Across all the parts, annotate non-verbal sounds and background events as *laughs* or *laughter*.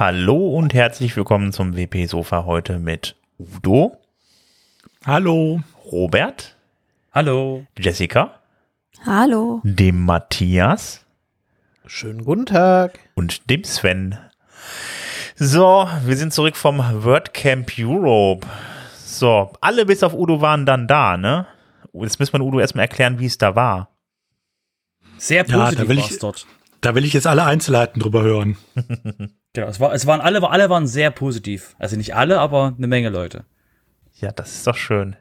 Hallo und herzlich willkommen zum WP Sofa heute mit Udo. Hallo. Robert. Hallo. Jessica. Hallo. Dem Matthias. Schönen guten Tag. Und dem Sven. So, wir sind zurück vom WordCamp Europe. So, alle bis auf Udo waren dann da, ne? Jetzt müssen wir Udo erstmal erklären, wie es da war. Sehr positiv ja, da will ich, dort. Da will ich jetzt alle Einzelheiten drüber hören. *laughs* genau, es, war, es waren alle, alle waren sehr positiv. Also nicht alle, aber eine Menge Leute. Ja, das ist doch schön.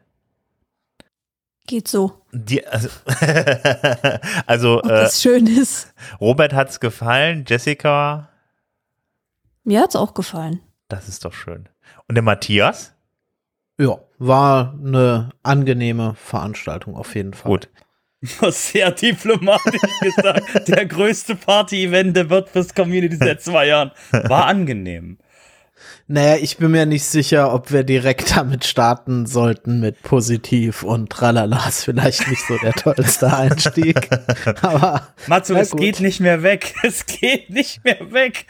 Geht so. Die, also, *laughs* also Ob äh, das schön ist. Robert hat's gefallen, Jessica. Mir hat's auch gefallen. Das ist doch schön. Und der Matthias? Ja, war eine angenehme Veranstaltung auf jeden Fall. Gut. *laughs* Sehr diplomatisch gesagt. Der größte Party-Event der WordPress-Community seit zwei Jahren. War angenehm. Naja, ich bin mir nicht sicher, ob wir direkt damit starten sollten mit positiv und tralala *laughs* ist vielleicht nicht so der tollste Einstieg. *laughs* Aber. Matzo, es geht nicht mehr weg. Es geht nicht mehr weg.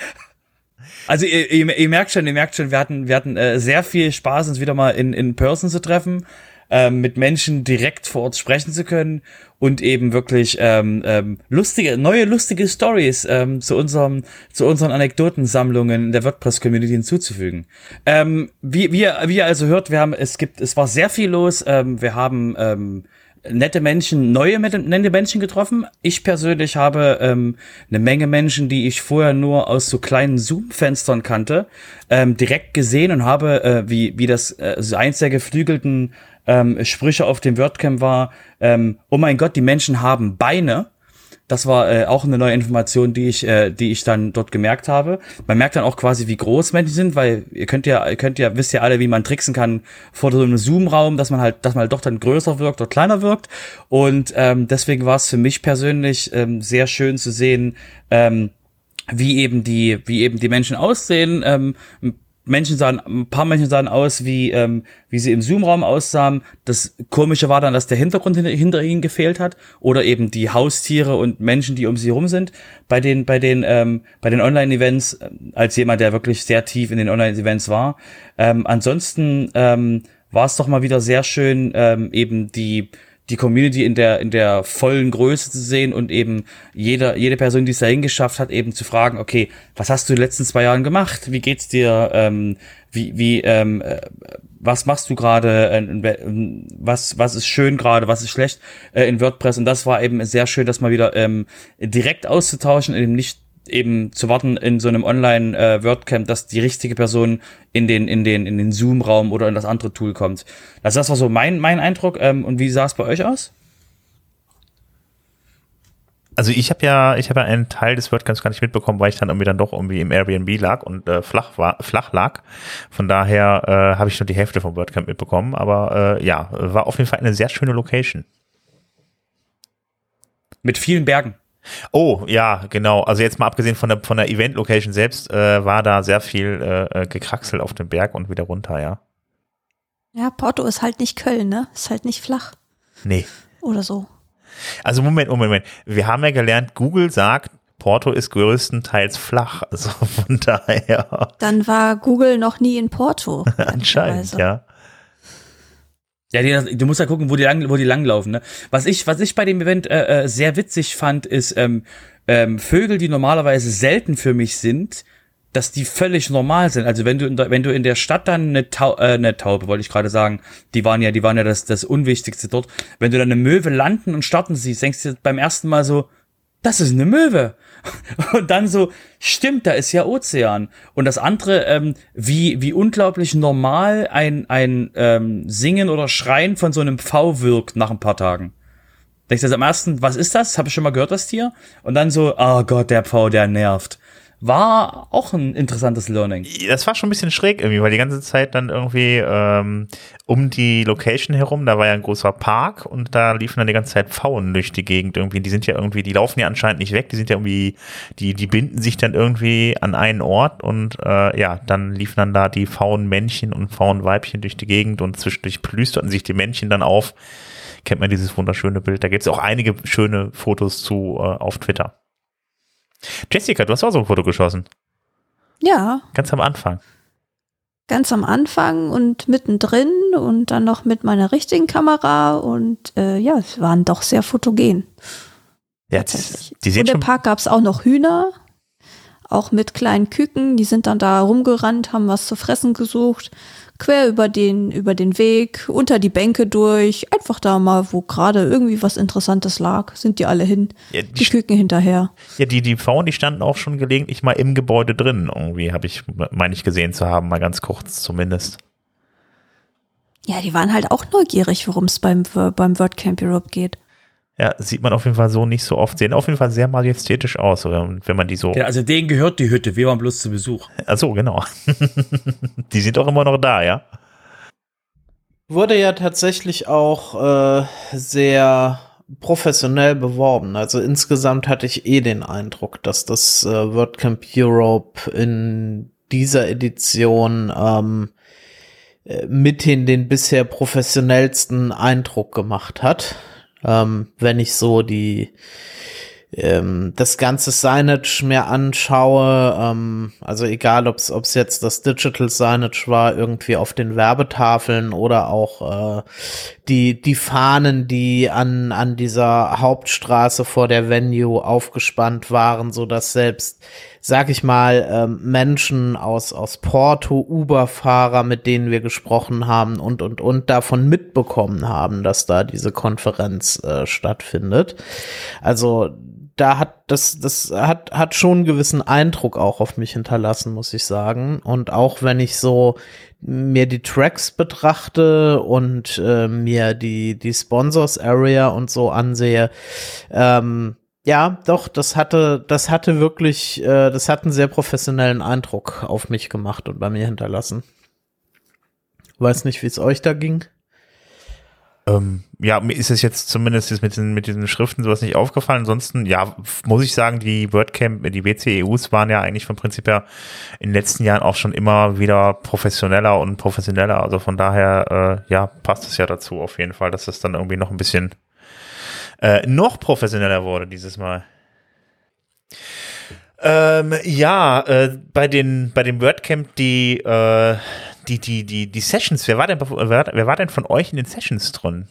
Also ihr, ihr, ihr, merkt schon, ihr merkt schon, wir hatten, wir hatten äh, sehr viel Spaß, uns wieder mal in, in Person zu treffen, ähm, mit Menschen direkt vor Ort sprechen zu können und eben wirklich ähm, ähm, lustige, neue lustige Stories ähm, zu unserem, zu unseren Anekdotensammlungen in der WordPress-Community hinzuzufügen. Ähm, wie, wie, wie ihr also hört, wir haben, es gibt, es war sehr viel los. Ähm, wir haben ähm, nette Menschen, neue nette Menschen getroffen. Ich persönlich habe ähm, eine Menge Menschen, die ich vorher nur aus so kleinen Zoom-Fenstern kannte, ähm, direkt gesehen und habe, äh, wie, wie das äh, so eins der geflügelten ähm, Sprüche auf dem WordCamp war, ähm, oh mein Gott, die Menschen haben Beine. Das war äh, auch eine neue Information, die ich, äh, die ich dann dort gemerkt habe. Man merkt dann auch quasi, wie groß Menschen sind, weil ihr könnt ja, ihr könnt ja, wisst ja alle, wie man tricksen kann vor so einem Zoom-Raum, dass man halt, dass man halt doch dann größer wirkt oder kleiner wirkt. Und ähm, deswegen war es für mich persönlich ähm, sehr schön zu sehen, ähm, wie eben die, wie eben die Menschen aussehen. Ähm, Menschen sahen, ein paar Menschen sahen aus, wie, ähm, wie sie im Zoom-Raum aussahen. Das Komische war dann, dass der Hintergrund hinter, hinter ihnen gefehlt hat. Oder eben die Haustiere und Menschen, die um sie herum sind. Bei den, bei den, ähm, bei den Online-Events, äh, als jemand, der wirklich sehr tief in den Online-Events war. Ähm, ansonsten ähm, war es doch mal wieder sehr schön, ähm, eben die, die Community in der, in der vollen Größe zu sehen und eben jeder, jede Person, die es dahin geschafft hat, eben zu fragen, okay, was hast du in den letzten zwei Jahren gemacht? Wie geht's dir? Ähm, wie, wie, ähm, äh, was machst du gerade? Äh, was, was ist schön gerade? Was ist schlecht äh, in WordPress? Und das war eben sehr schön, das mal wieder ähm, direkt auszutauschen, eben nicht eben zu warten in so einem Online äh, WordCamp, dass die richtige Person in den in den in den Zoom Raum oder in das andere Tool kommt. Also das war so mein mein Eindruck ähm, und wie sah es bei euch aus? Also ich habe ja, ich habe ja einen Teil des WordCamps gar nicht mitbekommen, weil ich dann irgendwie dann doch irgendwie im Airbnb lag und äh, flach war, flach lag. Von daher äh, habe ich nur die Hälfte vom WordCamp mitbekommen. Aber äh, ja, war auf jeden Fall eine sehr schöne Location. Mit vielen Bergen. Oh, ja, genau. Also jetzt mal abgesehen von der, von der Event-Location selbst, äh, war da sehr viel äh, äh, gekraxelt auf dem Berg und wieder runter, ja. Ja, Porto ist halt nicht Köln, ne? Ist halt nicht flach. Nee. Oder so. Also Moment, Moment, Moment. Wir haben ja gelernt, Google sagt, Porto ist größtenteils flach. Also von *laughs* daher. Dann war Google noch nie in Porto. *laughs* Anscheinend, ja. Ja, die, du musst ja gucken, wo die, lang, wo die langlaufen. Ne? Was ich, was ich bei dem Event äh, äh, sehr witzig fand, ist ähm, ähm, Vögel, die normalerweise selten für mich sind, dass die völlig normal sind. Also wenn du in der, wenn du in der Stadt dann eine, Tau äh, eine Taube, wollte ich gerade sagen, die waren ja, die waren ja das, das Unwichtigste dort. Wenn du dann eine Möwe landen und starten siehst, denkst du beim ersten Mal so, das ist eine Möwe. *laughs* Und dann so, stimmt, da ist ja Ozean. Und das andere, ähm, wie, wie unglaublich normal ein, ein ähm, Singen oder Schreien von so einem Pfau wirkt nach ein paar Tagen. Denkst du am ersten, was ist das? Habe ich schon mal gehört, das Tier? Und dann so, oh Gott, der Pfau, der nervt war auch ein interessantes Learning. Das war schon ein bisschen schräg irgendwie, weil die ganze Zeit dann irgendwie ähm, um die Location herum, da war ja ein großer Park und da liefen dann die ganze Zeit Pfauen durch die Gegend irgendwie. Die sind ja irgendwie, die laufen ja anscheinend nicht weg, die sind ja irgendwie, die, die binden sich dann irgendwie an einen Ort und äh, ja, dann liefen dann da die Pfauenmännchen und Pfauenweibchen durch die Gegend und zwischendurch plüsterten sich die Männchen dann auf. Kennt man dieses wunderschöne Bild. Da gibt es auch einige schöne Fotos zu äh, auf Twitter. Jessica, du hast auch so ein Foto geschossen. Ja, Ganz am Anfang. ganz am Anfang und mittendrin und dann noch mit meiner richtigen Kamera und äh, ja, es waren doch sehr fotogen. Ja, tatsächlich. die sehen und im Park gab es auch noch Hühner, auch mit kleinen Küken, die sind dann da rumgerannt, haben was zu fressen gesucht, quer über den, über den Weg, unter die Bänke durch, einfach da mal, wo gerade irgendwie was Interessantes lag, sind die alle hin, ja, die die, Küken hinterher. ja, die, die Frauen, die standen auch schon gelegentlich mal im Gebäude drin, irgendwie, habe ich, meine ich, gesehen zu haben, mal ganz kurz zumindest. Ja, die waren halt auch neugierig, worum es beim, beim WordCamp Europe geht. Ja, sieht man auf jeden Fall so nicht so oft. Sehen auf jeden Fall sehr majestätisch aus, wenn man die so. Ja, also denen gehört die Hütte, wir waren bloß zu Besuch. Achso, genau. *laughs* die sind auch immer noch da, ja. Wurde ja tatsächlich auch äh, sehr professionell beworben. Also insgesamt hatte ich eh den Eindruck, dass das äh, WordCamp Europe in dieser Edition ähm, äh, mithin den bisher professionellsten Eindruck gemacht hat. Ähm, wenn ich so die ähm, das ganze Signage mir anschaue, ähm, also egal ob es jetzt das Digital Signage war, irgendwie auf den Werbetafeln oder auch äh, die, die Fahnen, die an, an dieser Hauptstraße vor der Venue aufgespannt waren, so dass selbst, sag ich mal, ähm, Menschen aus, aus Porto, Uber-Fahrer, mit denen wir gesprochen haben und, und, und davon mitbekommen haben, dass da diese Konferenz äh, stattfindet. Also, da hat das das hat hat schon einen gewissen Eindruck auch auf mich hinterlassen, muss ich sagen. Und auch wenn ich so mir die Tracks betrachte und äh, mir die die Sponsors Area und so ansehe, ähm, ja, doch, das hatte das hatte wirklich, äh, das hat einen sehr professionellen Eindruck auf mich gemacht und bei mir hinterlassen. Weiß nicht, wie es euch da ging. Ähm, ja, mir ist es jetzt zumindest mit, den, mit diesen Schriften sowas nicht aufgefallen. Ansonsten, ja, muss ich sagen, die WordCamp, die WCEUs waren ja eigentlich vom Prinzip her in den letzten Jahren auch schon immer wieder professioneller und professioneller. Also von daher, äh, ja, passt es ja dazu auf jeden Fall, dass es dann irgendwie noch ein bisschen äh, noch professioneller wurde dieses Mal. Ähm, ja, äh, bei den bei dem WordCamp die äh, die die die die Sessions. Wer war denn wer, wer war denn von euch in den Sessions drin?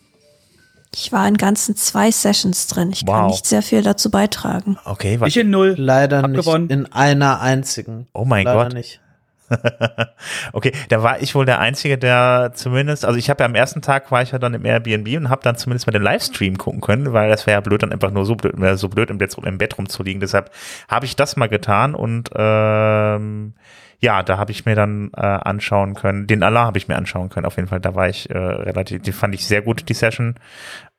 Ich war in ganzen zwei Sessions drin. Ich kann Wow. nicht sehr viel dazu beitragen. Okay, was? Ich in Null. Leider Hab nicht gewonnen. in einer einzigen. Oh mein Leider Gott. nicht. *laughs* okay, da war ich wohl der Einzige, der zumindest, also ich habe ja am ersten Tag war ich ja dann im Airbnb und habe dann zumindest mal den Livestream gucken können, weil das wäre ja blöd, dann einfach nur so blöd, so blöd im Bett, im Bett rumzuliegen. Deshalb habe ich das mal getan und ähm, ja, da habe ich mir dann äh, anschauen können. Den Allah habe ich mir anschauen können. Auf jeden Fall, da war ich äh, relativ, die fand ich sehr gut die Session.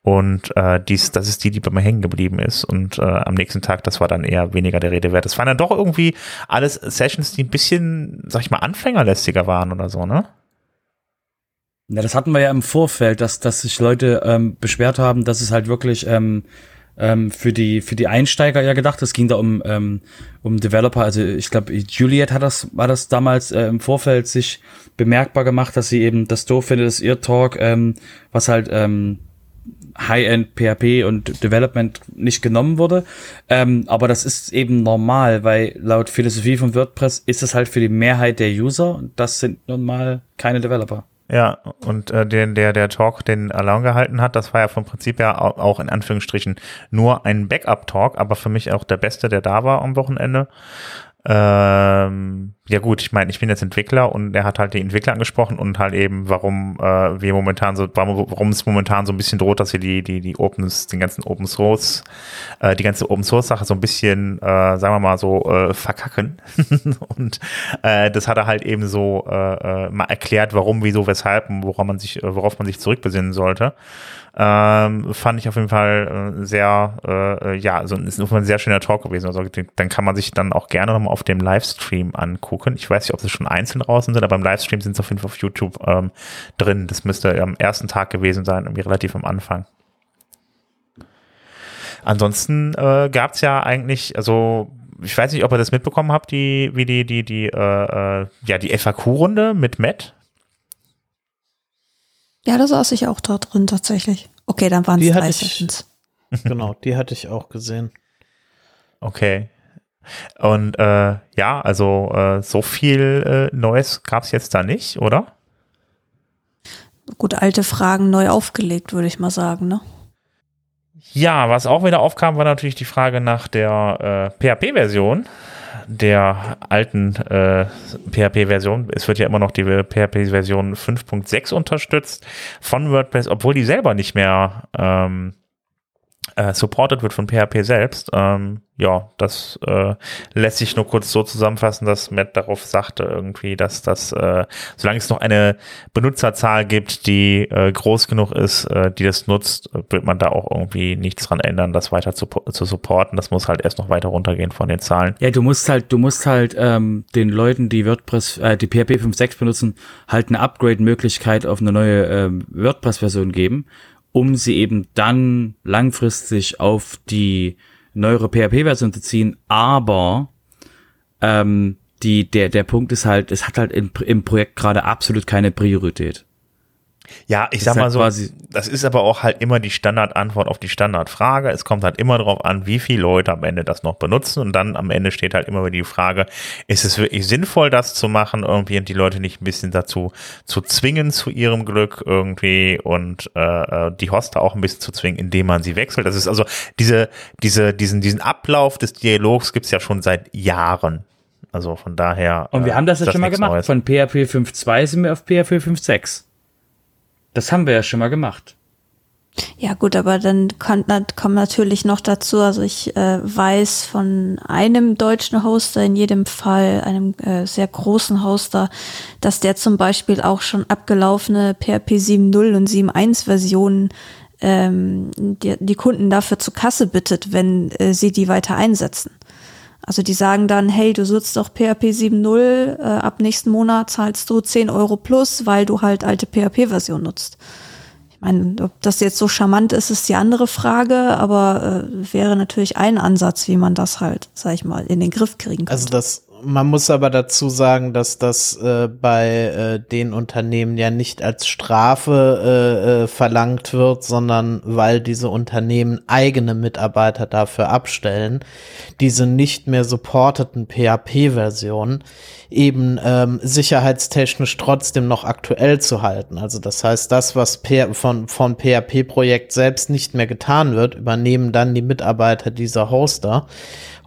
Und äh, dies, das ist die, die bei mir hängen geblieben ist. Und äh, am nächsten Tag, das war dann eher weniger der Rede wert. Das waren dann doch irgendwie alles Sessions, die ein bisschen, sag ich mal, anfängerlästiger waren oder so, ne? Ja, das hatten wir ja im Vorfeld, dass, dass sich Leute ähm, beschwert haben, dass es halt wirklich ähm, ähm, für die für die Einsteiger ja gedacht. Es ging da um ähm, um Developer. Also ich glaube, Juliet hat das war das damals äh, im Vorfeld sich bemerkbar gemacht, dass sie eben das doof findet, dass ihr Talk, ähm, was halt ähm, High-End PHP und Development nicht genommen wurde. Ähm, aber das ist eben normal, weil laut Philosophie von WordPress ist es halt für die Mehrheit der User und das sind nun mal keine Developer. Ja, und äh, der, der, der Talk, den Alain gehalten hat, das war ja vom Prinzip ja au- auch in Anführungsstrichen nur ein Backup-Talk, aber für mich auch der beste, der da war am Wochenende. Ähm, ja gut, ich meine, ich bin jetzt Entwickler und er hat halt die Entwickler angesprochen und halt eben, warum äh, wir momentan so, warum, warum es momentan so ein bisschen droht, dass wir die, die, die Opens, den ganzen Open Source, äh, die ganze Open Source Sache so ein bisschen, äh, sagen wir mal so, äh, verkacken. *laughs* und äh, das hat er halt eben so äh, äh, mal erklärt, warum, wieso, weshalb und man sich, worauf man sich zurückbesinnen sollte. Ähm, fand ich auf jeden Fall äh, sehr, äh, ja, also ist ein sehr schöner Talk gewesen. Also dann kann man sich dann auch gerne nochmal auf dem Livestream angucken. Ich weiß nicht, ob sie schon einzeln draußen sind, aber im Livestream sind sie auf jeden Fall auf YouTube ähm, drin. Das müsste am ersten Tag gewesen sein, irgendwie relativ am Anfang. Ansonsten äh, gab es ja eigentlich, also ich weiß nicht, ob ihr das mitbekommen habt, die, wie die, die, die, äh, äh, ja, die FAQ-Runde mit Matt. Ja, da saß ich auch da drin tatsächlich. Okay, dann waren Die es drei ich- Sessions. *laughs* Genau, die hatte ich auch gesehen. Okay. Und äh, ja, also äh, so viel äh, Neues gab es jetzt da nicht, oder? Gut, alte Fragen neu aufgelegt, würde ich mal sagen, ne? Ja, was auch wieder aufkam, war natürlich die Frage nach der äh, PHP-Version der alten äh, PHP-Version. Es wird ja immer noch die PHP-Version 5.6 unterstützt von WordPress, obwohl die selber nicht mehr ähm, äh, supported wird von PHP selbst. Ähm, ja, das äh, lässt sich nur kurz so zusammenfassen, dass Matt darauf sagte irgendwie, dass das, äh, solange es noch eine Benutzerzahl gibt, die äh, groß genug ist, äh, die das nutzt, wird man da auch irgendwie nichts dran ändern, das weiter zu, zu supporten. Das muss halt erst noch weiter runtergehen von den Zahlen. Ja, du musst halt, du musst halt ähm, den Leuten, die WordPress, äh, die PHP 5.6 benutzen, halt eine Upgrade-Möglichkeit auf eine neue ähm, WordPress-Version geben um sie eben dann langfristig auf die neuere PHP-Version zu ziehen. Aber ähm, die, der, der Punkt ist halt, es hat halt im, im Projekt gerade absolut keine Priorität. Ja, ich sag mal so, das ist aber auch halt immer die Standardantwort auf die Standardfrage. Es kommt halt immer darauf an, wie viele Leute am Ende das noch benutzen und dann am Ende steht halt immer wieder die Frage, ist es wirklich sinnvoll, das zu machen, irgendwie und die Leute nicht ein bisschen dazu zu zwingen zu ihrem Glück irgendwie und äh, äh die Hoster auch ein bisschen zu zwingen, indem man sie wechselt. Das ist also diese, diese, diesen, diesen Ablauf des Dialogs gibt's ja schon seit Jahren. Also von daher. Und wir äh, haben das ja schon mal gemacht. Neues. Von PHP 5.2 sind wir auf PHP 5.6. Das haben wir ja schon mal gemacht. Ja gut, aber dann kommt, kommt natürlich noch dazu, also ich äh, weiß von einem deutschen Hoster in jedem Fall, einem äh, sehr großen Hoster, dass der zum Beispiel auch schon abgelaufene PHP 7.0 und 7.1 Versionen ähm, die, die Kunden dafür zur Kasse bittet, wenn äh, sie die weiter einsetzen. Also die sagen dann, hey, du sitzt doch PHP 7.0, äh, ab nächsten Monat zahlst du 10 Euro plus, weil du halt alte PHP-Version nutzt. Ich meine, ob das jetzt so charmant ist, ist die andere Frage, aber äh, wäre natürlich ein Ansatz, wie man das halt, sag ich mal, in den Griff kriegen kann. Also das man muss aber dazu sagen, dass das äh, bei äh, den Unternehmen ja nicht als Strafe äh, äh, verlangt wird, sondern weil diese Unternehmen eigene Mitarbeiter dafür abstellen, diese nicht mehr supporteten PHP-Versionen eben ähm, sicherheitstechnisch trotzdem noch aktuell zu halten. Also das heißt, das, was von, von PHP-Projekt selbst nicht mehr getan wird, übernehmen dann die Mitarbeiter dieser Hoster.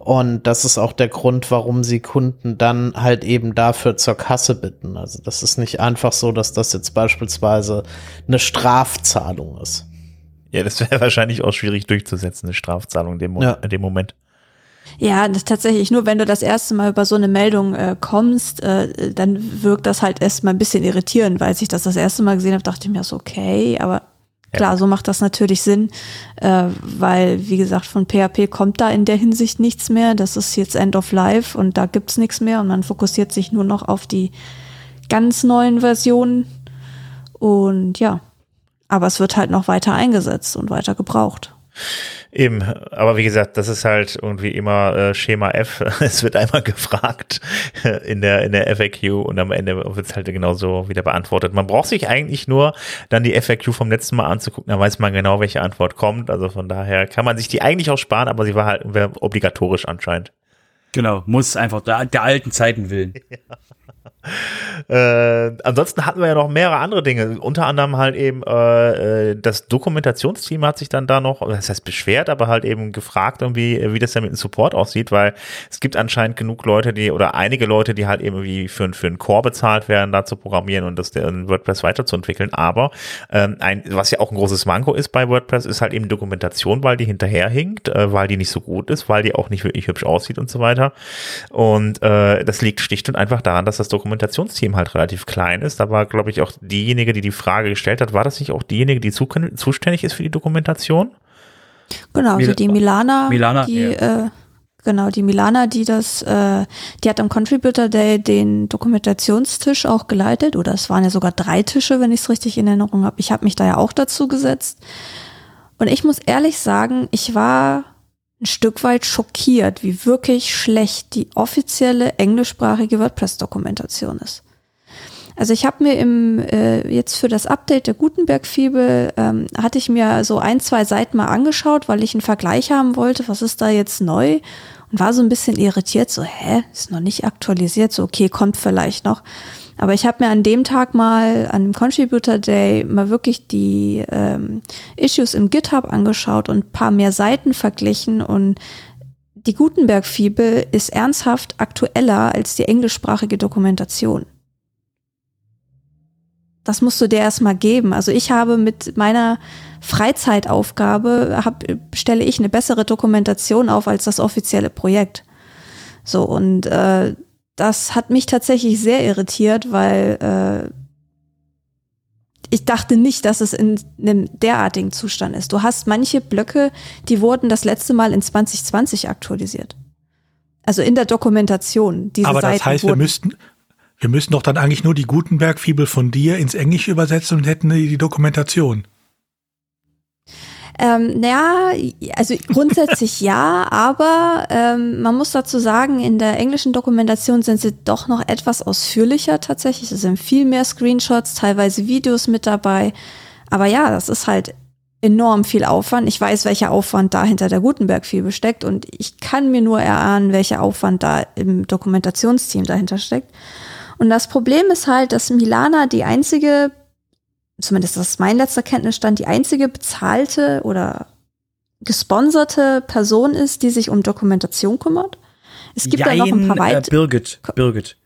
Und das ist auch der Grund, warum sie Kunden dann halt eben dafür zur Kasse bitten. Also das ist nicht einfach so, dass das jetzt beispielsweise eine Strafzahlung ist. Ja, das wäre *laughs* wahrscheinlich auch schwierig durchzusetzen, eine Strafzahlung in dem, ja. in dem Moment. Ja, das tatsächlich nur, wenn du das erste Mal über so eine Meldung äh, kommst, äh, dann wirkt das halt erstmal ein bisschen irritierend, weil ich das das erste Mal gesehen habe, dachte ich mir so, okay, aber Klar, so macht das natürlich Sinn, äh, weil, wie gesagt, von PHP kommt da in der Hinsicht nichts mehr. Das ist jetzt End of Life und da gibt's nichts mehr und man fokussiert sich nur noch auf die ganz neuen Versionen. Und ja, aber es wird halt noch weiter eingesetzt und weiter gebraucht. Eben, aber wie gesagt, das ist halt irgendwie immer äh, Schema F. *laughs* Es wird einmal gefragt *laughs* in der, in der FAQ und am Ende wird es halt genauso wieder beantwortet. Man braucht sich eigentlich nur dann die FAQ vom letzten Mal anzugucken, dann weiß man genau, welche Antwort kommt. Also von daher kann man sich die eigentlich auch sparen, aber sie war halt obligatorisch anscheinend. Genau, muss einfach der, der alten Zeiten willen. *laughs* Ja. Äh, ansonsten hatten wir ja noch mehrere andere Dinge. Unter anderem halt eben äh, äh, das Dokumentationsteam hat sich dann da noch, das heißt beschwert, aber halt eben gefragt irgendwie, wie das ja mit dem Support aussieht, weil es gibt anscheinend genug Leute, die oder einige Leute, die halt eben irgendwie für, für einen Core bezahlt werden, da zu programmieren und das der WordPress weiterzuentwickeln. Aber ähm, ein, was ja auch ein großes Manko ist bei WordPress, ist halt eben Dokumentation, weil die hinterherhinkt, äh, weil die nicht so gut ist, weil die auch nicht wirklich hübsch aussieht und so weiter. Und äh, das liegt schlicht und einfach daran, dass das Dokumentationsteam halt relativ klein ist. Da war, glaube ich, auch diejenige, die die Frage gestellt hat, war das nicht auch diejenige, die zu, zuständig ist für die Dokumentation? Genau, also die Milana, Milana die, ja. äh, genau, die Milana, die das, äh, die hat am Contributor Day den Dokumentationstisch auch geleitet, oder es waren ja sogar drei Tische, wenn ich es richtig in Erinnerung habe. Ich habe mich da ja auch dazu gesetzt. Und ich muss ehrlich sagen, ich war ein Stück weit schockiert, wie wirklich schlecht die offizielle englischsprachige WordPress-Dokumentation ist. Also ich habe mir im äh, jetzt für das Update der Gutenberg-Fibel ähm, hatte ich mir so ein, zwei Seiten mal angeschaut, weil ich einen Vergleich haben wollte, was ist da jetzt neu und war so ein bisschen irritiert, so hä, ist noch nicht aktualisiert, so okay, kommt vielleicht noch. Aber ich habe mir an dem Tag mal, an dem Contributor Day, mal wirklich die ähm, Issues im GitHub angeschaut und ein paar mehr Seiten verglichen und die Gutenberg-Fibel ist ernsthaft aktueller als die englischsprachige Dokumentation. Das musst du dir erstmal geben. Also ich habe mit meiner Freizeitaufgabe, hab, stelle ich eine bessere Dokumentation auf als das offizielle Projekt. So, und äh, das hat mich tatsächlich sehr irritiert, weil äh, ich dachte nicht, dass es in einem derartigen Zustand ist. Du hast manche Blöcke, die wurden das letzte Mal in 2020 aktualisiert. Also in der Dokumentation. Diese Aber das Seiten heißt, wir müssten, wir müssten doch dann eigentlich nur die Gutenberg-Fibel von dir ins Englische übersetzen und hätten die Dokumentation. Ähm, naja, also grundsätzlich ja, aber ähm, man muss dazu sagen, in der englischen Dokumentation sind sie doch noch etwas ausführlicher tatsächlich. Es sind viel mehr Screenshots, teilweise Videos mit dabei. Aber ja, das ist halt enorm viel Aufwand. Ich weiß, welcher Aufwand da hinter der Gutenberg-Fibel steckt und ich kann mir nur erahnen, welcher Aufwand da im Dokumentationsteam dahinter steckt. Und das Problem ist halt, dass Milana die einzige zumindest das ist mein letzter Kenntnisstand, die einzige bezahlte oder gesponserte Person ist, die sich um Dokumentation kümmert. Es gibt da noch ein paar äh, weit. Birgit, Birgit.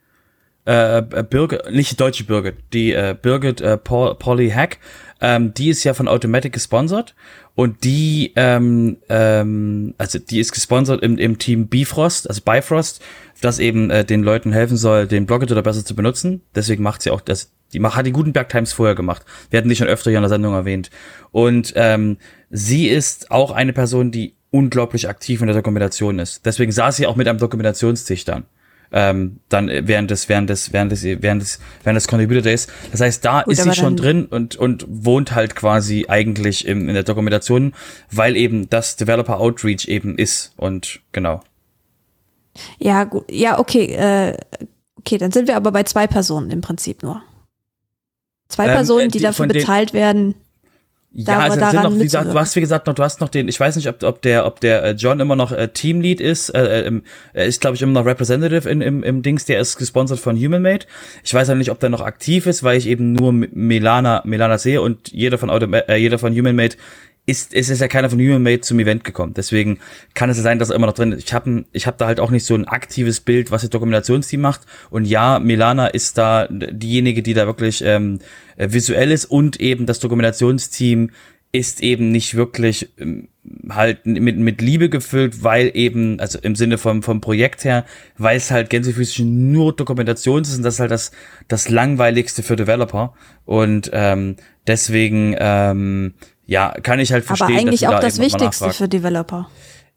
Äh, äh, Birgit, nicht deutsche Birgit, die äh, Birgit äh, Paul, Polly Hack, ähm, die ist ja von Automatic gesponsert und die, ähm, ähm, also die ist gesponsert im, im Team Bifrost, also Bifrost, das eben äh, den Leuten helfen soll, den Blog-Editor besser zu benutzen. Deswegen macht sie auch das, die macht, hat die Gutenberg Times vorher gemacht. Wir hatten die schon öfter hier in der Sendung erwähnt. Und ähm, sie ist auch eine Person, die unglaublich aktiv in der Dokumentation ist. Deswegen saß sie auch mit einem Dokumentationstisch dann. Ähm, dann äh, während des, während des, während des, während des, während des Contributor Days. Das heißt, da Gut, ist sie schon drin und, und wohnt halt quasi eigentlich im, in der Dokumentation, weil eben das Developer Outreach eben ist. Und genau. Ja, gut, ja, okay, äh, okay, dann sind wir aber bei zwei Personen im Prinzip nur. Zwei Ähm, Personen, äh, die die- dafür bezahlt werden. Ja, Da- also da sind noch, wie du hast wie gesagt noch, du hast noch den, ich weiß nicht, ob, ob der, ob der äh, John immer noch äh, Teamlead ist, äh, äh, im- er ist glaube ich immer noch Representative in, im, im Dings, der ist gesponsert von HumanMade. Ich weiß auch nicht, ob der noch aktiv ist, weil ich eben nur M- Milana, Milana sehe und jeder von Auto, äh, jeder von HumanMade ist, es ist ja keiner von HumanMade zum Event gekommen. Deswegen kann es ja sein, dass er immer noch drin ist. Ich habe ich hab da halt auch nicht so ein aktives Bild, was das Dokumentationsteam macht. Und ja, Milana ist da diejenige, die da wirklich ähm, äh, visuell ist und eben das Dokumentationsteam ist eben nicht wirklich ähm, halt mit, mit Liebe gefüllt, weil eben, also im Sinne vom, vom Projekt her, weil es halt gänsefüßig nur Dokumentation ist und das ist halt das, das langweiligste für Developer. Und ähm, deswegen, ähm, ja, kann ich halt verstehen, aber eigentlich dass auch da das Wichtigste für Developer.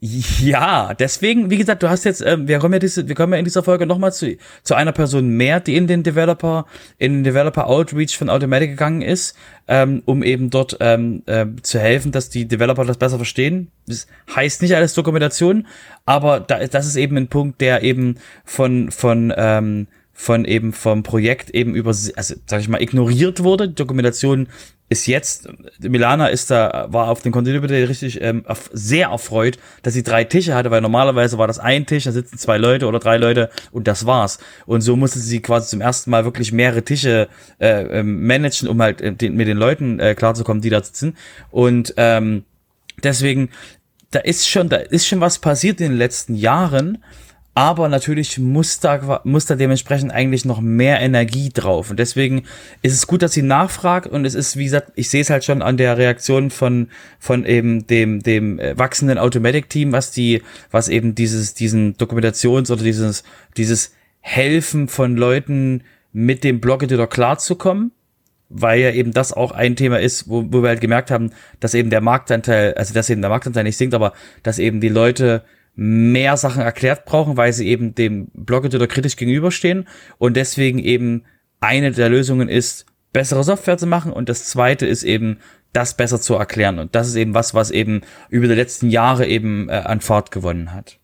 Ja, deswegen, wie gesagt, du hast jetzt, ähm, wir kommen ja diese, wir kommen ja in dieser Folge nochmal zu, zu einer Person mehr, die in den Developer, in den Developer Outreach von Automatic gegangen ist, ähm, um eben dort ähm, äh, zu helfen, dass die Developer das besser verstehen. Das heißt nicht alles Dokumentation, aber da, das ist eben ein Punkt, der eben von, von, ähm, von eben vom Projekt eben über, also sag ich mal, ignoriert wurde. Dokumentation ist jetzt, Milana ist da, war auf dem Container Day richtig ähm, sehr erfreut, dass sie drei Tische hatte, weil normalerweise war das ein Tisch, da sitzen zwei Leute oder drei Leute und das war's. Und so musste sie quasi zum ersten Mal wirklich mehrere Tische äh, ähm, managen, um halt äh, den, mit den Leuten äh, klarzukommen, die da sitzen. Und ähm, deswegen, da ist schon, da ist schon was passiert in den letzten Jahren, aber natürlich muss da, muss da dementsprechend eigentlich noch mehr Energie drauf. Und deswegen ist es gut, dass sie nachfragt und es ist, wie gesagt, ich sehe es halt schon an der Reaktion von, von eben dem, dem äh, wachsenden Automatic-Team, was die, was eben dieses, diesen Dokumentations- oder dieses, dieses Helfen von Leuten mit dem Blog-Editor klarzukommen weil ja eben das auch ein Thema ist, wo, wo wir halt gemerkt haben, dass eben der Marktanteil, also dass eben der Marktanteil nicht sinkt, aber dass eben die Leute mehr Sachen erklärt brauchen, weil sie eben dem Blog-Editor kritisch gegenüberstehen und deswegen eben eine der Lösungen ist, bessere Software zu machen und das zweite ist eben, das besser zu erklären und das ist eben was, was eben über die letzten Jahre eben äh, an Fahrt gewonnen hat.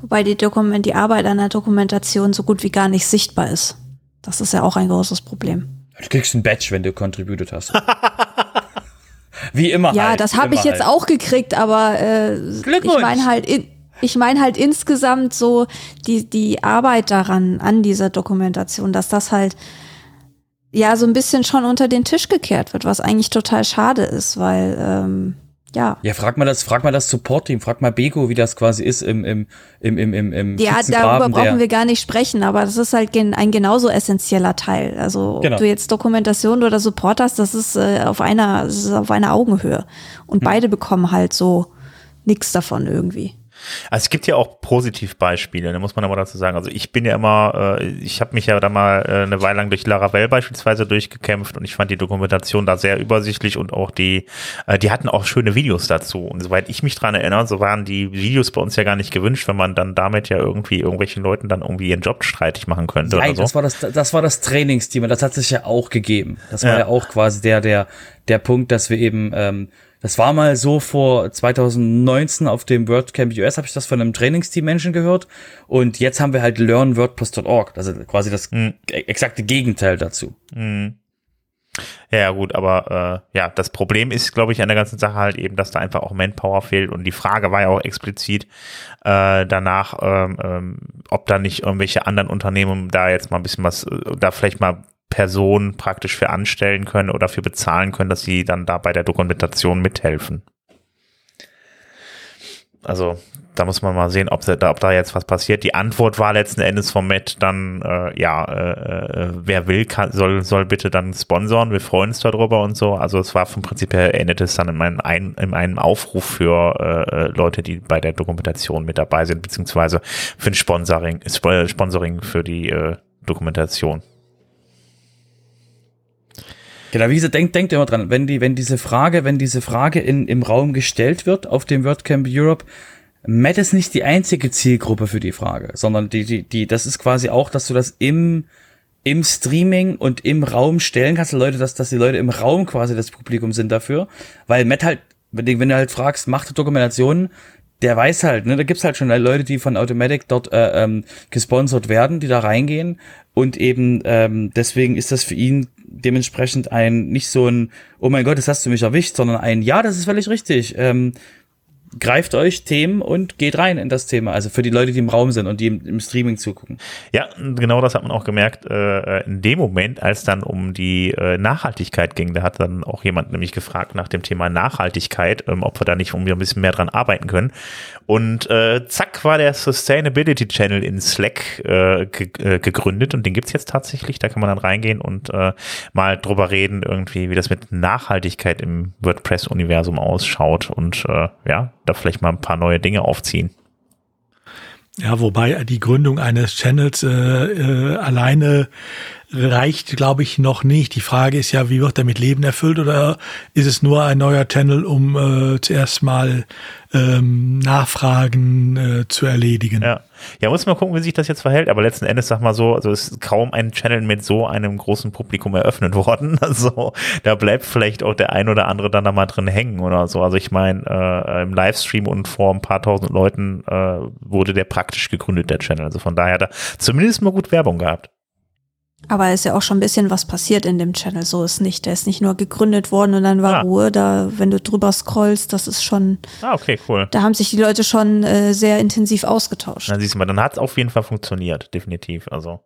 Wobei die, Dokument, die Arbeit an der Dokumentation so gut wie gar nicht sichtbar ist. Das ist ja auch ein großes Problem. Du kriegst ein Badge, wenn du contributed hast. *laughs* Wie immer. Ja, halt, das habe ich jetzt halt. auch gekriegt, aber äh, Glückwunsch. ich meine halt in, ich meine halt insgesamt so die die Arbeit daran an dieser Dokumentation, dass das halt ja so ein bisschen schon unter den Tisch gekehrt wird, was eigentlich total schade ist, weil ähm, ja Ja, frag mal das, frag mal das Support-Team, frag mal Beko, wie das quasi ist im, im, im, im, im, im Ja, darüber brauchen der- wir gar nicht sprechen, aber das ist halt gen ein genauso essentieller Teil. Also Genau. ob du jetzt Dokumentation oder Support hast, das ist äh, auf einer das ist auf einer Augenhöhe und beide bekommen halt so nichts davon irgendwie. Also es gibt ja auch Positivbeispiele, da muss man aber dazu sagen. Also ich bin ja immer, äh, ich habe mich ja da mal äh, eine Weile lang durch Laravel beispielsweise durchgekämpft und ich fand die Dokumentation da sehr übersichtlich und auch die, äh, die hatten auch schöne Videos dazu. Und soweit ich mich dran erinnere, so waren die Videos bei uns ja gar nicht gewünscht, wenn man dann damit ja irgendwie irgendwelchen Leuten dann irgendwie ihren Job streitig machen könnte Nein, oder so. das war das, das war das Trainingsteam und das hat sich ja auch gegeben. Das war Ja. ja, auch quasi der, der, der Punkt, dass wir eben, ähm, das war mal so vor 2019 auf dem WordCamp US, habe ich das von einem Trainingsteam Menschen gehört. Und jetzt haben wir halt learnwordpress.org, also quasi das Mhm. exakte Gegenteil dazu. Ja, ja, gut, aber äh, ja, das Problem ist, glaube ich, an der ganzen Sache halt eben, dass da einfach auch Manpower fehlt und die Frage war ja auch explizit äh, danach, ähm, ähm, ob da nicht irgendwelche anderen Unternehmen da jetzt mal ein bisschen was, äh, da vielleicht mal Personen praktisch für anstellen können oder für bezahlen können, dass sie dann da bei der Dokumentation mithelfen. Also da muss man mal sehen, ob da, ob da jetzt was passiert. Die Antwort war letzten Endes vom Matt dann, äh, ja, äh, äh, wer will, kann, soll, soll bitte dann sponsoren. Wir freuen uns darüber und so. Also es war vom Prinzip her endet es dann in, meinen ein, in einem Aufruf für äh, äh, Leute, die bei der Dokumentation mit dabei sind, beziehungsweise für ein Sponsoring, Sp- Sponsoring für die äh, Dokumentation. Genau, wie gesagt, denkt, denkt immer dran, wenn die, wenn diese Frage, wenn diese Frage in, im Raum gestellt wird auf dem WordCamp Europe, Matt ist nicht die einzige Zielgruppe für die Frage, sondern die, die, die, das ist quasi auch, dass du das im, im Streaming und im Raum stellen kannst, Leute, dass, dass die Leute im Raum quasi das Publikum sind dafür, weil Matt halt, wenn du, wenn du halt fragst, macht Dokumentationen, der weiß halt, ne, da gibt's halt schon Leute, die von Automatic dort äh, ähm, gesponsert werden, die da reingehen. Und eben ähm, deswegen ist das für ihn dementsprechend ein nicht so ein oh mein Gott, das hast du mich erwischt, sondern ein ja, das ist völlig richtig. Ähm, greift euch Themen und geht rein in das Thema. Also für die Leute, die im Raum sind und die im, im Streaming zugucken. Ja, genau das hat man auch gemerkt äh, in dem Moment, als dann um die äh, Nachhaltigkeit ging. Da hat dann auch jemand nämlich gefragt nach dem Thema Nachhaltigkeit, ähm, ob wir da nicht irgendwie ein bisschen mehr dran arbeiten können. Und äh, zack war der Sustainability Channel in Slack äh, ge äh, gegründet und den gibt's jetzt tatsächlich. Da kann man dann reingehen und äh, mal drüber reden, irgendwie, wie das mit Nachhaltigkeit im WordPress-Universum ausschaut und äh, ja, da vielleicht mal ein paar neue Dinge aufziehen. Ja, wobei die Gründung eines Channels äh, äh, alleine reicht, glaube ich, noch nicht. Die Frage ist ja, wie wird er mit Leben erfüllt oder ist es nur ein neuer Channel, um äh, zuerst mal ähm, Nachfragen äh, zu erledigen? Ja. ja, muss mal gucken, wie sich das jetzt verhält. Aber letzten Endes, sag mal so, also ist kaum ein Channel mit so einem großen Publikum eröffnet *laughs* worden. Also da bleibt vielleicht auch der ein oder andere dann da mal drin hängen oder so. Also ich meine, äh, im Livestream und vor ein paar tausend Leuten äh, wurde der praktisch gegründet, der Channel. Also von daher er zumindest mal gut Werbung gehabt. Aber ist ja auch schon ein bisschen was passiert in dem Channel, so ist nicht. Der ist nicht nur gegründet worden und dann war Ah. Ruhe. Da, wenn du drüber scrollst, das ist schon, Ah, okay, cool. da haben sich die Leute schon äh, sehr intensiv ausgetauscht. Dann siehst du mal, dann hat es auf jeden Fall funktioniert, definitiv. Also.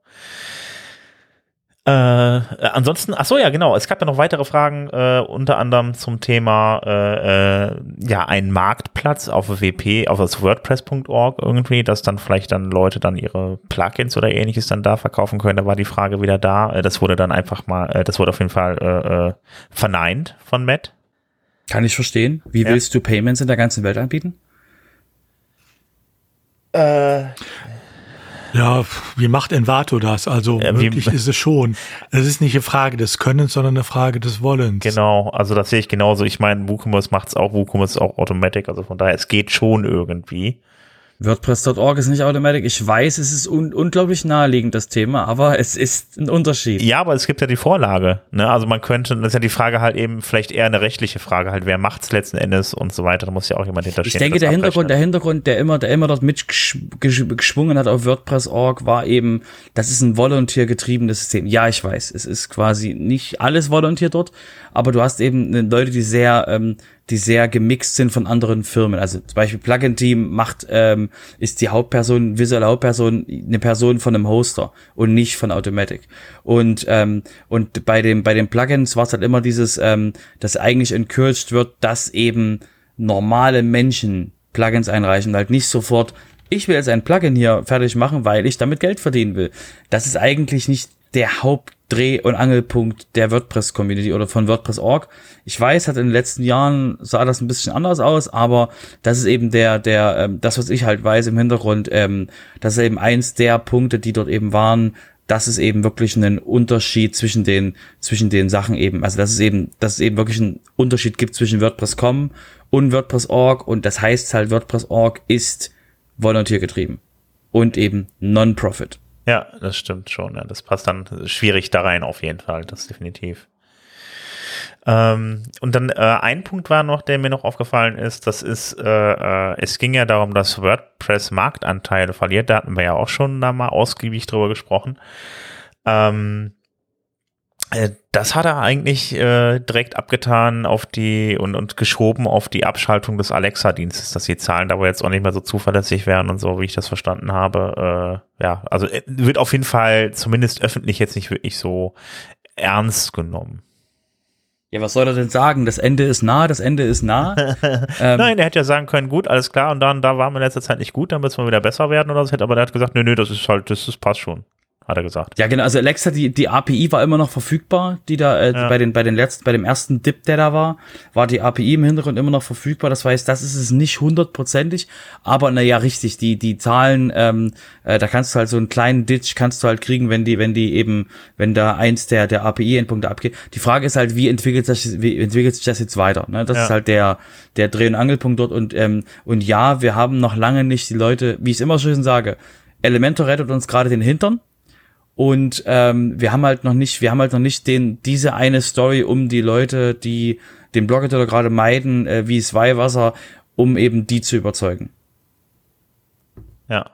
Äh, ansonsten, ach so, ja, genau. Es gab ja noch weitere Fragen, äh, unter anderem zum Thema, äh, äh, ja, ein Marktplatz auf WP, auf das WordPress.org irgendwie, dass dann vielleicht dann Leute dann ihre Plugins oder ähnliches dann da verkaufen können. Da war die Frage wieder da. Äh, das wurde dann einfach mal, äh, das wurde auf jeden Fall äh, äh, verneint von Matt. Kann ich verstehen. Wie Ja. willst du Payments in der ganzen Welt anbieten? Ja, wie macht Envato das? Also Ja, möglich ist es schon. Es ist nicht eine Frage des Könnens, sondern eine Frage des Wollens. Genau, also das sehe ich genauso. Ich meine, WooCommerce macht es auch, WooCommerce ist auch Automatic, also von daher, es geht schon irgendwie. WordPress.org ist nicht Automatic. Ich weiß, es ist un unglaublich naheliegend, das Thema, aber es ist ein Unterschied. Ja, aber es gibt ja die Vorlage. Ne? Also man könnte, das ist ja die Frage halt eben vielleicht eher eine rechtliche Frage, halt wer macht es letzten Endes und so weiter. Da muss ja auch jemand hinterstehen. Ich denke, der Hintergrund, der Hintergrund, der immer, der immer dort mitgeschwungen hat auf WordPress.org, war eben, das ist ein volontiergetriebenes System. Ja, ich weiß, es ist quasi nicht alles volontier dort, aber du hast eben Leute, die sehr ähm, die sehr gemixt sind von anderen Firmen. Also zum Beispiel Plugin Team macht, ähm, ist die Hauptperson, visuelle Hauptperson, eine Person von einem Hoster und nicht von Automatic. Und, ähm, und bei dem, bei den Plugins war es halt immer dieses, ähm, dass eigentlich encouraged wird, dass eben normale Menschen Plugins einreichen, halt nicht sofort, ich will jetzt ein Plugin hier fertig machen, weil ich damit Geld verdienen will. Das ist eigentlich nicht der Hauptdreh- und Angelpunkt der WordPress-Community oder von WordPress.org. Ich weiß, hat in den letzten Jahren sah das ein bisschen anders aus, aber das ist eben der, der, ähm, das, was ich halt weiß im Hintergrund, ähm, das ist eben eins der Punkte, die dort eben waren, dass es eben wirklich einen Unterschied zwischen den, zwischen den Sachen eben, also dass es eben, dass es eben wirklich einen Unterschied gibt zwischen WordPress.com und WordPress.org und das heißt halt, WordPress.org ist volontiergetrieben und eben Non-Profit. Ja, das stimmt schon. Ja. Das passt dann schwierig da rein auf jeden Fall, das definitiv. Ähm, und dann äh, ein Punkt war noch, der mir noch aufgefallen ist, das ist, äh, äh, es ging ja darum, dass WordPress Marktanteile verliert. Da hatten wir ja auch schon da mal ausgiebig drüber gesprochen. Ähm, äh, das hat er eigentlich äh, direkt abgetan auf die und, und geschoben auf die Abschaltung des Alexa-Dienstes, dass die Zahlen da wohl jetzt auch nicht mehr so zuverlässig wären und so, wie ich das verstanden habe. Äh, ja, also äh, wird auf jeden Fall zumindest öffentlich jetzt nicht wirklich so ernst genommen. Ja, was soll er denn sagen? Das Ende ist nah, das Ende ist nah. *laughs* ähm, Nein, er hätte ja sagen können, gut, alles klar, und dann, da waren wir in letzter Zeit nicht gut, dann müssen wir wieder besser werden oder so, aber er hat gesagt, nö, nö, das ist halt, das, das passt schon hat er gesagt. Ja, genau. Also Alexa, die, die API war immer noch verfügbar, die da äh, ja. bei den bei den letzten, bei dem ersten Dip, der da war, war die API im Hintergrund immer noch verfügbar. Das heißt, das ist es nicht hundertprozentig, aber naja, richtig. Die die Zahlen, ähm, äh, da kannst du halt so einen kleinen Ditch kannst du halt kriegen, wenn die wenn die eben wenn da eins der der API-Endpunkte abgeht. Die Frage ist halt, wie entwickelt sich wie entwickelt sich das jetzt weiter? Ne? Das ja. ist halt der der Dreh- und Angelpunkt dort und ähm, und ja, wir haben noch lange nicht die Leute, wie ich es immer schon sage. Elementor rettet uns gerade den Hintern und ähm, wir haben halt noch nicht, wir haben halt noch nicht den, diese eine Story um die Leute, die den Blogger gerade meiden, äh, wie es Weihwasser, um eben die zu überzeugen. Ja.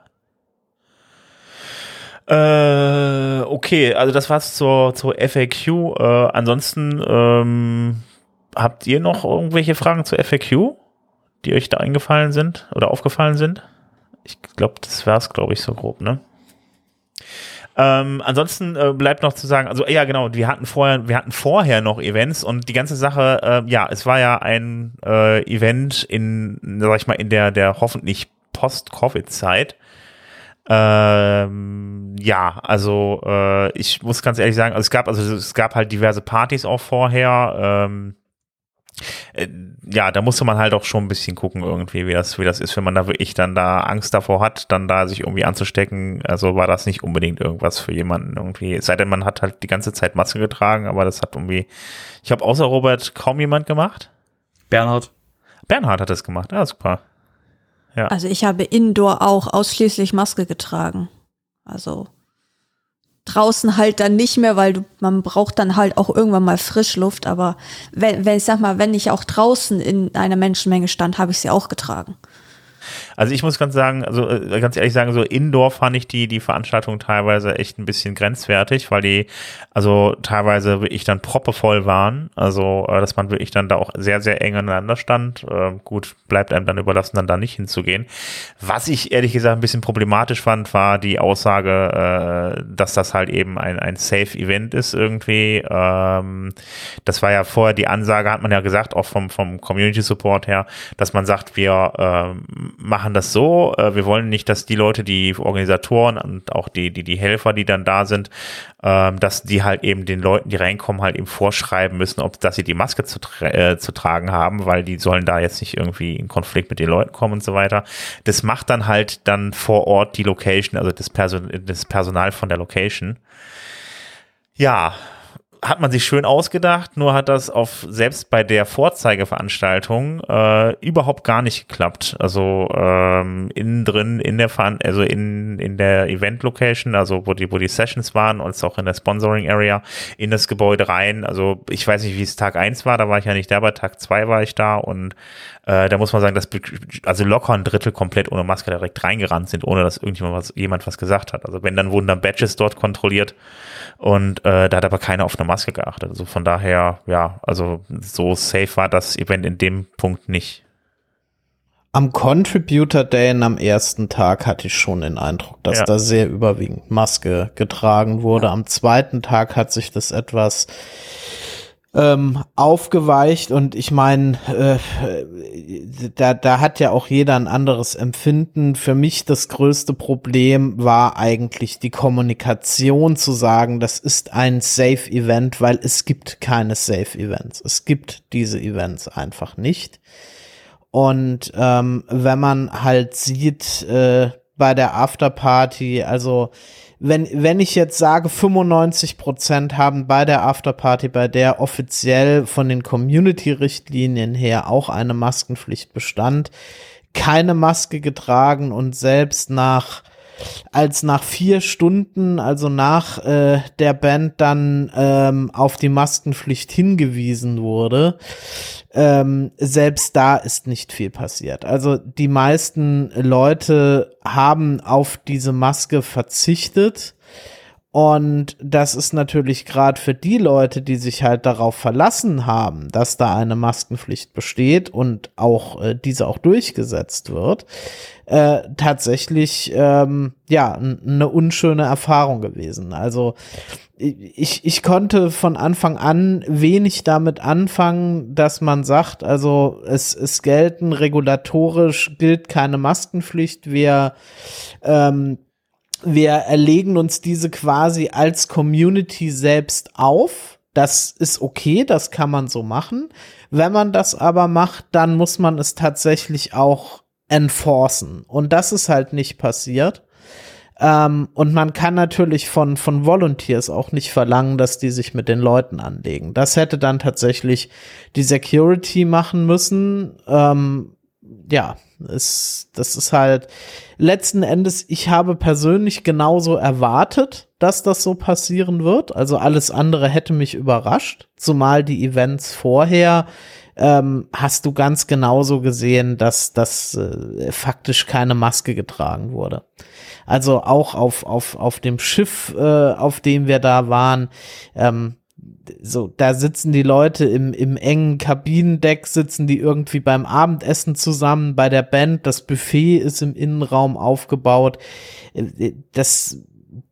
Äh, okay, also das war's zur, zur FAQ. Äh, ansonsten ähm, habt ihr noch irgendwelche Fragen zur FAQ, die euch da eingefallen sind oder aufgefallen sind? Ich glaube, das war's, glaube ich, so grob, ne? Ähm, ansonsten äh, bleibt noch zu sagen, also ja genau, wir hatten vorher, wir hatten vorher noch Events und die ganze Sache, äh, ja, es war ja ein äh, Event in, sag ich mal, in der der hoffentlich Post-Covid-Zeit. Ähm, ja, also äh, ich muss ganz ehrlich sagen, also es gab also es gab halt diverse Partys auch vorher. Ähm, äh, ja, da musste man halt auch schon ein bisschen gucken irgendwie, wie das, wie das ist, wenn man da wirklich dann da Angst davor hat, dann da sich irgendwie anzustecken. Also war das nicht unbedingt irgendwas für jemanden irgendwie. Es sei denn, man hat halt die ganze Zeit Maske getragen, aber das hat irgendwie, ich habe außer Robert kaum jemand gemacht. Bernhard. Bernhard hat das gemacht, ja, super. Ja. Also ich habe indoor auch ausschließlich Maske getragen. Also draußen halt dann nicht mehr, weil du, man braucht dann halt auch irgendwann mal Frischluft. Aber wenn, wenn ich sag mal, wenn ich auch draußen in einer Menschenmenge stand, habe ich sie auch getragen. Also ich muss ganz sagen, also äh, ganz ehrlich sagen, so Indoor fand ich die, die Veranstaltung teilweise echt ein bisschen grenzwertig, weil die also teilweise wirklich dann proppevoll waren. Also, äh, dass man wirklich dann da auch sehr, sehr eng aneinander stand. Äh, gut, bleibt einem dann überlassen, dann da nicht hinzugehen. Was ich ehrlich gesagt ein bisschen problematisch fand, war die Aussage, dass das halt eben ein, ein Safe-Event ist irgendwie. Ähm, das war ja vorher die Ansage, hat man ja gesagt, auch vom, vom Community Support her, dass man sagt, wir ähm, machen das so. Äh, wir wollen nicht, dass die Leute, die Organisatoren und auch die, die, die Helfer, die dann da sind, ähm, dass die halt eben den Leuten, die reinkommen, halt eben vorschreiben müssen, ob, dass sie die Maske zu, tra äh, zu tragen haben, weil die sollen da jetzt nicht irgendwie in Konflikt mit den Leuten kommen und so weiter. Das macht dann halt dann vor Ort die Location, also das, Person das Personal von der Location. Ja, hat man sich schön ausgedacht, nur hat das auf selbst bei der Vorzeigeveranstaltung äh, überhaupt gar nicht geklappt. Also ähm, innen drin in der Ver also in in der Event Location, also wo die wo die Sessions waren und auch in der Sponsoring Area in das Gebäude rein. Also ich weiß nicht, wie es Tag eins war, da war ich ja nicht da, bei Tag zwei war ich da und äh, da muss man sagen, dass also locker ein Drittel komplett ohne Maske direkt reingerannt sind, ohne dass irgendjemand was jemand was gesagt hat. Also wenn dann wurden dann Badges dort kontrolliert und äh, da hat aber keiner auf eine Maske geachtet. Also von daher, ja, also so safe war das Event in dem Punkt nicht. Am Contributor Day am ersten Tag hatte ich schon den Eindruck, dass ja. da sehr überwiegend Maske getragen wurde. Am zweiten Tag hat sich das etwas ähm, aufgeweicht und ich meine, äh, da, da hat ja auch jeder ein anderes Empfinden. Für mich das größte Problem war eigentlich die Kommunikation zu sagen, das ist ein Safe Event, weil es gibt keine Safe Events. Es gibt diese Events einfach nicht. Und ähm, wenn man halt sieht äh, bei der Afterparty, also wenn, wenn ich jetzt sage, 95 Prozent haben bei der Afterparty, bei der offiziell von den Community-Richtlinien her auch eine Maskenpflicht bestand, keine Maske getragen und selbst nach als nach vier Stunden, also nach äh, der Band dann ähm, auf die Maskenpflicht hingewiesen wurde, ähm, selbst da ist nicht viel passiert. Also die meisten Leute haben auf diese Maske verzichtet. Und das ist natürlich gerade für die Leute, die sich halt darauf verlassen haben, dass da eine Maskenpflicht besteht und auch äh, diese auch durchgesetzt wird, äh, tatsächlich ähm, ja eine unschöne Erfahrung gewesen. Also ich, ich konnte von Anfang an wenig damit anfangen, dass man sagt, also es, es gelten regulatorisch gilt keine Maskenpflicht, wir ähm, wir erlegen uns diese quasi als Community selbst auf. Das ist okay, das kann man so machen. Wenn man das aber macht, dann muss man es tatsächlich auch enforcen. Und das ist halt nicht passiert. Ähm, und man kann natürlich von, von Volunteers auch nicht verlangen, dass die sich mit den Leuten anlegen. Das hätte dann tatsächlich die Security machen müssen. Ähm, ja, ist, das ist halt letzten Endes, ich habe persönlich genauso erwartet, dass das so passieren wird. Also alles andere hätte mich überrascht, zumal die Events vorher ähm, hast du ganz genauso gesehen, dass das äh, faktisch keine Maske getragen wurde. Also auch auf, auf, auf dem Schiff, äh, auf dem wir da waren, ähm, so, da sitzen die Leute im, im engen Kabinendeck, sitzen die irgendwie beim Abendessen zusammen bei der Band. Das Buffet ist im Innenraum aufgebaut. Äh, das,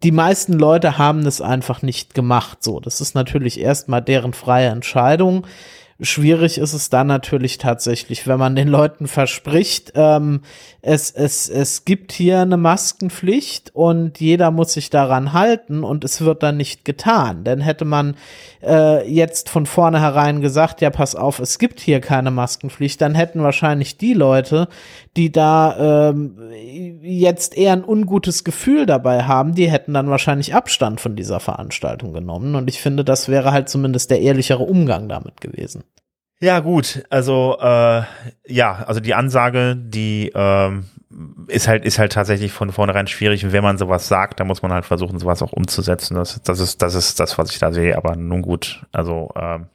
die meisten Leute haben das einfach nicht gemacht. So, das ist natürlich erstmal deren freie Entscheidung. Schwierig ist es dann natürlich tatsächlich, wenn man den Leuten verspricht, ähm, es, es, es gibt hier eine Maskenpflicht und jeder muss sich daran halten und es wird dann nicht getan. Denn hätte man äh, jetzt von vornherein gesagt, ja, pass auf, es gibt hier keine Maskenpflicht, dann hätten wahrscheinlich die Leute, die da ähm, jetzt eher ein ungutes Gefühl dabei haben, die hätten dann wahrscheinlich Abstand von dieser Veranstaltung genommen. Und ich finde, das wäre halt zumindest der ehrlichere Umgang damit gewesen. Ja, gut, also äh, ja, also die Ansage, die ähm, ist halt, ist halt tatsächlich von vornherein schwierig. Und wenn man sowas sagt, dann muss man halt versuchen, sowas auch umzusetzen. Das, das ist, das ist das, was ich da sehe, aber nun gut. Also ähm,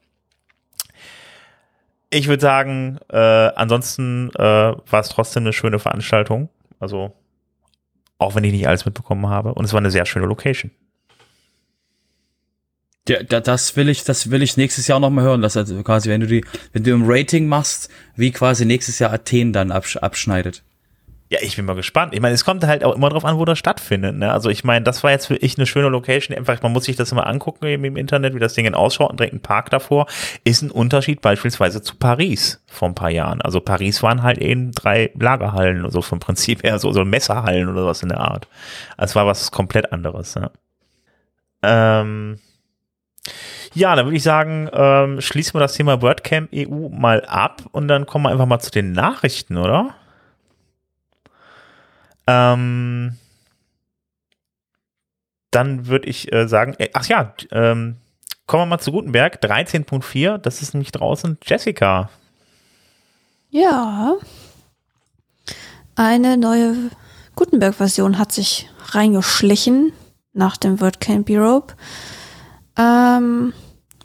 ich würde sagen, äh, ansonsten äh, war es trotzdem eine schöne Veranstaltung. Also auch wenn ich nicht alles mitbekommen habe. Und es war eine sehr schöne Location. Ja, das will ich, das will ich nächstes Jahr noch mal hören. Das also quasi, wenn du die, wenn du im Rating machst, wie quasi nächstes Jahr Athen dann absch abschneidet. Ja, ich bin mal gespannt. Ich meine, es kommt halt auch immer drauf an, wo das stattfindet. Ne? Also ich meine, das war jetzt für ich eine schöne Location. Einfach, man muss sich das immer angucken im Internet, wie das Ding ausschaut und direkt ein Park davor. Ist ein Unterschied beispielsweise zu Paris vor ein paar Jahren. Also Paris waren halt eben drei Lagerhallen, so vom Prinzip her, so, so Messerhallen oder was in der Art. Es war was komplett anderes. Ne? Ähm ja, dann würde ich sagen, ähm, schließen wir das Thema WordCamp EU mal ab und dann kommen wir einfach mal zu den Nachrichten, oder? Ähm, dann würde ich äh, sagen, äh, ach ja, ähm, Kommen wir mal zu Gutenberg, 13.4, das ist nämlich draußen Jessica. Ja. Eine neue Gutenberg-Version hat sich reingeschlichen nach dem WordCamp Europe. Ähm,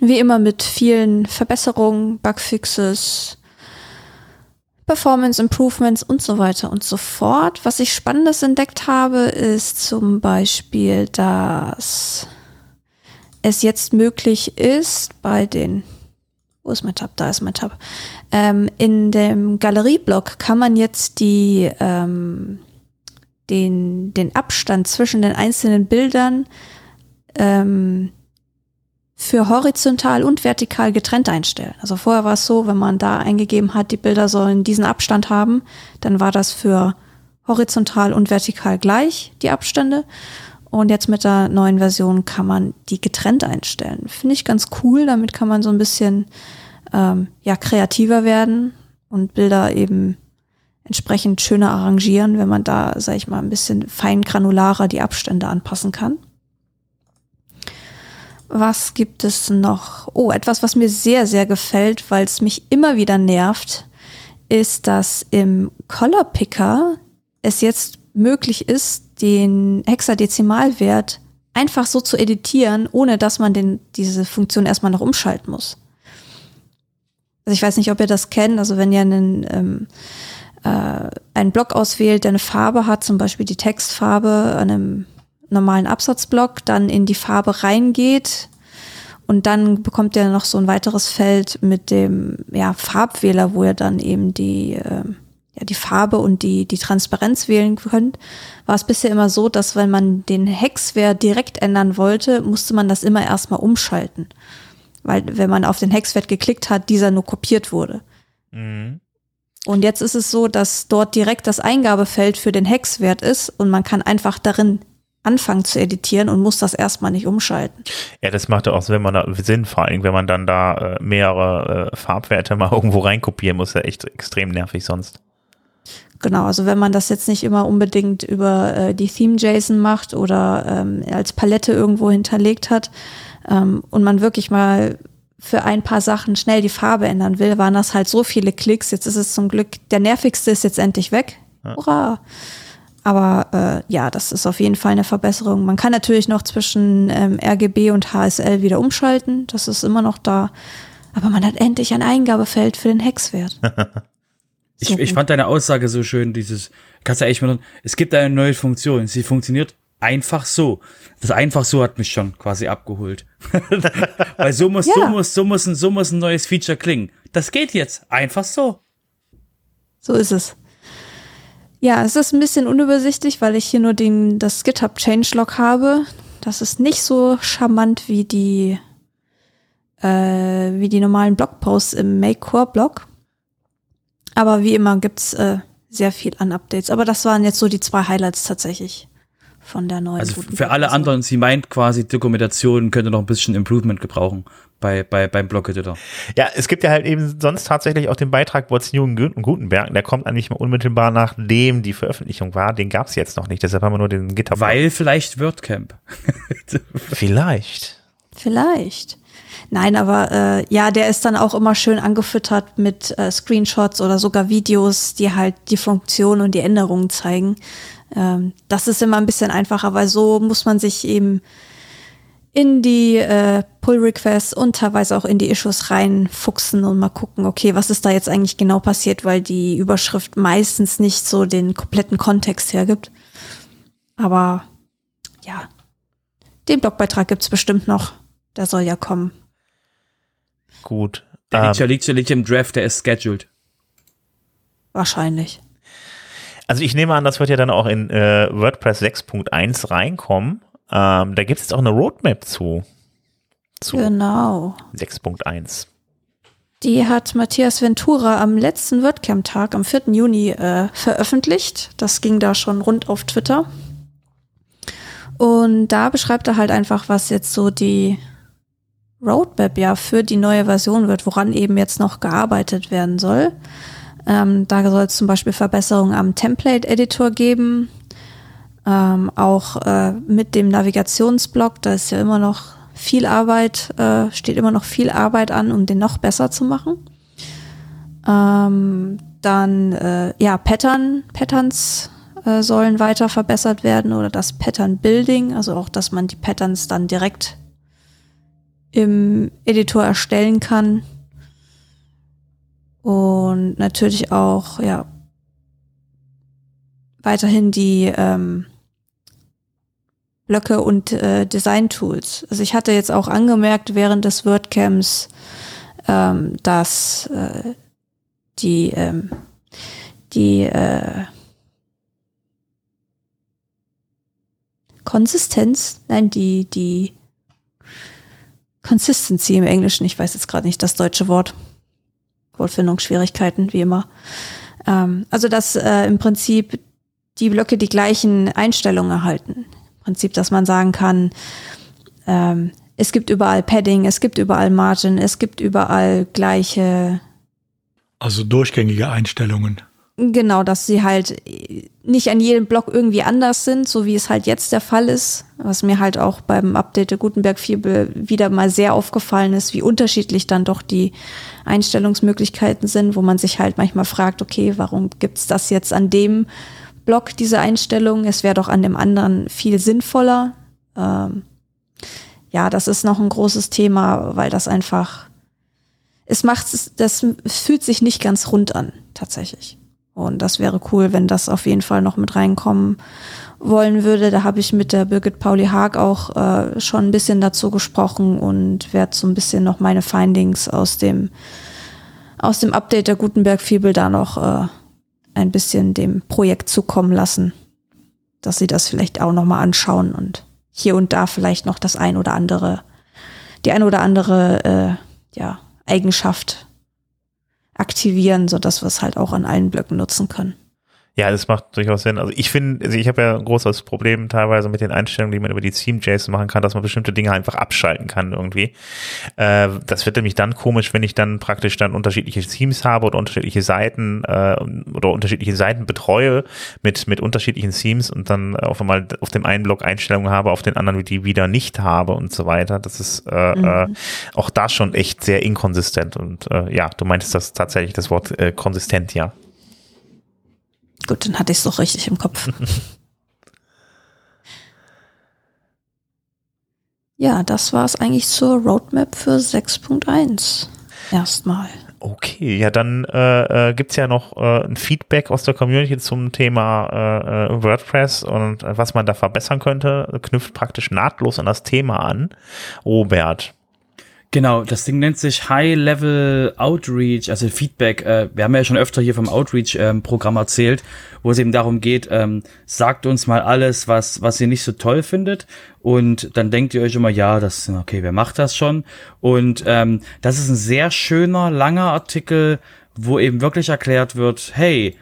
wie immer mit vielen Verbesserungen, Bugfixes, Performance Improvements und so weiter und so fort. Was ich Spannendes entdeckt habe, ist zum Beispiel, dass es jetzt möglich ist, bei den, wo ist mein Tab? Da ist mein Tab. Ähm, in dem Galerieblock kann man jetzt die, ähm, den, den Abstand zwischen den einzelnen Bildern ähm, für horizontal und vertikal getrennt einstellen. Also vorher war es so, wenn man da eingegeben hat, die Bilder sollen diesen Abstand haben, dann war das für horizontal und vertikal gleich, die Abstände. Und jetzt mit der neuen Version kann man die getrennt einstellen. Finde ich ganz cool. Damit kann man so ein bisschen ähm, ja, kreativer werden und Bilder eben entsprechend schöner arrangieren, wenn man da, sag ich mal, ein bisschen fein granularer die Abstände anpassen kann. Was gibt es noch? Oh, etwas, was mir sehr, sehr gefällt, weil es mich immer wieder nervt, ist, dass im Color Picker es jetzt möglich ist, den Hexadezimalwert einfach so zu editieren, ohne dass man den, diese Funktion erstmal noch umschalten muss. Also ich weiß nicht, ob ihr das kennt. Also wenn ihr einen, ähm, äh, einen Block auswählt, der eine Farbe hat, zum Beispiel die Textfarbe an einem normalen Absatzblock, dann in die Farbe reingeht und dann bekommt ihr noch so ein weiteres Feld mit dem ja, Farbwähler, wo ihr dann eben die äh, ja, die Farbe und die, die Transparenz wählen könnt, war es bisher immer so, dass wenn man den Hexwert direkt ändern wollte, musste man das immer erstmal umschalten. Weil wenn man auf den Hexwert geklickt hat, dieser nur kopiert wurde. Mhm. Und jetzt ist es so, dass dort direkt das Eingabefeld für den Hexwert ist und man kann einfach darin anfangen zu editieren und muss das erstmal nicht umschalten. Ja, das macht auch Sinn, Sinn, vor allem wenn man dann da äh, mehrere äh, Farbwerte mal *laughs* irgendwo reinkopieren muss, ja echt extrem nervig sonst. Genau, also wenn man das jetzt nicht immer unbedingt über äh, die Theme-JSON macht oder ähm, als Palette irgendwo hinterlegt hat ähm, und man wirklich mal für ein paar Sachen schnell die Farbe ändern will, waren das halt so viele Klicks. Jetzt ist es zum Glück, der nervigste ist jetzt endlich weg. Ja. Hurra! Aber äh, ja, das ist auf jeden Fall eine Verbesserung. Man kann natürlich noch zwischen ähm, RGB und HSL wieder umschalten. Das ist immer noch da. Aber man hat endlich ein Eingabefeld für den Hexwert. *laughs* Ich, ich fand deine Aussage so schön, dieses, kannst du echt mal, es gibt eine neue Funktion, sie funktioniert einfach so. Das einfach so hat mich schon quasi abgeholt. *laughs* Weil so muss, ja. so muss, so muss, ein, so muss ein neues Feature klingen. Das geht jetzt einfach so. So ist es. Ja, es ist ein bisschen unübersichtlich, weil ich hier nur den, das GitHub Changelog habe. Das ist nicht so charmant wie die, äh, wie die normalen Blogposts im Make Core Blog. Aber wie immer gibt's äh, sehr viel an Updates. Aber das waren jetzt so die zwei Highlights tatsächlich von der neuen. Also für alle anderen, sie meint quasi, Dokumentation könnte noch ein bisschen Improvement gebrauchen bei, bei, beim Blog-Editor. Ja, es gibt ja halt eben sonst tatsächlich auch den Beitrag What's New in Gutenberg. Der kommt eigentlich mal unmittelbar nachdem die Veröffentlichung war. Den gab es jetzt noch nicht. Deshalb haben wir nur den GitHub. Weil vielleicht WordCamp. *laughs* vielleicht. Vielleicht. Nein, aber äh, ja, der ist dann auch immer schön angefüttert mit äh, Screenshots oder sogar Videos, die halt die Funktion und die Änderungen zeigen. Ähm, das ist immer ein bisschen einfacher, weil so muss man sich eben in die äh, Pull-Requests und teilweise auch in die Issues reinfuchsen und mal gucken, okay, was ist da jetzt eigentlich genau passiert, weil die Überschrift meistens nicht so den kompletten Kontext hergibt. Aber ja, den Blogbeitrag gibt's bestimmt noch. Der soll ja kommen. Gut. Der liegt, ja, ähm, liegt, ja, liegt im Draft, der ist scheduled. Wahrscheinlich. Also ich nehme an, das wird ja dann auch in äh, WordPress 6.1 reinkommen. Ähm, da gibt es auch eine Roadmap zu. zu genau. 6.1. Die hat Matthias Ventura am letzten WordCamp-Tag, am 4. Juni, äh, veröffentlicht. Das ging da schon rund auf Twitter. Und da beschreibt er halt einfach, was jetzt so die Roadmap ja für die neue Version wird, woran eben jetzt noch gearbeitet werden soll. Ähm, da soll es zum Beispiel Verbesserungen am Template-Editor geben, ähm, auch äh, mit dem Navigationsblock, da ist ja immer noch viel Arbeit, äh, steht immer noch viel Arbeit an, um den noch besser zu machen. Ähm, dann, äh, ja, Pattern, Patterns äh, sollen weiter verbessert werden oder das Pattern Building, also auch, dass man die Patterns dann direkt im Editor erstellen kann. Und natürlich auch, ja, weiterhin die ähm, Blöcke und äh, Design-Tools. Also ich hatte jetzt auch angemerkt während des WordCamps, ähm, dass äh, die, ähm, die äh, Konsistenz, nein, die, die Consistency im Englischen, ich weiß jetzt gerade nicht das deutsche Wort. Wortfindungsschwierigkeiten, wie immer. Ähm, also, dass äh, im Prinzip die Blöcke die gleichen Einstellungen erhalten. Im Prinzip, dass man sagen kann, ähm, es gibt überall Padding, es gibt überall Margin, es gibt überall gleiche also durchgängige Einstellungen. Genau, dass sie halt nicht an jedem Block irgendwie anders sind, so wie es halt jetzt der Fall ist. Was mir halt auch beim Update der Gutenberg-Fibel wieder mal sehr aufgefallen ist, wie unterschiedlich dann doch die Einstellungsmöglichkeiten sind, wo man sich halt manchmal fragt, okay, warum gibt's das jetzt an dem Block, diese Einstellung? Es wäre doch an dem anderen viel sinnvoller. Ähm, ja, das ist noch ein großes Thema, weil das einfach es macht das fühlt sich nicht ganz rund an, tatsächlich. Und das wäre cool, wenn das auf jeden Fall noch mit reinkommen wollen würde. Da habe ich mit der Birgit Pauli Haag auch äh, schon ein bisschen dazu gesprochen und werde so ein bisschen noch meine Findings aus dem aus dem Update der Gutenberg-Fibel da noch äh, ein bisschen dem Projekt zukommen lassen, dass sie das vielleicht auch noch mal anschauen und hier und da vielleicht noch das ein oder andere, die ein oder andere äh, ja Eigenschaft aktivieren, so dass wir es halt auch an allen Blöcken nutzen können. Ja, das macht durchaus Sinn. Also ich finde, also ich habe ja ein großes Problem teilweise mit den Einstellungen, die man über die Theme-JSON machen kann, dass man bestimmte Dinge einfach abschalten kann irgendwie. Äh, das wird nämlich dann komisch, wenn ich dann praktisch dann unterschiedliche Themes habe oder unterschiedliche Seiten äh, oder unterschiedliche Seiten betreue mit, mit unterschiedlichen Themes und dann auf einmal auf dem einen Block Einstellungen habe, auf den anderen die wieder nicht habe und so weiter. Das ist äh, äh mhm. auch da schon echt sehr inkonsistent. Und äh, ja, du meintest das tatsächlich das Wort äh, konsistent, ja. Gut, dann hatte ich es doch richtig im Kopf. *laughs* ja, das war es eigentlich zur Roadmap für 6.1. Erstmal. Okay, ja, dann äh, äh, gibt ja noch äh, ein Feedback aus der Community zum Thema äh, äh WordPress und äh, was man da verbessern könnte, knüpft praktisch nahtlos an das Thema an. Robert, Genau, das Ding nennt sich High Level Outreach, also Feedback. Äh, wir haben ja schon öfter hier vom Outreach-Programm ähm, erzählt, wo es eben darum geht, ähm, sagt uns mal alles, was, was ihr nicht so toll findet. Und dann denkt ihr euch immer, ja, das, okay, wer macht das schon? Und ähm, das ist ein sehr schöner, langer Artikel, wo eben wirklich erklärt wird, hey,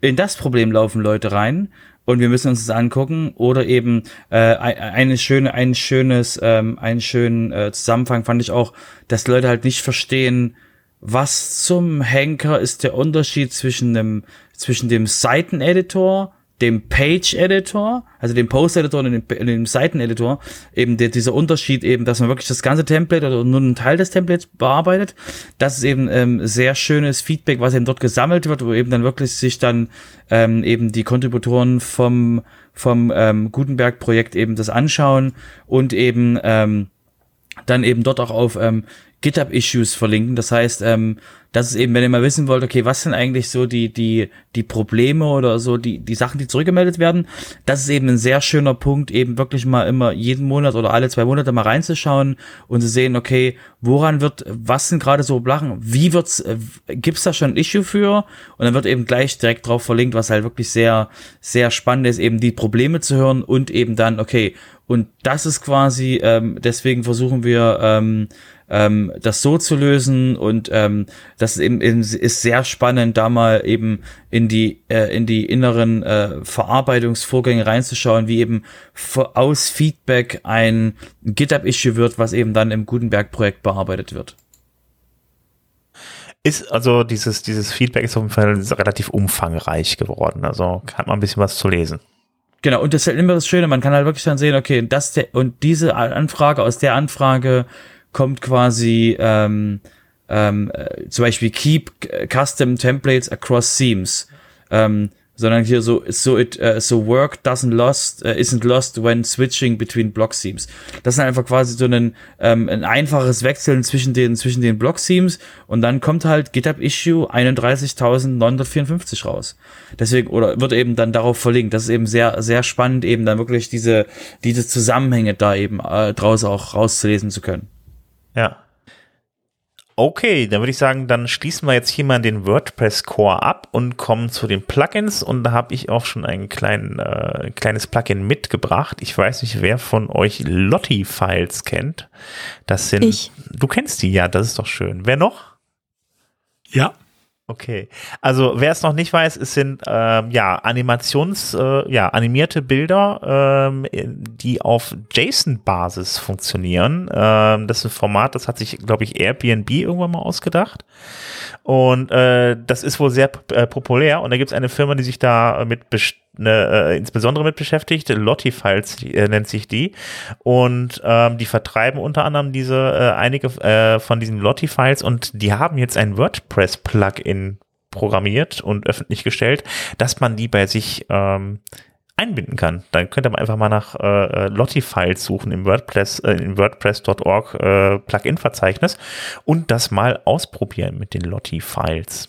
in das Problem laufen Leute rein und wir müssen uns das angucken oder eben äh, eine schöne ein schönes ähm, einen schönen äh, Zusammenfang fand ich auch dass Leute halt nicht verstehen was zum Henker ist der Unterschied zwischen dem zwischen dem Seiteneditor dem Page-Editor, also dem Post-Editor und dem, dem Seiten-Editor, eben der, dieser Unterschied eben, dass man wirklich das ganze Template oder nur einen Teil des Templates bearbeitet, das ist eben ähm, sehr schönes Feedback, was eben dort gesammelt wird, wo eben dann wirklich sich dann ähm, eben die Kontributoren vom, vom ähm, Gutenberg-Projekt eben das anschauen und eben ähm, dann eben dort auch auf ähm, GitHub-Issues verlinken. Das heißt, ähm, das ist eben, wenn ihr mal wissen wollt, okay, was sind eigentlich so die, die, die Probleme oder so, die, die Sachen, die zurückgemeldet werden, das ist eben ein sehr schöner Punkt, eben wirklich mal immer jeden Monat oder alle zwei Monate mal reinzuschauen und zu sehen, okay, woran wird, was sind gerade so Blachen, wie wird's, äh, gibt's da schon ein Issue für? Und dann wird eben gleich direkt drauf verlinkt, was halt wirklich sehr, sehr spannend ist, eben die Probleme zu hören und eben dann, okay, und das ist quasi, ähm, deswegen versuchen wir, ähm, ähm, das so zu lösen und ähm, das ist eben ist sehr spannend, da mal eben in die äh, in die inneren äh, Verarbeitungsvorgänge reinzuschauen, wie eben aus Feedback ein GitHub-Issue wird, was eben dann im Gutenberg-Projekt bearbeitet wird. Ist also dieses dieses Feedback ist auf jeden Fall relativ umfangreich geworden, also hat man ein bisschen was zu lesen. Genau, und das ist halt immer das Schöne, man kann halt wirklich dann sehen, okay, das der, und diese Anfrage, aus der Anfrage kommt quasi ähm, ähm, äh, zum Beispiel Keep Custom Templates across Themes. Ähm, sondern hier so so it uh, so work doesn't lost uh, isn't lost when switching between block themes. Das ist einfach quasi so ein ähm, ein einfaches Wechseln zwischen den zwischen den Block Themes und dann kommt halt GitHub Issue 31.954 raus. Deswegen oder wird eben dann darauf verlinkt. Das ist eben sehr sehr spannend eben dann wirklich diese diese Zusammenhänge da eben äh, draus auch rauszulesen zu können. Ja. Okay, dann würde ich sagen, dann schließen wir jetzt hier mal den WordPress Core ab und kommen zu den Plugins. Und da habe ich auch schon ein klein, äh, kleines Plugin mitgebracht. Ich weiß nicht, wer von euch Lottie-Files kennt. Das sind. Ich. Du kennst die, ja, das ist doch schön. Wer noch? Ja. Okay, also wer es noch nicht weiß, es sind ähm, ja Animations, äh, ja animierte Bilder, ähm, die auf JSON-Basis funktionieren. Ähm, das ist ein Format, das hat sich, glaube ich, Airbnb irgendwann mal ausgedacht. Und äh, das ist wohl sehr äh, populär. Und da gibt es eine Firma, die sich da mit ne, äh, insbesondere mit beschäftigt. Lottie-Files äh, nennt sich die. Und ähm, die vertreiben unter anderem diese äh, einige äh, von diesen Lottie-Files und die haben jetzt ein WordPress-Plugin programmiert und öffentlich gestellt, dass man die bei sich ähm, einbinden kann. Dann könnt ihr mal einfach mal nach äh, Lottie-Files suchen im WordPress, äh, WordPress.org äh, Plugin-Verzeichnis und das mal ausprobieren mit den Lottie-Files.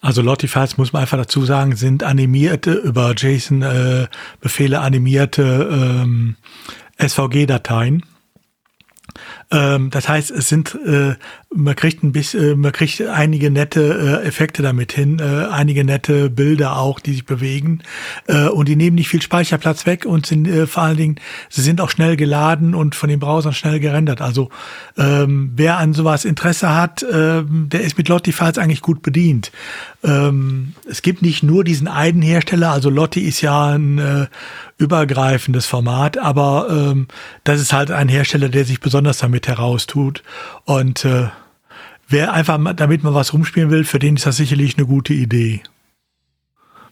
Also Lottie-Files muss man einfach dazu sagen, sind animierte über JSON-Befehle äh, animierte ähm, SVG-Dateien. Ähm, das heißt, es sind, äh, man kriegt ein bisschen, äh, man kriegt einige nette äh, Effekte damit hin, äh, einige nette Bilder auch, die sich bewegen. Äh, und die nehmen nicht viel Speicherplatz weg und sind äh, vor allen Dingen, sie sind auch schnell geladen und von den Browsern schnell gerendert. Also ähm, wer an sowas Interesse hat, ähm, der ist mit Lottie-Files eigentlich gut bedient. Ähm, es gibt nicht nur diesen einen Hersteller, also Lotti ist ja ein äh, übergreifendes Format, aber ähm, das ist halt ein Hersteller, der sich besonders damit heraustut. Und äh, wer einfach, damit man was rumspielen will, für den ist das sicherlich eine gute Idee.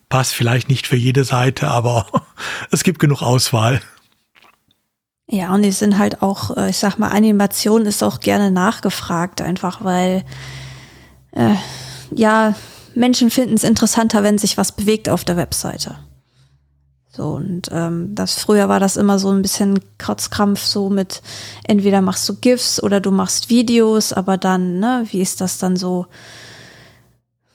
Passt vielleicht nicht für jede Seite, aber *laughs* es gibt genug Auswahl. Ja, und die sind halt auch, äh, ich sag mal, Animation ist auch gerne nachgefragt, einfach weil, äh, ja, Menschen finden es interessanter, wenn sich was bewegt auf der Webseite. So, und ähm, das früher war das immer so ein bisschen Kratzkrampf, so mit entweder machst du GIFs oder du machst Videos, aber dann, ne, wie ist das dann so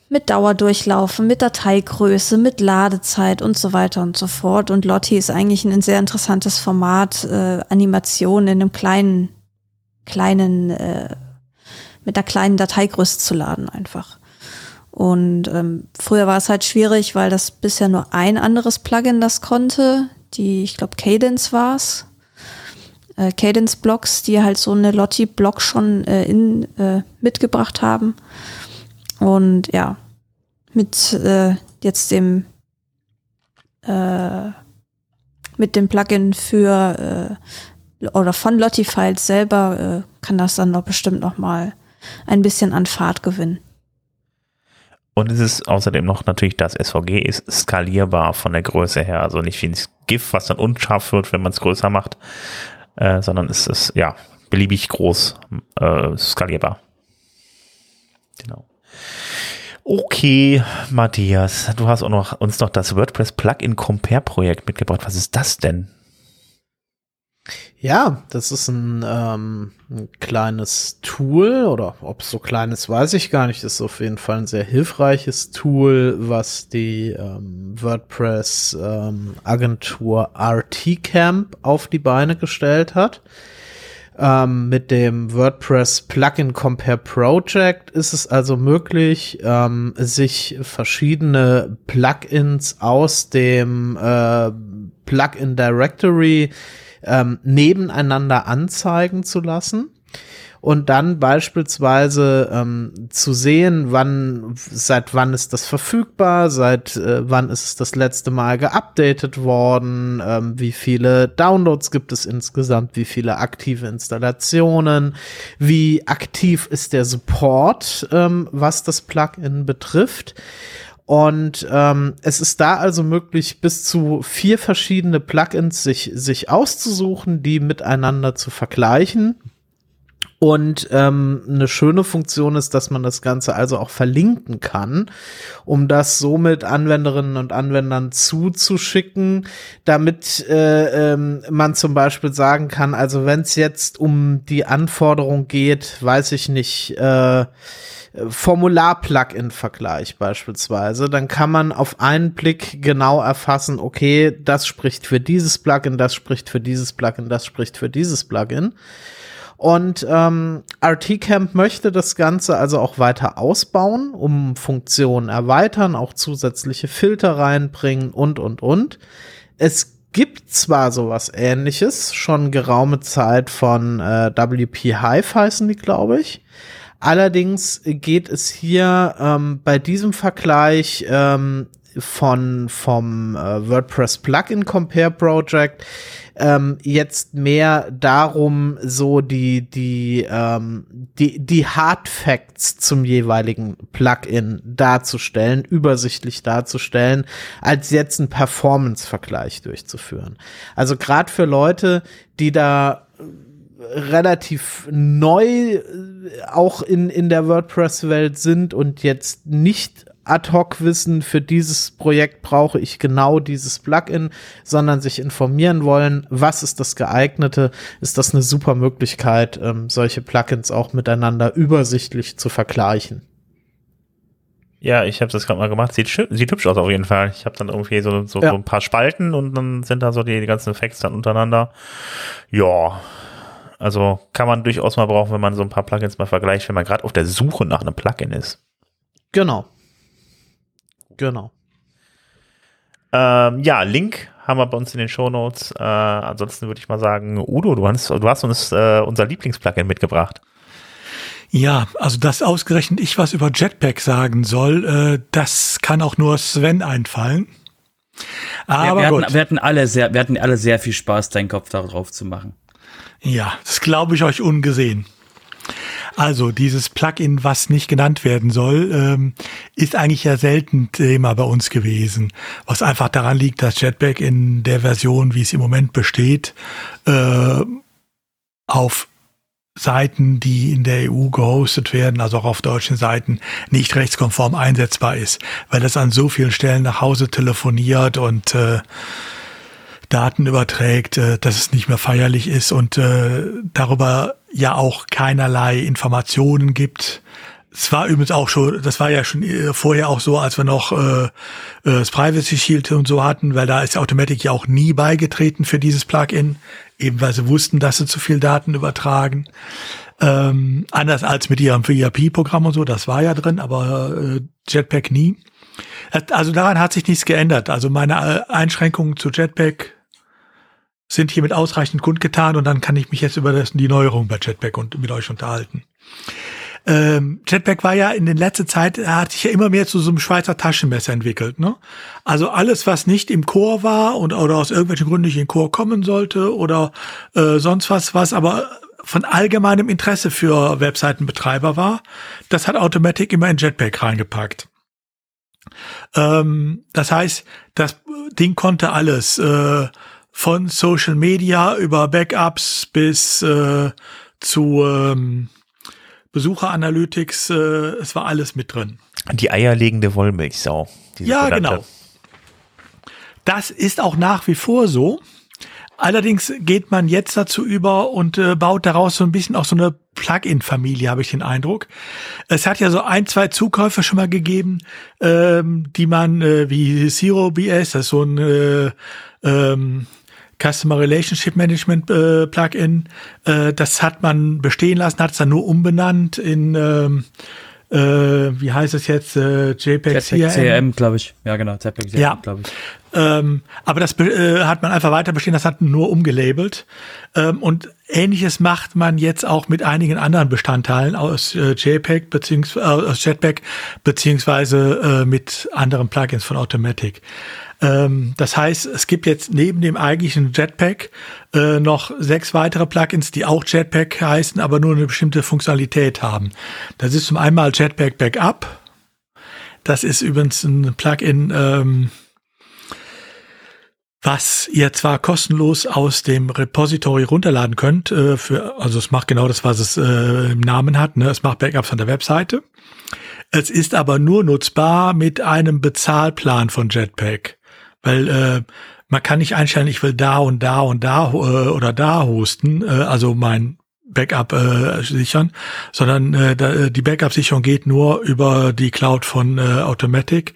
mit Dauerdurchlaufen, mit Dateigröße, mit Ladezeit und so weiter und so fort. Und Lottie ist eigentlich ein sehr interessantes Format, äh, Animation in einem kleinen, kleinen, äh, mit einer kleinen Dateigröße zu laden einfach. Und ähm, früher war es halt schwierig, weil das bisher nur ein anderes Plugin das konnte. Die, ich glaube, Cadence war's. Äh, Cadence Blocks, die halt so eine Lotti Block schon äh, in, äh, mitgebracht haben. Und ja, mit äh, jetzt dem äh, mit dem Plugin für äh, oder von Lotti Files selber äh, kann das dann doch bestimmt noch mal ein bisschen an Fahrt gewinnen. Und es ist außerdem noch natürlich, das SVG ist skalierbar von der Größe her. Also nicht wie ein GIF, was dann unscharf wird, wenn man es größer macht, äh, sondern es ist ja beliebig groß äh, skalierbar. Genau. Okay, Matthias, du hast auch noch, uns noch das WordPress Plugin Compare Projekt mitgebracht. Was ist das denn? Ja, das ist ein, ähm, ein kleines Tool oder ob es so klein ist, weiß ich gar nicht. Das ist auf jeden Fall ein sehr hilfreiches Tool, was die ähm, WordPress ähm, Agentur RT Camp auf die Beine gestellt hat. Ähm, mit dem WordPress Plugin Compare Project ist es also möglich, ähm, sich verschiedene Plugins aus dem äh, Plugin Directory ähm, nebeneinander anzeigen zu lassen und dann beispielsweise ähm, zu sehen, wann, seit wann ist das verfügbar, seit äh, wann ist es das letzte Mal geupdatet worden, ähm, wie viele Downloads gibt es insgesamt, wie viele aktive Installationen, wie aktiv ist der Support, ähm, was das Plugin betrifft. Und ähm, es ist da also möglich, bis zu vier verschiedene Plugins sich, sich auszusuchen, die miteinander zu vergleichen. Und ähm, eine schöne Funktion ist, dass man das Ganze also auch verlinken kann, um das somit Anwenderinnen und Anwendern zuzuschicken, damit äh, ähm, man zum Beispiel sagen kann, also wenn es jetzt um die Anforderung geht, weiß ich nicht, äh, Formular-Plugin-Vergleich beispielsweise, dann kann man auf einen Blick genau erfassen, okay, das spricht für dieses Plugin, das spricht für dieses Plugin, das spricht für dieses Plugin. Und ähm, RTCamp möchte das Ganze also auch weiter ausbauen, um Funktionen erweitern, auch zusätzliche Filter reinbringen und, und, und. Es gibt zwar sowas ähnliches, schon geraume Zeit von äh, WP Hive heißen die, glaube ich. Allerdings geht es hier ähm, bei diesem Vergleich ähm, von vom äh, WordPress Plugin Compare Project ähm, jetzt mehr darum, so die die ähm, die die Hard Facts zum jeweiligen Plugin darzustellen, übersichtlich darzustellen, als jetzt einen Performance Vergleich durchzuführen. Also gerade für Leute, die da relativ neu äh, auch in, in der WordPress-Welt sind und jetzt nicht ad hoc wissen, für dieses Projekt brauche ich genau dieses Plugin, sondern sich informieren wollen, was ist das geeignete, ist das eine super Möglichkeit, ähm, solche Plugins auch miteinander übersichtlich zu vergleichen. Ja, ich habe das gerade mal gemacht. Sieht, sieht hübsch aus auf jeden Fall. Ich habe dann irgendwie so, so, ja. so ein paar Spalten und dann sind da so die, die ganzen Effekte dann untereinander. Ja, also kann man durchaus mal brauchen, wenn man so ein paar Plugins mal vergleicht, wenn man gerade auf der Suche nach einem Plugin ist. Genau. Genau. Ähm, ja, Link haben wir bei uns in den Show Notes. Äh, ansonsten würde ich mal sagen, Udo, du hast, du hast uns äh, unser Lieblingsplugin mitgebracht. Ja, also dass ausgerechnet ich was über Jetpack sagen soll, äh, das kann auch nur Sven einfallen. Aber ja, wir, hatten, wir, hatten, alle sehr, wir hatten alle sehr viel Spaß, deinen Kopf darauf zu machen. Ja, das glaube ich euch ungesehen. Also dieses Plugin, was nicht genannt werden soll, ähm, ist eigentlich ja selten Thema bei uns gewesen, was einfach daran liegt, dass Jetpack in der Version, wie es im Moment besteht, äh, auf Seiten, die in der EU gehostet werden, also auch auf deutschen Seiten, nicht rechtskonform einsetzbar ist, weil das an so vielen Stellen nach Hause telefoniert und äh, Daten überträgt, äh, dass es nicht mehr feierlich ist. Und äh, darüber ja auch keinerlei Informationen gibt. Es war übrigens auch schon, das war ja schon äh, vorher auch so, als wir noch äh, äh, das Privacy Shield und so hatten, weil da ist Automatic ja auch nie beigetreten für dieses Plugin, eben weil sie wussten, dass sie zu viel Daten übertragen. Ähm, anders als mit ihrem VIP-Programm und so, das war ja drin, aber äh, Jetpack nie. Also daran hat sich nichts geändert. Also meine äh, Einschränkungen zu Jetpack sind hiermit ausreichend kundgetan und dann kann ich mich jetzt über das, die Neuerung bei Jetpack und mit euch unterhalten. Ähm, Jetpack war ja in der letzten Zeit, hat sich ja immer mehr zu so einem Schweizer Taschenmesser entwickelt. Ne? Also alles, was nicht im Chor war und oder aus irgendwelchen Gründen nicht in Chor kommen sollte oder äh, sonst was, was aber von allgemeinem Interesse für Webseitenbetreiber war, das hat Automatic immer in Jetpack reingepackt. Ähm, das heißt, das Ding konnte alles. Äh, von Social Media über Backups bis äh, zu ähm, Besucheranalytics, äh, es war alles mit drin. Die eierlegende Wollmilchsau. Ja, Produkte. genau. Das ist auch nach wie vor so. Allerdings geht man jetzt dazu über und äh, baut daraus so ein bisschen auch so eine Plugin-Familie, habe ich den Eindruck. Es hat ja so ein, zwei Zukäufe schon mal gegeben, ähm, die man äh, wie Zero BS, das ist so ein äh, ähm, Customer Relationship Management äh, Plugin. Äh, das hat man bestehen lassen, hat es dann nur umbenannt in ähm, äh, wie heißt es jetzt? Äh, JPEG, JPEG CRM, CRM glaube ich. Ja, genau, JPEG CRM, ja. glaube ich. Ähm, aber das äh, hat man einfach weiter bestehen, das hat nur umgelabelt. Ähm, und ähnliches macht man jetzt auch mit einigen anderen Bestandteilen aus äh, JPEG beziehungsweise aus Jetpack beziehungsweise mit anderen Plugins von Automatic. Ähm, das heißt, es gibt jetzt neben dem eigentlichen Jetpack äh, noch sechs weitere Plugins, die auch Jetpack heißen, aber nur eine bestimmte Funktionalität haben. Das ist zum einen Jetpack Backup. Das ist übrigens ein Plugin, ähm, was ihr zwar kostenlos aus dem Repository runterladen könnt, äh, für, also es macht genau das, was es äh, im Namen hat, ne? es macht Backups von der Webseite. Es ist aber nur nutzbar mit einem Bezahlplan von Jetpack, weil äh, man kann nicht einstellen, ich will da und da und da äh, oder da hosten, äh, also mein Backup äh, sichern, sondern äh, da, äh, die Backup-Sicherung geht nur über die Cloud von äh, Automatic.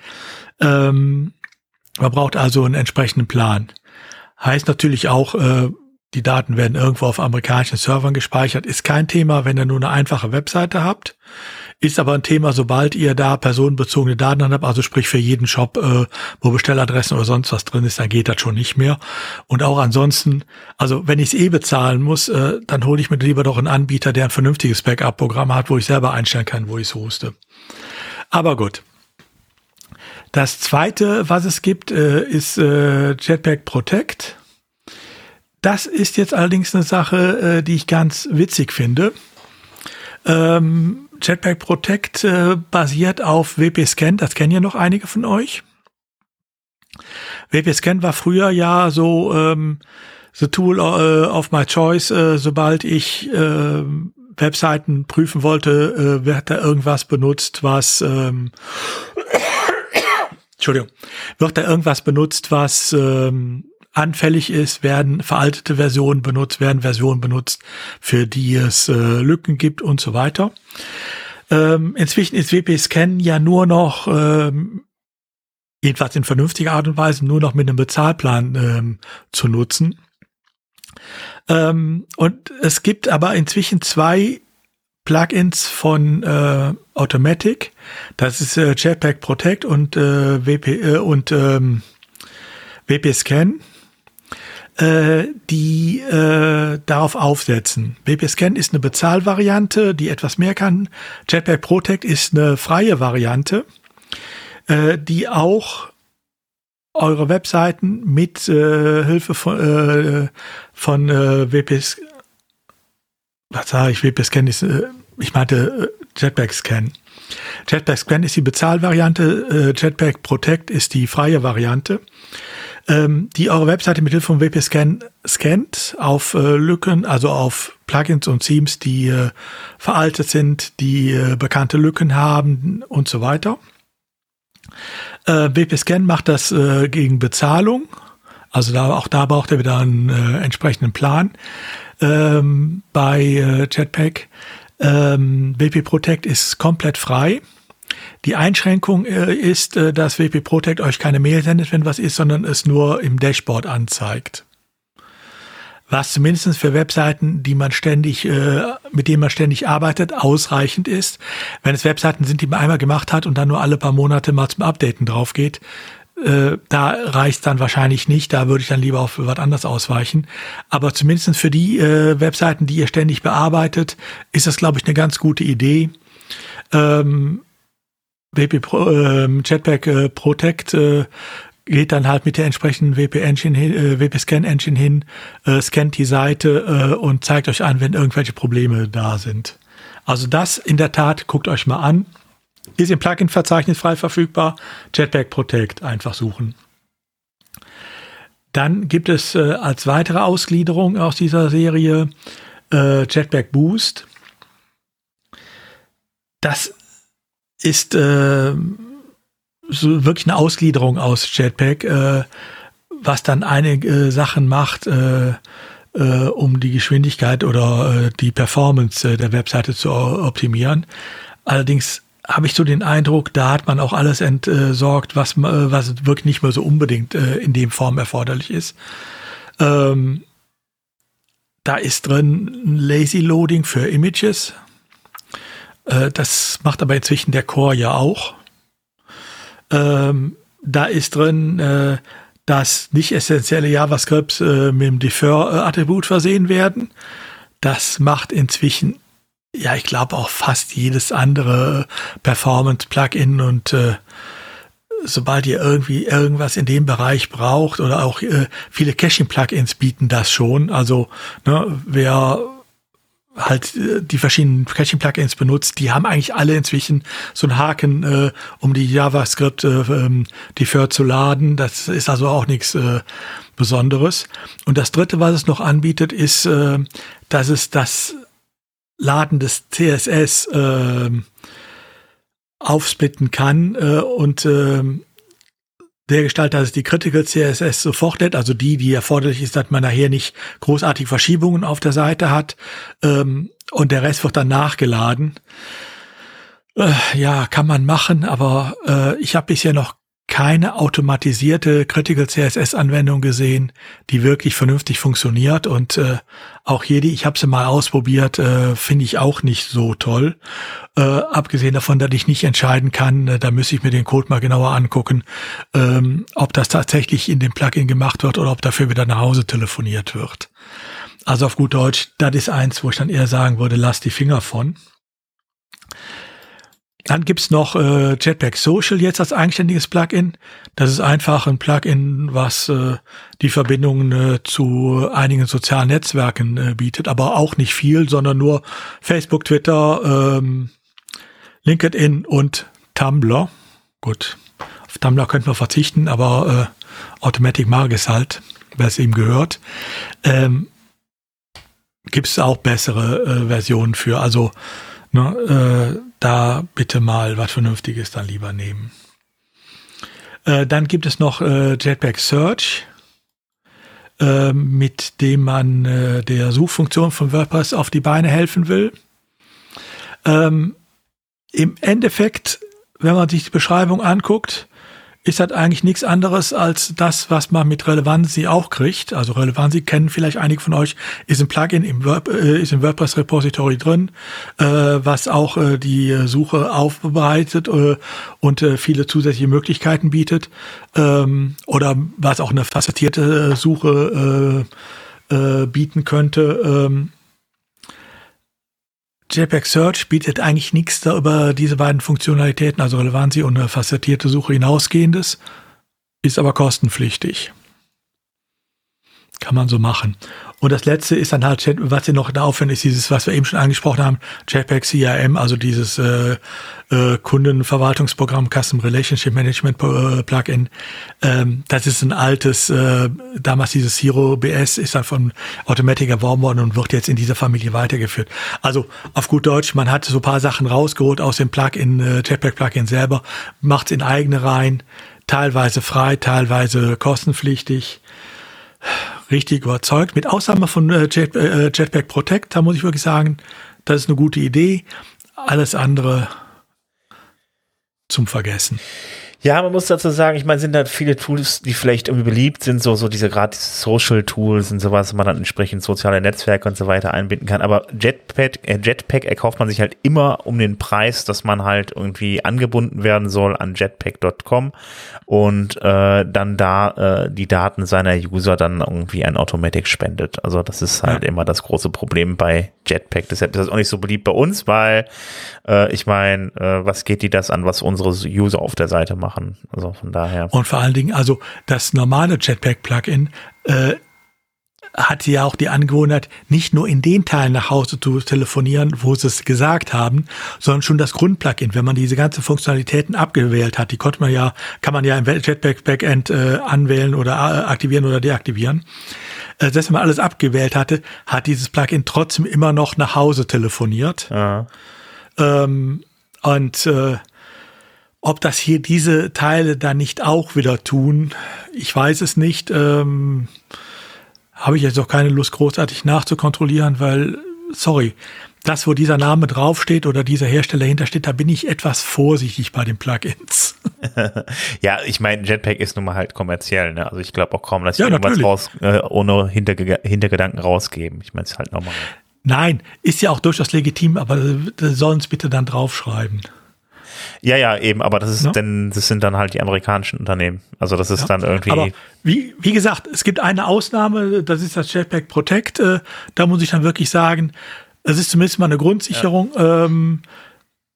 Ähm, man braucht also einen entsprechenden Plan. Heißt natürlich auch, äh, die Daten werden irgendwo auf amerikanischen Servern gespeichert. Ist kein Thema, wenn ihr nur eine einfache Webseite habt. Ist aber ein Thema, sobald ihr da personenbezogene Daten habt, also sprich für jeden Shop, äh, wo Bestelladressen oder sonst was drin ist, dann geht das schon nicht mehr. Und auch ansonsten, also wenn ich es eh bezahlen muss, äh, dann hole ich mir lieber doch einen Anbieter, der ein vernünftiges Backup-Programm hat, wo ich selber einstellen kann, wo ich es hoste. Aber gut. Das zweite, was es gibt, äh, ist äh, Jetpack Protect. Das ist jetzt allerdings eine Sache, äh, die ich ganz witzig finde. Ähm, Jetpack Protect äh, basiert auf WP-Scan, das kennen ja noch einige von euch. WP-Scan war früher ja so ähm, the Tool äh, of my choice, äh, sobald ich äh, Webseiten prüfen wollte, äh, wird da irgendwas benutzt, was ähm, *coughs* Entschuldigung, wird da irgendwas benutzt, was ähm, anfällig ist, werden veraltete Versionen benutzt, werden Versionen benutzt, für die es äh, Lücken gibt und so weiter. Ähm, inzwischen ist WP-Scan ja nur noch, ähm, jedenfalls in vernünftiger Art und Weise, nur noch mit einem Bezahlplan ähm, zu nutzen. Ähm, und es gibt aber inzwischen zwei Plugins von äh, Automatic. Das ist äh, Jetpack Protect und äh, WP äh, und ähm, WP Scan, die äh, darauf aufsetzen. WP Scan ist eine Bezahlvariante, die etwas mehr kann. Jetpack Protect ist eine freie Variante, äh, die auch eure Webseiten mit äh, Hilfe von, äh, von äh, WP was sage ich, WP Scan ist, äh, ich meinte äh, Jetpack Scan. Jetpack Scan ist die Bezahlvariante, äh, Jetpack Protect ist die freie Variante, ähm, die eure Webseite mit Hilfe von WP Scan scannt auf äh, Lücken, also auf Plugins und Themes, die äh, veraltet sind, die äh, bekannte Lücken haben und so weiter. Äh, WP Scan macht das äh, gegen Bezahlung. Also da, auch da braucht er wieder einen äh, entsprechenden Plan ähm, bei äh, Jetpack. Ähm, WP Protect ist komplett frei. Die Einschränkung äh, ist, äh, dass WP Protect euch keine Mail sendet, wenn was ist, sondern es nur im Dashboard anzeigt. Was zumindest für Webseiten, die man ständig, äh, mit denen man ständig arbeitet, ausreichend ist. Wenn es Webseiten sind, die man einmal gemacht hat und dann nur alle paar Monate mal zum Updaten drauf geht, da reicht dann wahrscheinlich nicht. Da würde ich dann lieber auf was anderes ausweichen. Aber zumindest für die Webseiten, die ihr ständig bearbeitet, ist das, glaube ich, eine ganz gute Idee. Ähm, WP Pro, äh, Jetpack äh, Protect äh, geht dann halt mit der entsprechenden WP Engine hin, äh, WP Scan Engine hin, äh, scannt die Seite äh, und zeigt euch an, wenn irgendwelche Probleme da sind. Also das in der Tat guckt euch mal an. Ist im Plugin-Verzeichnis frei verfügbar. Jetpack Protect einfach suchen. Dann gibt es äh, als weitere Ausgliederung aus dieser Serie äh, Jetpack Boost. Das ist äh, so wirklich eine Ausgliederung aus Jetpack, äh, was dann einige äh, Sachen macht, äh, äh, um die Geschwindigkeit oder die Performance der Webseite zu optimieren. Allerdings habe ich so den Eindruck, da hat man auch alles entsorgt, was, was wirklich nicht mehr so unbedingt äh, in dem Form erforderlich ist. Ähm, da ist drin Lazy Loading für Images. Äh, das macht aber inzwischen der Core ja auch. Ähm, da ist drin, äh, dass nicht essentielle JavaScripts äh, mit dem Defer-Attribut versehen werden. Das macht inzwischen ja, ich glaube auch fast jedes andere Performance-Plugin und äh, sobald ihr irgendwie irgendwas in dem Bereich braucht oder auch äh, viele Caching-Plugins bieten das schon. Also ne, wer halt äh, die verschiedenen Caching-Plugins benutzt, die haben eigentlich alle inzwischen so einen Haken, äh, um die JavaScript äh, ähm, Defer zu laden. Das ist also auch nichts äh, Besonderes. Und das dritte, was es noch anbietet, ist, äh, dass es das Laden des CSS äh, aufsplitten kann äh, und äh, der Gestalt, dass es die Critical CSS sofort lädt, also die, die erforderlich ist, dass man nachher nicht großartige Verschiebungen auf der Seite hat ähm, und der Rest wird dann nachgeladen. Äh, ja, kann man machen, aber äh, ich habe bisher noch keine automatisierte Critical CSS-Anwendung gesehen, die wirklich vernünftig funktioniert. Und äh, auch hier, die, ich habe sie mal ausprobiert, äh, finde ich auch nicht so toll. Äh, abgesehen davon, dass ich nicht entscheiden kann, äh, da müsste ich mir den Code mal genauer angucken, ähm, ob das tatsächlich in dem Plugin gemacht wird oder ob dafür wieder nach Hause telefoniert wird. Also auf gut Deutsch, das ist eins, wo ich dann eher sagen würde, lass die Finger von. Dann gibt's noch äh, Jetpack Social jetzt als eigenständiges Plugin. Das ist einfach ein Plugin, was äh, die Verbindungen äh, zu einigen sozialen Netzwerken äh, bietet, aber auch nicht viel, sondern nur Facebook, Twitter, ähm, LinkedIn und Tumblr. Gut, auf Tumblr könnte man verzichten, aber äh, Automatic mag es halt, wer es ihm gehört. Ähm, Gibt es auch bessere äh, Versionen für. Also Ne, äh, da bitte mal was Vernünftiges dann lieber nehmen. Äh, dann gibt es noch äh, Jetpack Search, äh, mit dem man äh, der Suchfunktion von WordPress auf die Beine helfen will. Ähm, Im Endeffekt, wenn man sich die Beschreibung anguckt, ist das eigentlich nichts anderes als das, was man mit Relevancy auch kriegt. Also Relevancy kennen vielleicht einige von euch, ist ein Plugin im, Word, äh, ist im WordPress Repository drin, äh, was auch äh, die Suche aufbereitet äh, und äh, viele zusätzliche Möglichkeiten bietet ähm, oder was auch eine facettierte Suche äh, bieten könnte. Ähm, JPEG Search bietet eigentlich nichts da über diese beiden Funktionalitäten, also Relevancy und eine facettierte Suche hinausgehendes, ist aber kostenpflichtig. Kann man so machen. Und das letzte ist dann halt, was hier noch da aufhört, ist dieses, was wir eben schon angesprochen haben, JPEG CRM, also dieses äh, äh, Kundenverwaltungsprogramm Custom Relationship Management äh, Plugin. Ähm, das ist ein altes, äh, damals dieses Hero BS ist dann von Automatic erworben worden und wird jetzt in dieser Familie weitergeführt. Also auf gut Deutsch, man hat so paar Sachen rausgeholt aus dem Plugin, äh, JPEG Plugin selber, macht es in eigene rein, teilweise frei, teilweise kostenpflichtig richtig überzeugt. Mit Ausnahme von äh, Jet, äh, Jetpack Protect, da muss ich wirklich sagen, das ist eine gute Idee. Alles andere zum Vergessen. Ja, man muss dazu sagen, ich meine, sind da viele Tools, die vielleicht irgendwie beliebt sind, so, so diese gerade Social Tools und sowas, wo man dann entsprechend soziale Netzwerke und so weiter einbinden kann. Aber Jetpack, äh, Jetpack erkauft man sich halt immer um den Preis, dass man halt irgendwie angebunden werden soll an jetpack.com und äh, dann da äh, die Daten seiner User dann irgendwie ein Automatic spendet. Also das ist halt ja. immer das große Problem bei Jetpack. Deshalb ist das auch nicht so beliebt bei uns, weil äh, ich meine, äh, was geht die das an, was unsere User auf der Seite machen? Machen. Also von daher. Und vor allen Dingen, also das normale Jetpack-Plugin äh, hat ja auch die Angewohnheit, nicht nur in den Teilen nach Hause zu telefonieren, wo sie es gesagt haben, sondern schon das Grundplugin. Wenn man diese ganzen Funktionalitäten abgewählt hat, die konnte man ja, kann man ja im Jetpack Backend äh, anwählen oder äh, aktivieren oder deaktivieren. Äh, dass man alles abgewählt hatte, hat dieses Plugin trotzdem immer noch nach Hause telefoniert. Ja. Ähm, und äh, ob das hier diese Teile dann nicht auch wieder tun, ich weiß es nicht. Ähm, Habe ich jetzt auch keine Lust, großartig nachzukontrollieren, weil, sorry, das, wo dieser Name draufsteht oder dieser Hersteller hintersteht, da bin ich etwas vorsichtig bei den Plugins. *laughs* ja, ich meine, Jetpack ist nun mal halt kommerziell, ne? Also ich glaube auch kaum, dass sie ja, irgendwas raus, äh, ohne Hinterge Hintergedanken rausgeben. Ich meine, es ist halt normal. Nein, ist ja auch durchaus legitim, aber sollen es bitte dann draufschreiben. Ja, ja, eben, aber das ist ja? denn, das sind dann halt die amerikanischen Unternehmen. Also das ist ja. dann irgendwie. Aber wie, wie gesagt, es gibt eine Ausnahme, das ist das Jetpack Protect. Äh, da muss ich dann wirklich sagen, es ist zumindest mal eine Grundsicherung. Ja. Ähm,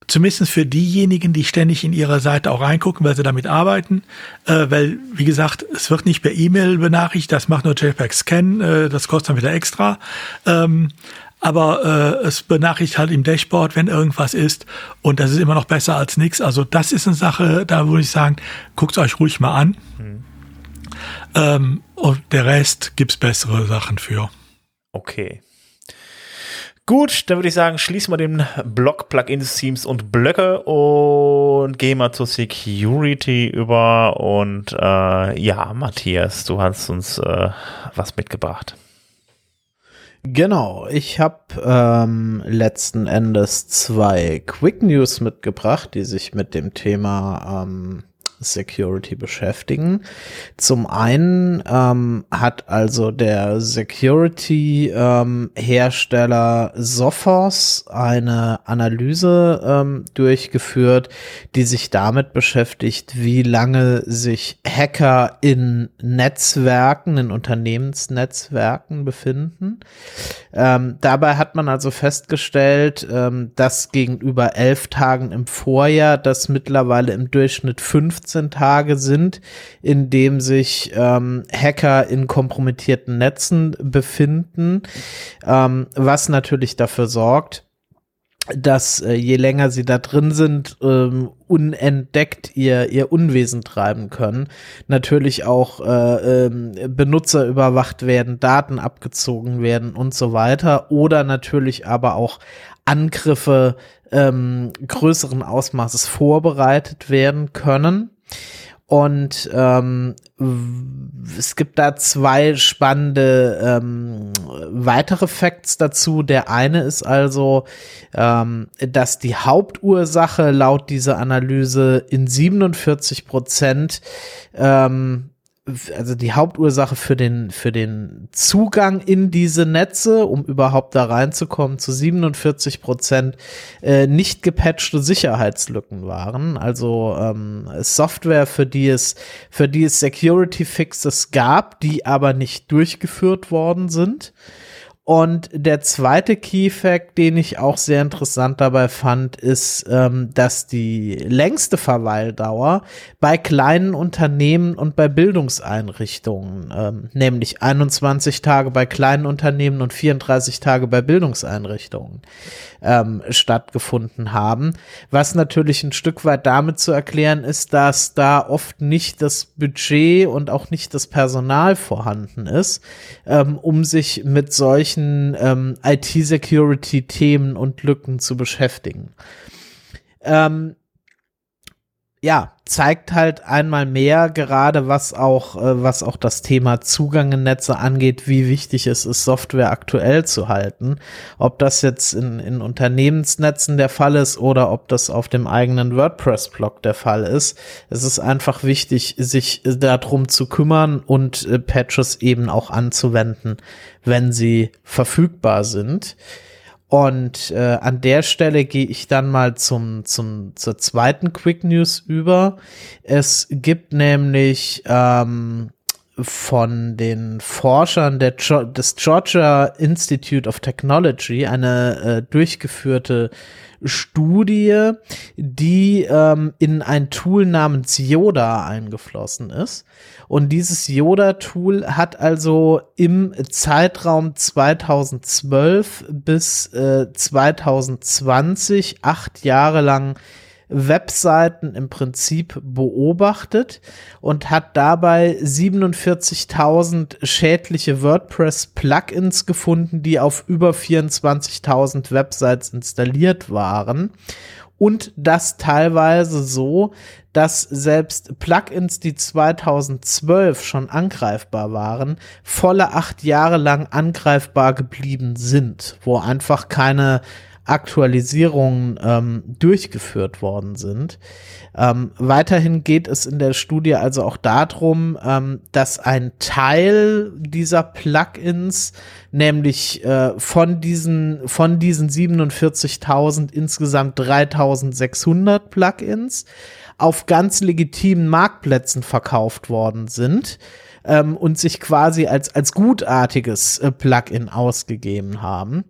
zumindest für diejenigen, die ständig in ihrer Seite auch reingucken, weil sie damit arbeiten. Äh, weil, wie gesagt, es wird nicht per E-Mail benachrichtigt, das macht nur JPEG Scan, äh, das kostet dann wieder extra. Ähm, aber äh, es benachrichtigt halt im Dashboard, wenn irgendwas ist und das ist immer noch besser als nichts. Also das ist eine Sache, da würde ich sagen, guckt euch ruhig mal an. Mhm. Ähm, und der Rest gibt's bessere Sachen für. Okay. Gut, dann würde ich sagen, schließen wir den Block Plugins, Themes und Blöcke und gehen mal zur Security über. Und äh, ja, Matthias, du hast uns äh, was mitgebracht. Genau, ich habe ähm, letzten Endes zwei Quick News mitgebracht, die sich mit dem Thema ähm, Security beschäftigen. Zum einen ähm, hat also der Security-Hersteller ähm, Sophos eine Analyse ähm, durchgeführt, die sich damit beschäftigt, wie lange sich Hacker in Netzwerken, in Unternehmensnetzwerken befinden. Ähm, dabei hat man also festgestellt, ähm, dass gegenüber elf Tagen im Vorjahr das mittlerweile im Durchschnitt 15 15 Tage sind, in dem sich ähm, Hacker in kompromittierten Netzen befinden, ähm, was natürlich dafür sorgt, dass äh, je länger sie da drin sind, ähm, unentdeckt ihr, ihr Unwesen treiben können. Natürlich auch äh, ähm, Benutzer überwacht werden, Daten abgezogen werden und so weiter. Oder natürlich aber auch Angriffe ähm, größeren Ausmaßes vorbereitet werden können. Und ähm, es gibt da zwei spannende ähm, weitere Facts dazu. Der eine ist also, ähm, dass die Hauptursache laut dieser Analyse in 47 Prozent ähm, also die Hauptursache für den, für den Zugang in diese Netze, um überhaupt da reinzukommen, zu 47 Prozent äh, nicht gepatchte Sicherheitslücken waren. Also ähm, Software, für die es, für die es Security Fixes gab, die aber nicht durchgeführt worden sind. Und der zweite Key Fact, den ich auch sehr interessant dabei fand, ist, ähm, dass die längste Verweildauer bei kleinen Unternehmen und bei Bildungseinrichtungen, ähm, nämlich 21 Tage bei kleinen Unternehmen und 34 Tage bei Bildungseinrichtungen, ähm, stattgefunden haben. Was natürlich ein Stück weit damit zu erklären ist, dass da oft nicht das Budget und auch nicht das Personal vorhanden ist, ähm, um sich mit solchen ähm, IT-Security-Themen und Lücken zu beschäftigen. Ähm, ja, zeigt halt einmal mehr gerade, was auch, äh, was auch das Thema Zugang in Netze angeht, wie wichtig es ist, Software aktuell zu halten. Ob das jetzt in, in Unternehmensnetzen der Fall ist oder ob das auf dem eigenen WordPress-Blog der Fall ist. Es ist einfach wichtig, sich darum zu kümmern und äh, Patches eben auch anzuwenden, wenn sie verfügbar sind. Und äh, an der Stelle gehe ich dann mal zum, zum, zur zweiten Quick News über. Es gibt nämlich ähm, von den Forschern der, des Georgia Institute of Technology eine äh, durchgeführte Studie, die ähm, in ein Tool namens Yoda eingeflossen ist. Und dieses Yoda-Tool hat also im Zeitraum 2012 bis äh, 2020 acht Jahre lang Webseiten im Prinzip beobachtet und hat dabei 47.000 schädliche WordPress-Plugins gefunden, die auf über 24.000 Websites installiert waren. Und das teilweise so, dass selbst Plugins, die 2012 schon angreifbar waren, volle acht Jahre lang angreifbar geblieben sind, wo einfach keine Aktualisierungen ähm, durchgeführt worden sind. Ähm, weiterhin geht es in der Studie also auch darum, ähm, dass ein Teil dieser Plugins, nämlich äh, von diesen von diesen 47.000 insgesamt 3.600 Plugins auf ganz legitimen Marktplätzen verkauft worden sind ähm, und sich quasi als als gutartiges äh, Plugin ausgegeben haben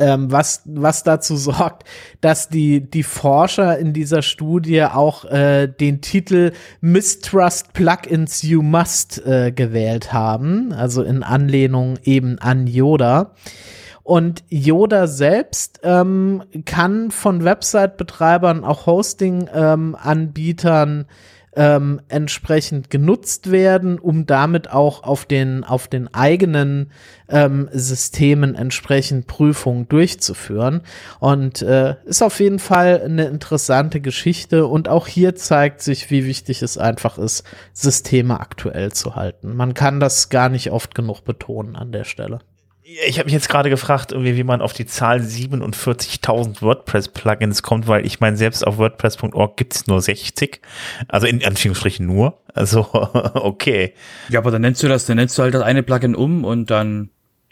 ähm, was, was dazu sorgt, dass die, die Forscher in dieser Studie auch äh, den Titel Mistrust Plugins You Must äh, gewählt haben, also in Anlehnung eben an Yoda. Und Yoda selbst ähm, kann von Website-Betreibern, auch Hosting-Anbietern ähm, entsprechend genutzt werden, um damit auch auf den, auf den eigenen ähm, Systemen entsprechend Prüfungen durchzuführen. Und äh, ist auf jeden Fall eine interessante Geschichte. Und auch hier zeigt sich, wie wichtig es einfach ist, Systeme aktuell zu halten. Man kann das gar nicht oft genug betonen an der Stelle. Ich habe mich jetzt gerade gefragt, irgendwie, wie man auf die Zahl 47.000 WordPress-Plugins kommt, weil ich meine, selbst auf WordPress.org gibt es nur 60. Also in Anführungsstrichen nur. Also, *laughs* okay. Ja, aber dann nennst du das, dann nennst du halt das eine Plugin um und dann,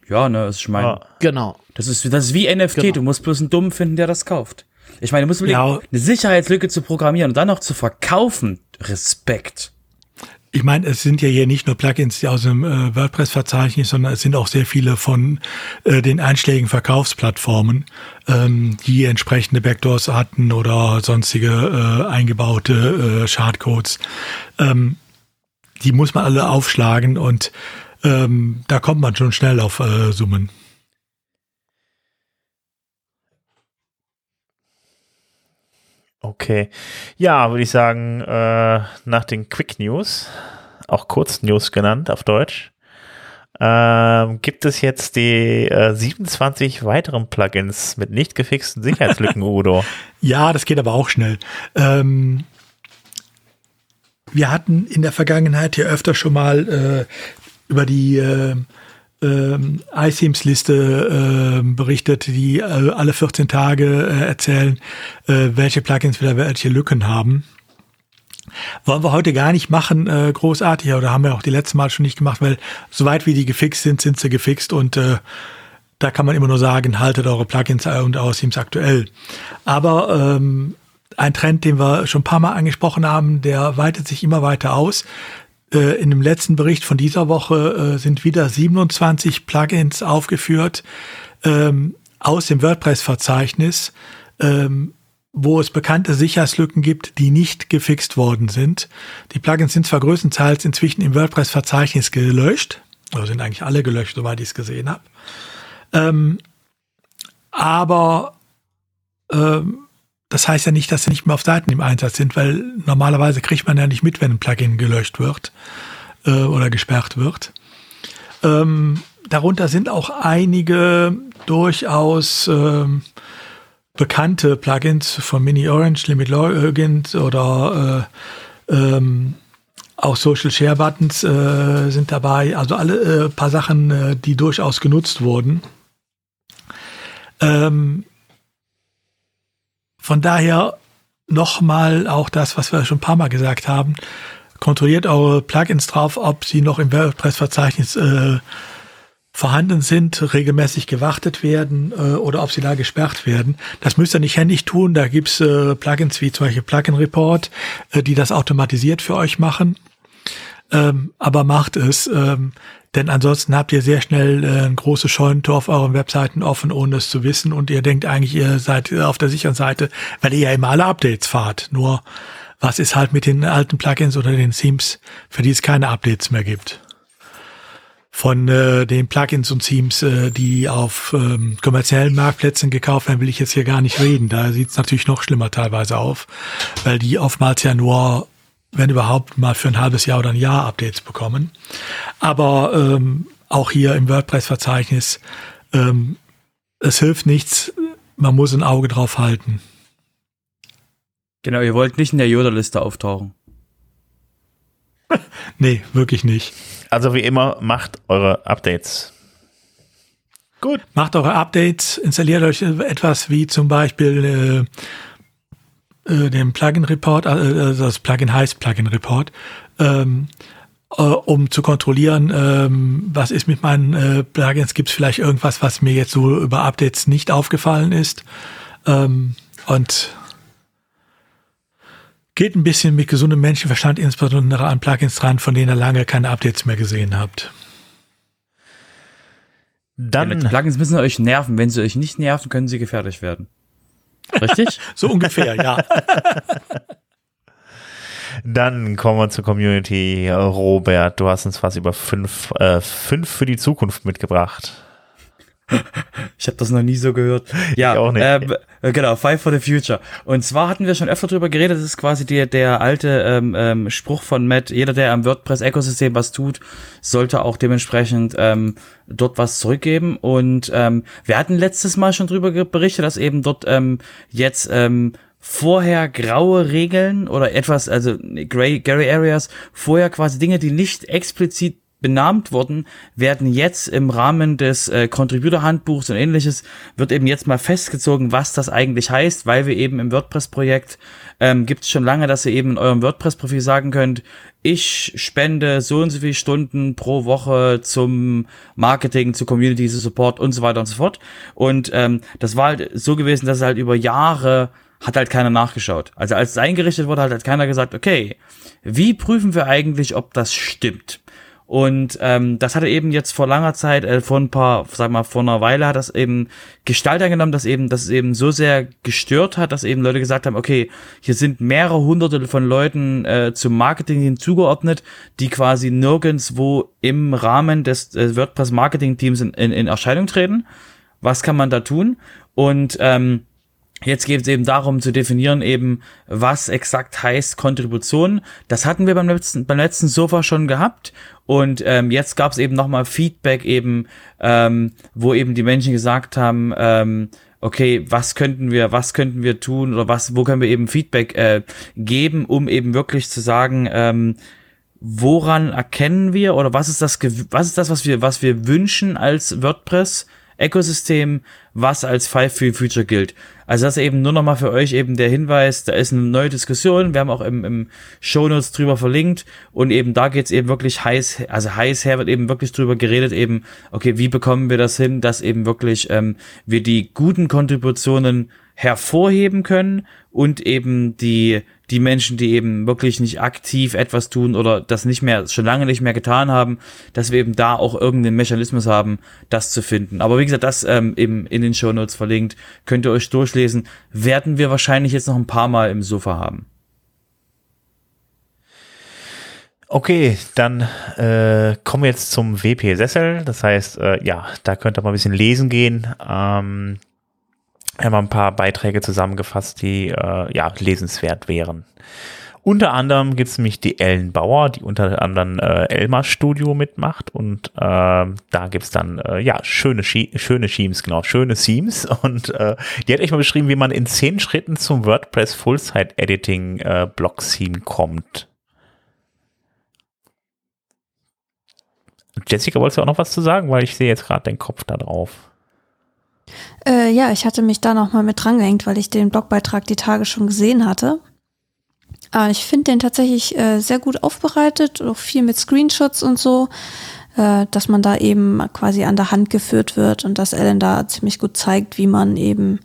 ja, ne, ist ich meine, Ja. Genau. das ist, das ist wie NFT, Genau. du musst bloß einen Dummen finden, der das kauft. Ich meine, du musst überlegen, Ja. eine Sicherheitslücke zu programmieren und dann noch zu verkaufen, Respekt. Ich meine, es sind ja hier nicht nur Plugins aus dem äh, WordPress-Verzeichnis, sondern es sind auch sehr viele von äh, den einschlägigen Verkaufsplattformen, ähm, die entsprechende Backdoors hatten oder sonstige äh, eingebaute äh, Schadcodes. Ähm, die muss man alle aufschlagen und ähm, da kommt man schon schnell auf äh, Summen. Okay. Ja, würde ich sagen, äh, nach den Quick News, auch Kurznews genannt auf Deutsch, ähm, gibt es jetzt die äh, 27 weiteren Plugins mit nicht gefixten Sicherheitslücken, *laughs* Udo. Ja, das geht aber auch schnell. Ähm, wir hatten in der Vergangenheit hier öfter schon mal äh, über die äh, ähm, iThemes-Liste äh, berichtet, die äh, alle 14 Tage äh, erzählen, äh, welche Plugins wieder welche Lücken haben. Wollen wir heute gar nicht machen, äh, großartig, oder haben wir auch die letzten Mal schon nicht gemacht, weil soweit wie die gefixt sind, sind sie gefixt und äh, da kann man immer nur sagen, haltet eure Plugins und Austeams aktuell. Aber ähm, ein Trend, den wir schon ein paar Mal angesprochen haben, der weitet sich immer weiter aus. Äh, in dem letzten Bericht von dieser Woche äh, sind wieder 27 Plugins aufgeführt ähm, aus dem WordPress-Verzeichnis, ähm, wo es bekannte Sicherheitslücken gibt, die nicht gefixt worden sind. Die Plugins sind zwar größtenteils inzwischen im WordPress-Verzeichnis gelöscht, oder sind eigentlich alle gelöscht, soweit ich es gesehen habe. Ähm, aber ähm, das heißt ja nicht, dass sie nicht mehr auf Seiten im Einsatz sind, weil normalerweise kriegt man ja nicht mit, wenn ein Plugin gelöscht wird äh, oder gesperrt wird. Ähm, darunter sind auch einige durchaus ähm, bekannte Plugins von Mini Orange, Limit Logins oder äh, ähm, auch Social Share Buttons äh, sind dabei. Also alle äh, paar Sachen, äh, die durchaus genutzt wurden. Ähm, von daher nochmal auch das, was wir schon ein paar Mal gesagt haben. Kontrolliert eure Plugins drauf, ob sie noch im WordPress-Verzeichnis äh, vorhanden sind, regelmäßig gewartet werden äh, oder ob sie da gesperrt werden. Das müsst ihr nicht händisch tun. Da gibt's äh, Plugins wie zum Beispiel Plugin Report, äh, die das automatisiert für euch machen. Ähm, aber macht es, ähm, denn ansonsten habt ihr sehr schnell äh, ein großes Scheunentor auf euren Webseiten offen, ohne es zu wissen. Und ihr denkt eigentlich, ihr seid auf der sicheren Seite, weil ihr ja immer alle Updates fahrt. Nur was ist halt mit den alten Plugins oder den Themes, für die es keine Updates mehr gibt? Von äh, den Plugins und Themes, äh, die auf ähm, kommerziellen Marktplätzen gekauft werden, will ich jetzt hier gar nicht reden. Da sieht es natürlich noch schlimmer teilweise auf, weil die oftmals ja nur, wenn überhaupt, mal für ein halbes Jahr oder ein Jahr Updates bekommen. Aber ähm, auch hier im WordPress-Verzeichnis, ähm, es hilft nichts, man muss ein Auge drauf halten. Genau, ihr wollt nicht in der Yoda-Liste auftauchen. *laughs* Nee, wirklich nicht. Also wie immer, macht eure Updates. Gut. Macht eure Updates, installiert euch etwas wie zum Beispiel äh, äh, den Plugin Report, äh, also das Plugin heißt Plugin Report, ähm, äh, um zu kontrollieren, ähm, was ist mit meinen äh, Plugins, gibt es vielleicht irgendwas, was mir jetzt so über Updates nicht aufgefallen ist. Ähm, und geht ein bisschen mit gesundem Menschenverstand insbesondere an Plugins dran, von denen ihr lange keine Updates mehr gesehen habt. Denn die Dann, Plugins müssen euch nerven. Wenn sie euch nicht nerven, können sie gefährlich werden. Richtig? *laughs* So ungefähr, ja. *laughs* dann kommen wir zur Community. Robert, du hast uns was über fünf, äh, fünf für die Zukunft mitgebracht. Ich habe das noch nie so gehört. Ja, Ich auch nicht. Äh, äh, genau, Five for the Future. Und zwar hatten wir schon öfter drüber geredet, das ist quasi der, der alte ähm, ähm, Spruch von Matt, jeder, der am WordPress-Ökosystem was tut, sollte auch dementsprechend ähm, dort was zurückgeben. Und ähm, wir hatten letztes Mal schon drüber berichtet, dass eben dort ähm, jetzt ähm, vorher graue Regeln oder etwas, also Gray, Gray Areas, vorher quasi Dinge, die nicht explizit benannt wurden, werden jetzt im Rahmen des äh, Contributor-Handbuchs und ähnliches, wird eben jetzt mal festgezogen, was das eigentlich heißt, weil wir eben im WordPress-Projekt ähm, gibt es schon lange, dass ihr eben in eurem WordPress-Profil sagen könnt, ich spende so und so viele Stunden pro Woche zum Marketing, zu Community, zu Support und so weiter und so fort. Und ähm, das war halt so gewesen, dass es halt über Jahre hat halt keiner nachgeschaut. Also als es eingerichtet wurde, hat halt keiner gesagt, okay, wie prüfen wir eigentlich, ob das stimmt? Und ähm, das hatte eben jetzt vor langer Zeit, äh, vor ein paar, sag mal, vor einer Weile hat das eben Gestalt angenommen, dass eben, dass es eben so sehr gestört hat, dass eben Leute gesagt haben, okay, hier sind mehrere hunderte von Leuten äh, zum Marketing hinzugeordnet, die quasi nirgendswo im Rahmen des äh, WordPress-Marketing-Teams in, in, in Erscheinung treten. Was kann man da tun? Und ähm, Jetzt geht es eben darum zu definieren eben, was exakt heißt Kontribution. Das hatten wir beim letzten, beim letzten Sofa schon gehabt. Und ähm, jetzt gab es eben nochmal Feedback eben, ähm, wo eben die Menschen gesagt haben, ähm, okay, was könnten wir, was könnten wir tun oder was, wo können wir eben Feedback äh, geben, um eben wirklich zu sagen, ähm, woran erkennen wir oder was ist das, was ist das, was wir, was wir wünschen als WordPress Ökosystem, was als Five for Future gilt. Also das eben nur nochmal für euch eben der Hinweis, da ist eine neue Diskussion, wir haben auch im, im Shownotes drüber verlinkt und eben da geht's eben wirklich heiß, also heiß her wird eben wirklich drüber geredet, eben, okay, wie bekommen wir das hin, dass eben wirklich ähm, wir die guten Kontributionen hervorheben können und eben die die Menschen, die eben wirklich nicht aktiv etwas tun oder das nicht mehr, schon lange nicht mehr getan haben, dass wir eben da auch irgendeinen Mechanismus haben, das zu finden. Aber wie gesagt, das ähm, eben in den Shownotes verlinkt, könnt ihr euch durchlesen, werden wir wahrscheinlich jetzt noch ein paar Mal im Sofa haben. Okay, dann äh, kommen wir jetzt zum WP-Sessel. Das heißt, äh, ja, da könnt ihr mal ein bisschen lesen gehen. Ähm, haben ein paar Beiträge zusammengefasst, die äh, ja lesenswert wären. Unter anderem gibt es nämlich die Ellen Bauer, die unter anderem äh, Elmar Studio mitmacht und äh, da gibt's dann äh, ja schöne schöne Themes, genau, schöne Themes *laughs* und äh, die hat echt mal beschrieben, wie man in zehn Schritten zum WordPress Full-Site Editing äh, Block Theme kommt. Jessica, wolltest du auch noch was zu sagen? Weil ich sehe jetzt gerade den Kopf da drauf. Äh, ja, ich hatte mich da noch mal mit drangehängt, weil ich den Blogbeitrag die Tage schon gesehen hatte. Äh, ich finde den tatsächlich äh, sehr gut aufbereitet, auch viel mit Screenshots und so, äh, dass man da eben quasi an der Hand geführt wird und dass Ellen da ziemlich gut zeigt, wie man eben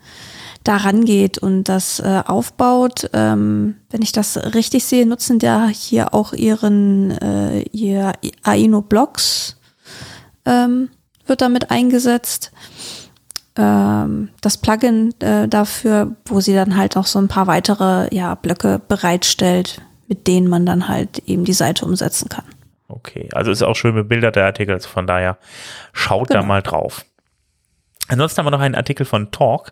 da rangeht und das äh, aufbaut. Ähm, wenn ich das richtig sehe, nutzen da hier auch ihren äh, ihr Aino Blocks ähm, wird damit eingesetzt ähm, das Plugin äh, dafür, wo sie dann halt noch so ein paar weitere ja, Blöcke bereitstellt, mit denen man dann halt eben die Seite umsetzen kann. Okay, also ist auch schön bebildert der Artikel, also von daher schaut da Genau. mal drauf. Ansonsten haben wir noch einen Artikel von Talk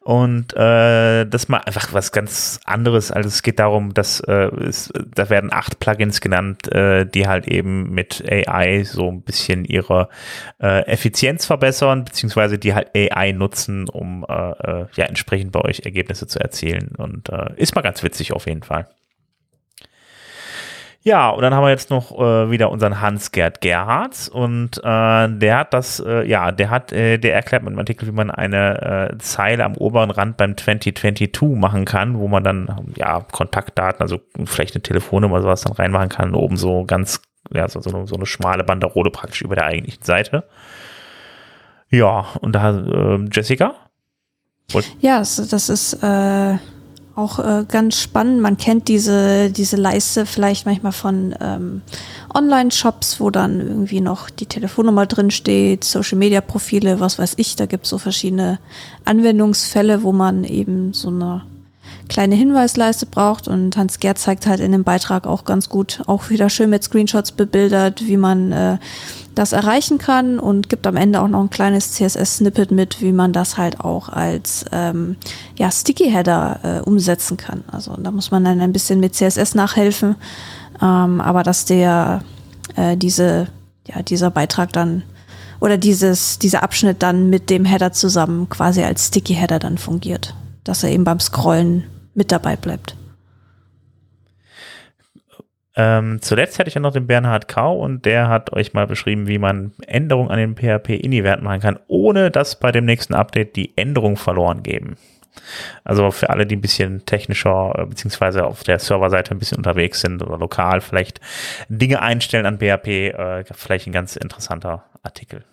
und äh, das mal einfach was ganz anderes. Also es geht darum, dass äh, es, da werden acht Plugins genannt, äh, die halt eben mit AI so ein bisschen ihre äh, Effizienz verbessern, beziehungsweise die halt AI nutzen, um äh, äh, ja entsprechend bei euch Ergebnisse zu erzielen. Und äh, ist mal ganz witzig auf jeden Fall. Ja, und dann haben wir jetzt noch äh, wieder unseren Hans-Gerd Gerhards und äh, der hat das, äh, ja, der hat, äh, der erklärt mit dem Artikel, wie man eine äh, Zeile am oberen Rand beim 2022 machen kann, wo man dann, ja, Kontaktdaten, also vielleicht eine Telefonnummer sowas dann reinmachen kann, oben so ganz, ja, so, so, eine, so eine schmale Banderole praktisch über der eigentlichen Seite. Ja, und da, äh, Jessica? Ja, das, das ist äh, auch äh, ganz spannend. Man kennt diese, diese Leiste vielleicht manchmal von ähm, Online-Shops, wo dann irgendwie noch die Telefonnummer drin steht, Social-Media-Profile, was weiß ich. Da gibt es so verschiedene Anwendungsfälle, wo man eben so eine kleine Hinweisleiste braucht. Und Hans Gerd zeigt halt in dem Beitrag auch ganz gut, auch wieder schön mit Screenshots bebildert, wie man äh, das erreichen kann und gibt am Ende auch noch ein kleines CSS-Snippet mit, wie man das halt auch als ähm, ja, Sticky-Header äh, umsetzen kann. Also da muss man dann ein bisschen mit CSS nachhelfen, ähm, aber dass der äh, diese ja dieser Beitrag dann oder dieses dieser Abschnitt dann mit dem Header zusammen quasi als Sticky-Header dann fungiert, dass er eben beim Scrollen mit dabei bleibt. Ähm, zuletzt hatte ich ja noch den Bernhard Kau und der hat euch mal beschrieben, wie man Änderungen an den PHP-INI-Wert machen kann, ohne dass bei dem nächsten Update die Änderungen verloren geben. Also für alle, die ein bisschen technischer äh, beziehungsweise auf der Serverseite ein bisschen unterwegs sind oder lokal vielleicht Dinge einstellen an PHP, äh, vielleicht ein ganz interessanter Artikel.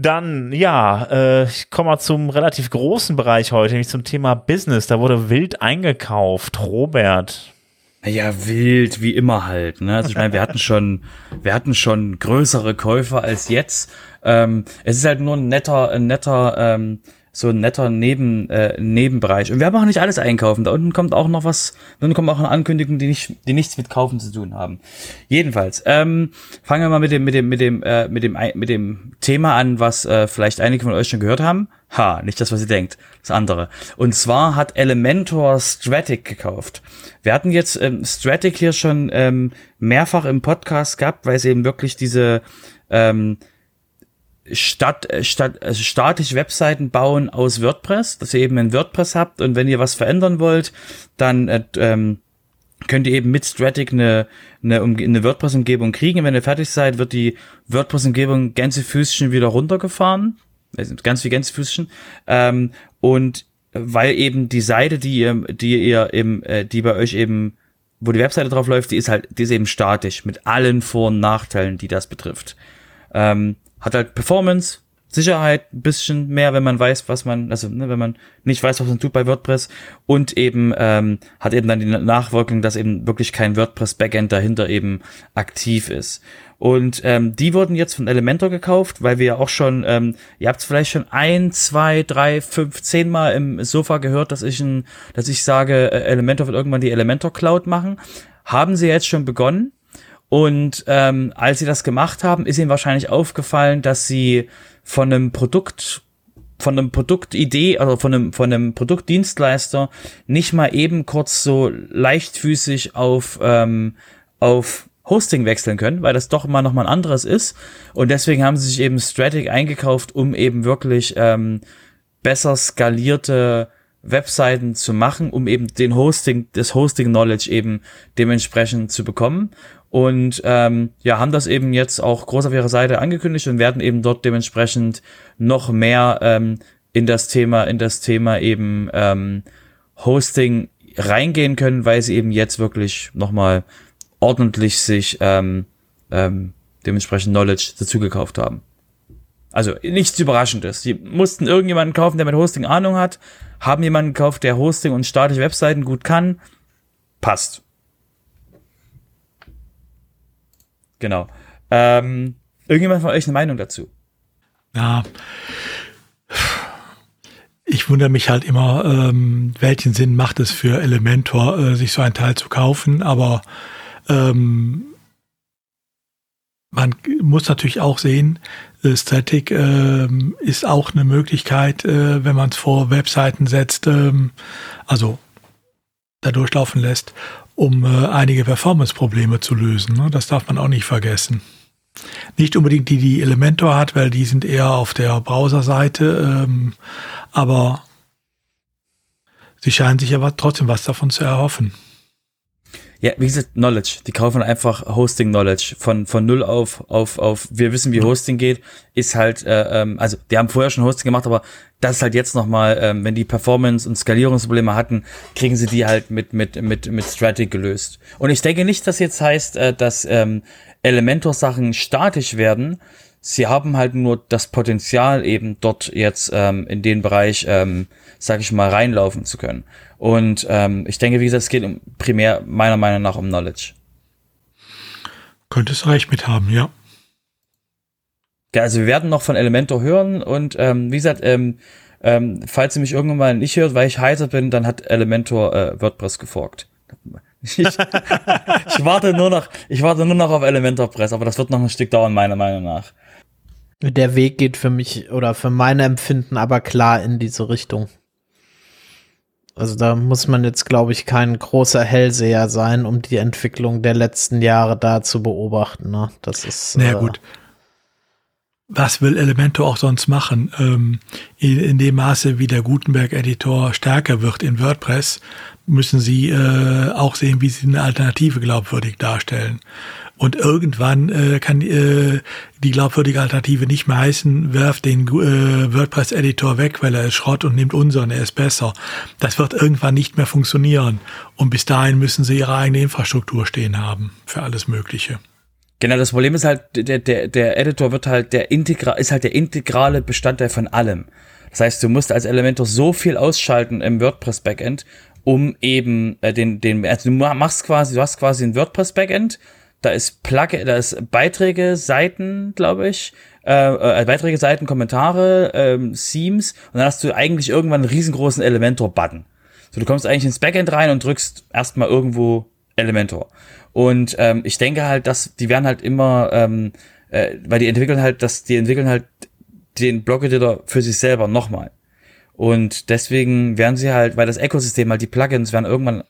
Dann, ja, äh, ich komme mal zum relativ großen Bereich heute, nämlich zum Thema Business. Da wurde wild eingekauft. Robert. Naja, wild, wie immer halt. Ne? Also ich meine, wir hatten *laughs* schon, wir hatten schon größere Käufer als jetzt. Ähm, es ist halt nur ein netter, ein netter ähm, so ein netter Neben, äh, Nebenbereich. Und wir haben auch nicht alles einkaufen. Da unten kommt auch noch was, da unten kommen auch noch Ankündigungen, die nicht, die nichts mit Kaufen zu tun haben. Jedenfalls, ähm, fangen wir mal mit dem, mit dem, mit dem, äh, mit dem, mit dem Thema an, was äh, vielleicht einige von euch schon gehört haben. Ha, nicht das, was ihr denkt, das andere. Und zwar hat Elementor Stratic gekauft. Wir hatten jetzt ähm, Stratic hier schon ähm, mehrfach im Podcast gehabt, weil es eben wirklich diese ähm, statt, äh, statt, also statisch Webseiten bauen aus WordPress, dass ihr eben ein WordPress habt und wenn ihr was verändern wollt, dann äh, ähm, könnt ihr eben mit Stratic eine, eine, eine WordPress-Umgebung kriegen. Wenn ihr fertig seid, wird die WordPress-Umgebung Gänsefüßchen wieder runtergefahren. Also ganz wie Gänsefüßchen. Ähm, und weil eben die Seite, die ihr, die ihr eben, äh, die bei euch eben, wo die Webseite drauf läuft, die ist halt, die ist eben statisch mit allen Vor- und Nachteilen, die das betrifft. Ähm, hat halt Performance, Sicherheit ein bisschen mehr, wenn man weiß, was man, also ne, wenn man nicht weiß, was man tut bei WordPress und eben ähm, hat eben dann die Nachwirkung, dass eben wirklich kein WordPress-Backend dahinter eben aktiv ist. Und ähm, die wurden jetzt von Elementor gekauft, weil wir ja auch schon, ähm, ihr habt es vielleicht schon ein, zwei, drei, fünf, zehn Mal im Sofa gehört, dass ich ein, dass ich sage, äh, Elementor wird irgendwann die Elementor Cloud machen. Haben sie jetzt schon begonnen und ähm, als sie das gemacht haben, ist ihnen wahrscheinlich aufgefallen, dass sie von einem Produkt, von einem Produktidee, also von einem, von einem Produktdienstleister nicht mal eben kurz so leichtfüßig auf, ähm, auf Hosting wechseln können, weil das doch mal nochmal ein anderes ist. Und deswegen haben sie sich eben Stratic eingekauft, um eben wirklich ähm, besser skalierte Webseiten zu machen, um eben den Hosting, das Hosting Knowledge eben dementsprechend zu bekommen und ähm, ja, haben das eben jetzt auch groß auf ihrer Seite angekündigt und werden eben dort dementsprechend noch mehr ähm, in das Thema, in das Thema eben ähm, Hosting reingehen können, weil sie eben jetzt wirklich nochmal ordentlich sich ähm, ähm, dementsprechend Knowledge dazu gekauft haben. Also nichts Überraschendes. Die mussten irgendjemanden kaufen, der mit Hosting Ahnung hat, haben jemanden gekauft, der Hosting und statische Webseiten gut kann. Passt. Genau. Ähm, irgendjemand von euch eine Meinung dazu? Ja. Ich wundere mich halt immer, ähm, welchen Sinn macht es für Elementor, äh, sich so ein Teil zu kaufen, aber ähm, man muss natürlich auch sehen, Static äh, ist auch eine Möglichkeit, äh, wenn man es vor Webseiten setzt, ähm, also da durchlaufen lässt, um äh, einige Performance-Probleme zu lösen. Ne? Das darf man auch nicht vergessen. Nicht unbedingt die, die Elementor hat, weil die sind eher auf der Browserseite, ähm, aber sie scheinen sich aber trotzdem was davon zu erhoffen. Ja, wie gesagt, Knowledge. Die kaufen einfach Hosting Knowledge von von null auf auf auf. Wir wissen, wie Hosting geht. Ist halt, äh, ähm, also die haben vorher schon Hosting gemacht, aber das ist halt jetzt noch mal, ähm, wenn die Performance und Skalierungsprobleme hatten, kriegen sie die halt mit mit mit mit Stratic gelöst. Und ich denke nicht, dass jetzt heißt, äh, dass ähm, Elementor Sachen statisch werden. Sie haben halt nur das Potenzial eben dort jetzt ähm, in den Bereich, ähm, sag ich mal, reinlaufen zu können. Und ähm, ich denke, wie gesagt, es geht um, primär meiner Meinung nach um Knowledge. Könntest recht mit haben, ja. Ja, also wir werden noch von Elementor hören und ähm, wie gesagt, ähm, ähm, falls ihr mich irgendwann mal nicht hört, weil ich heiser bin, dann hat Elementor äh, WordPress geforkt. Ich, *laughs* ich warte nur noch, ich warte nur noch auf Elementor Press, aber das wird noch ein Stück dauern, meiner Meinung nach. Der Weg geht für mich oder für mein Empfinden aber klar in diese Richtung. Also da muss man jetzt, glaube ich, kein großer Hellseher sein, um die Entwicklung der letzten Jahre da zu beobachten. Ne? Das ist. Na naja, äh, gut. Was will Elementor auch sonst machen? Ähm, in, in, dem Maße, wie der Gutenberg-Editor stärker wird in WordPress, müssen sie äh, auch sehen, wie sie eine Alternative glaubwürdig darstellen. Und irgendwann äh, kann äh, die glaubwürdige Alternative nicht mehr heißen, werft den äh, WordPress-Editor weg, weil er ist Schrott und nimmt unseren, er ist besser. Das wird irgendwann nicht mehr funktionieren. Und bis dahin müssen sie ihre eigene Infrastruktur stehen haben für alles Mögliche. Genau, das Problem ist halt, der, der, der Editor wird halt der integra ist halt der integrale Bestandteil von allem. Das heißt, du musst als Elementor so viel ausschalten im WordPress Backend, um eben äh, den, den, also du machst quasi, du hast quasi ein WordPress Backend, da ist Plugin, da ist Beiträge, Seiten, glaube ich, äh, äh, Beiträge, Seiten, Kommentare, ähm, Themes und dann hast du eigentlich irgendwann einen riesengroßen Elementor-Button. So, du kommst eigentlich ins Backend rein und drückst erstmal irgendwo Elementor. Und ähm, ich denke halt, dass die werden halt immer, ähm, äh, weil die entwickeln halt, dass die entwickeln halt den Blog-Editor für sich selber nochmal. Und deswegen werden sie halt, weil das Ökosystem halt die Plugins werden irgendwann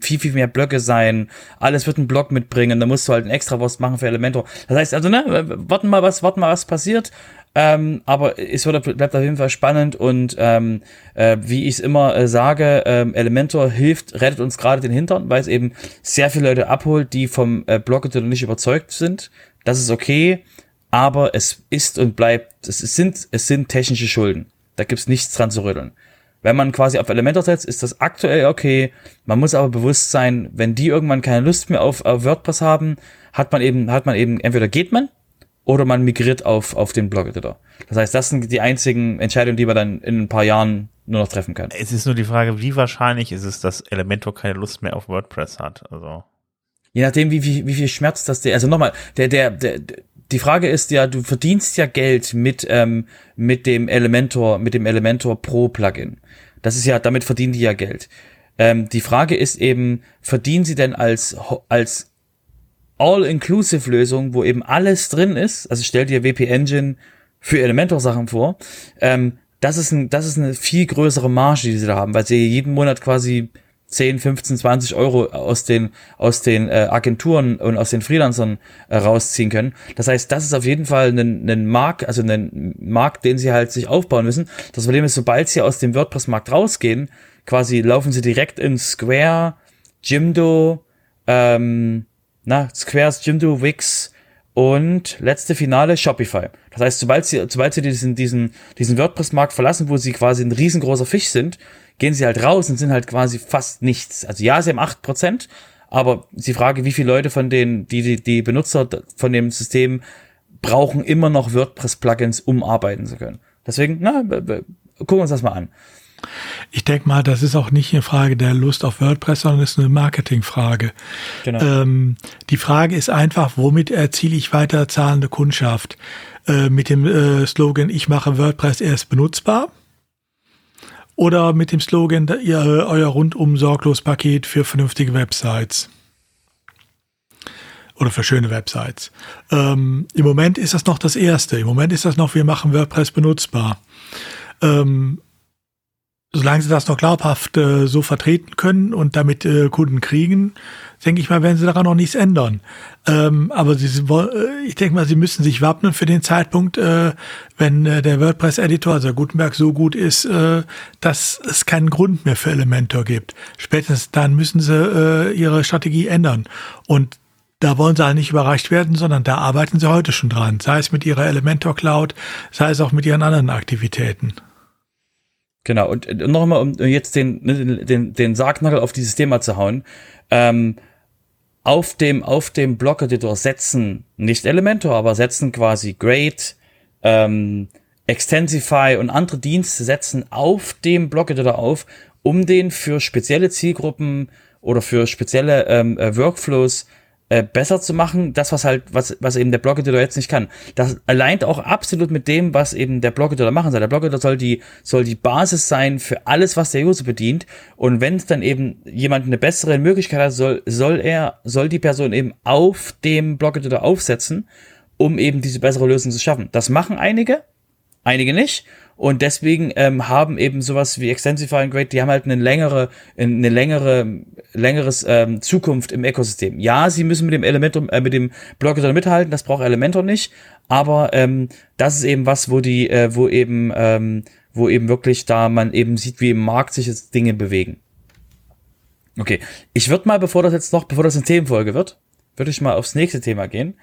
viel, viel mehr Blöcke sein. Alles wird einen Block mitbringen. Da musst du halt ein extra was machen für Elementor. Das heißt also, ne, warten mal was, warten mal was passiert. Ähm, aber es wird, bleibt auf jeden Fall spannend und ähm, äh, wie ich es immer äh, sage, ähm, Elementor hilft, rettet uns gerade den Hintern, weil es eben sehr viele Leute abholt, die vom äh, Block-Editor nicht überzeugt sind. Das ist okay, aber es ist und bleibt, es sind, es sind technische Schulden. Da gibt's nichts dran zu rütteln. Wenn man quasi auf Elementor setzt, ist das aktuell okay. Man muss aber bewusst sein, wenn die irgendwann keine Lust mehr auf, auf WordPress haben, hat man eben, hat man eben, entweder geht man oder man migriert auf, auf den Blog-Editor. Das heißt, das sind die einzigen Entscheidungen, die man dann in ein paar Jahren nur noch treffen kann. Es ist nur die Frage, wie wahrscheinlich ist es, dass Elementor keine Lust mehr auf WordPress hat. Also. Je nachdem, wie, wie, wie viel Schmerz das der, also nochmal, der, der, der, die Frage ist ja, du verdienst ja Geld mit, ähm, mit dem Elementor, mit dem Elementor Pro Plugin. Das ist ja, damit verdienen die ja Geld. Ähm, die Frage ist eben, verdienen sie denn als, als All-Inclusive-Lösung, wo eben alles drin ist, also stell dir WP Engine für Elementor-Sachen vor, ähm, das ist ein, das ist eine viel größere Marge, die sie da haben, weil sie jeden Monat quasi 10, 15, 20 Euro aus den, aus den äh, Agenturen und aus den Freelancern äh, rausziehen können. Das heißt, das ist auf jeden Fall ein, ein Markt, also ein Markt, den sie halt sich aufbauen müssen. Das Problem ist, sobald sie aus dem WordPress-Markt rausgehen, quasi laufen sie direkt in Square, Jimdo, ähm, na, Squares, Jimdo, Wix und letzte Finale Shopify. Das heißt, sobald sie, sobald sie diesen, diesen, diesen WordPress-Markt verlassen, wo sie quasi ein riesengroßer Fisch sind, gehen sie halt raus und sind halt quasi fast nichts. Also ja, sie haben acht Prozent, aber sie frage, wie viele Leute von denen, die, die, die Benutzer von dem System brauchen immer noch WordPress-Plugins, um arbeiten zu können. Deswegen, na, gucken wir uns das mal an. Ich denke mal, das ist auch nicht eine Frage der Lust auf WordPress, sondern ist eine Marketingfrage. Genau. Ähm, die Frage ist einfach, womit erziele ich weiter zahlende Kundschaft? Äh, mit dem äh, Slogan, ich mache WordPress erst benutzbar oder mit dem Slogan, ihr, euer rundum sorglos Paket für vernünftige Websites. Oder für schöne Websites. Ähm, Im Moment ist das noch das Erste. Im Moment ist das noch, wir machen WordPress benutzbar. Ähm, solange sie das noch glaubhaft äh, so vertreten können und damit äh, Kunden kriegen, denke ich mal, werden sie daran noch nichts ändern. Ähm, aber sie, äh, ich denke mal, sie müssen sich wappnen für den Zeitpunkt, äh, wenn äh, der WordPress-Editor, also Gutenberg, so gut ist, äh, dass es keinen Grund mehr für Elementor gibt. Spätestens dann müssen sie äh, ihre Strategie ändern. Und da wollen sie halt nicht überreicht werden, sondern da arbeiten sie heute schon dran. Sei es mit ihrer Elementor Cloud, sei es auch mit ihren anderen Aktivitäten. Genau, und nochmal, um jetzt den, den, den, den Sargnagel auf dieses Thema zu hauen. Ähm, auf dem, auf dem Block-Editor setzen, nicht Elementor, aber setzen quasi Great, ähm, Extensify und andere Dienste setzen auf dem Block-Editor auf, um den für spezielle Zielgruppen oder für spezielle ähm, äh, Workflows äh, besser zu machen, das was halt, was, was eben der Blog-Editor jetzt nicht kann. Das alleint auch absolut mit dem, was eben der Blog-Editor machen soll. Der Blog-Editor soll die, soll die Basis sein für alles, was der User bedient. Und wenn es dann eben jemand eine bessere Möglichkeit hat, soll, soll er, soll die Person eben auf dem Blog-Editor aufsetzen, um eben diese bessere Lösung zu schaffen. Das machen einige, einige nicht. Und deswegen ähm, haben eben sowas wie Extensify und Grade, die haben halt eine längere, eine längere, längeres ähm, Zukunft im Ökosystem. Ja, sie müssen mit dem Elementor, äh, mit dem Blogger mithalten, das braucht Elementor nicht, aber ähm, das ist eben was, wo die, äh, wo eben, ähm, wo eben wirklich da man eben sieht, wie im Markt sich jetzt Dinge bewegen. Okay, ich würde mal, bevor das jetzt noch, bevor das eine Themenfolge wird, würde ich mal aufs nächste Thema gehen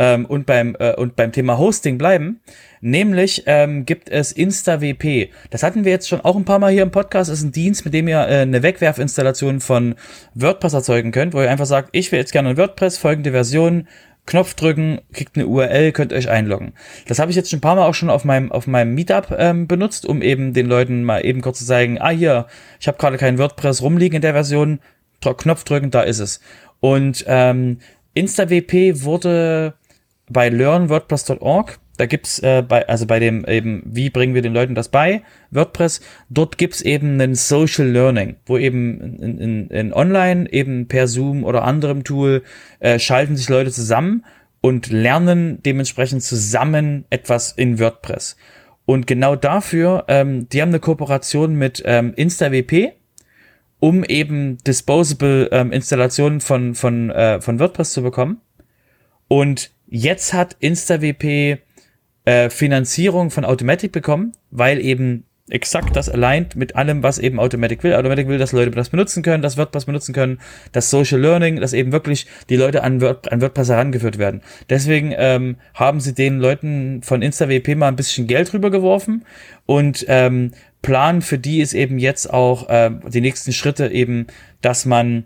ähm, und beim äh, und beim Thema Hosting bleiben. Nämlich ähm, gibt es InstaWP. Das hatten wir jetzt schon auch ein paar Mal hier im Podcast. Das ist ein Dienst, mit dem ihr äh, eine Wegwerfinstallation von WordPress erzeugen könnt, wo ihr einfach sagt, ich will jetzt gerne ein WordPress, folgende Version, Knopf drücken, kriegt eine URL, könnt euch einloggen. Das habe ich jetzt schon ein paar Mal auch schon auf meinem auf meinem Meetup ähm, benutzt, um eben den Leuten mal eben kurz zu zeigen, ah hier, ich habe gerade kein WordPress rumliegen in der Version, Knopf drücken, da ist es. Und ähm, InstaWP wurde bei learnwordpress.org, da gibt's äh, bei, also bei dem eben, wie bringen wir den Leuten das bei, WordPress, dort gibt's eben einen Social Learning, wo eben in, in, in online, eben per Zoom oder anderem Tool, äh, schalten sich Leute zusammen und lernen dementsprechend zusammen etwas in WordPress. Und genau dafür, ähm, die haben eine Kooperation mit ähm, InstaWP, um eben disposable ähm, Installationen von, von, äh, von WordPress zu bekommen. Und Jetzt hat InstaWP äh, Finanzierung von Automatic bekommen, weil eben exakt das aligned mit allem, was eben Automatic will. Automatic will, dass Leute das benutzen können, das WordPress benutzen können, das Social Learning, dass eben wirklich die Leute an, Word, an WordPress herangeführt werden. Deswegen ähm, haben sie den Leuten von InstaWP mal ein bisschen Geld rübergeworfen und ähm, Plan für die ist eben jetzt auch äh, die nächsten Schritte eben, dass man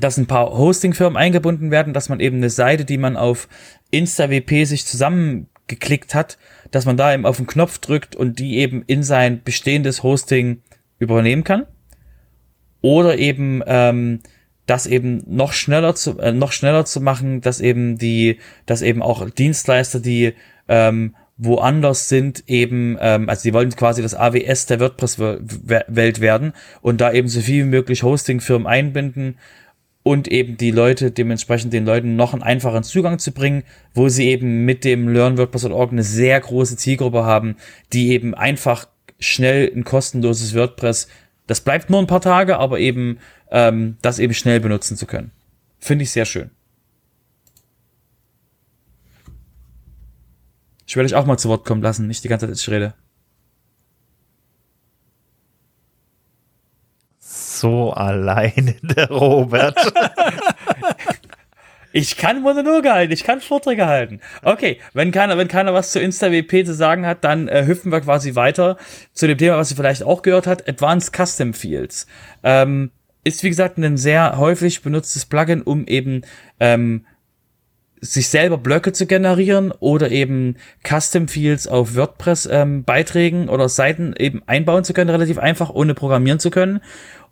dass ein paar Hostingfirmen eingebunden werden, dass man eben eine Seite, die man auf InstaWP sich zusammengeklickt hat, dass man da eben auf den Knopf drückt und die eben in sein bestehendes Hosting übernehmen kann. Oder eben ähm, das eben noch schneller zu äh, noch schneller zu machen, dass eben die, dass eben auch Dienstleister, die ähm, woanders sind, eben, ähm, also die wollen quasi das AWS der WordPress-Welt werden und da eben so viel wie möglich Hostingfirmen einbinden, und eben die Leute, dementsprechend den Leuten noch einen einfachen Zugang zu bringen, wo sie eben mit dem LearnWordPress.org eine sehr große Zielgruppe haben, die eben einfach schnell ein kostenloses WordPress, das bleibt nur ein paar Tage, aber eben ähm, das eben schnell benutzen zu können. Finde ich sehr schön. Ich werde euch auch mal zu Wort kommen lassen, nicht die ganze Zeit ich rede. So alleine, der Robert. *laughs* Ich kann Monologe halten, ich kann Vorträge halten. Okay, wenn keiner, wenn keiner was zu InstaWP zu sagen hat, dann äh, hüpfen wir quasi weiter zu dem Thema, was ihr vielleicht auch gehört habt, Advanced Custom Fields. Ähm, ist wie gesagt ein sehr häufig benutztes Plugin, um eben ähm, sich selber Blöcke zu generieren oder eben Custom Fields auf WordPress ähm, Beiträgen oder Seiten eben einbauen zu können, relativ einfach, ohne programmieren zu können.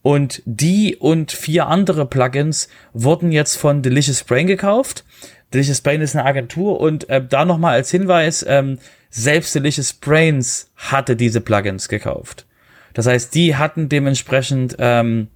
Und die und vier andere Plugins wurden jetzt von Delicious Brain gekauft. Delicious Brain ist eine Agentur und äh, da nochmal als Hinweis, ähm, selbst Delicious Brains hatte diese Plugins gekauft. Das heißt, die hatten dementsprechend ähm,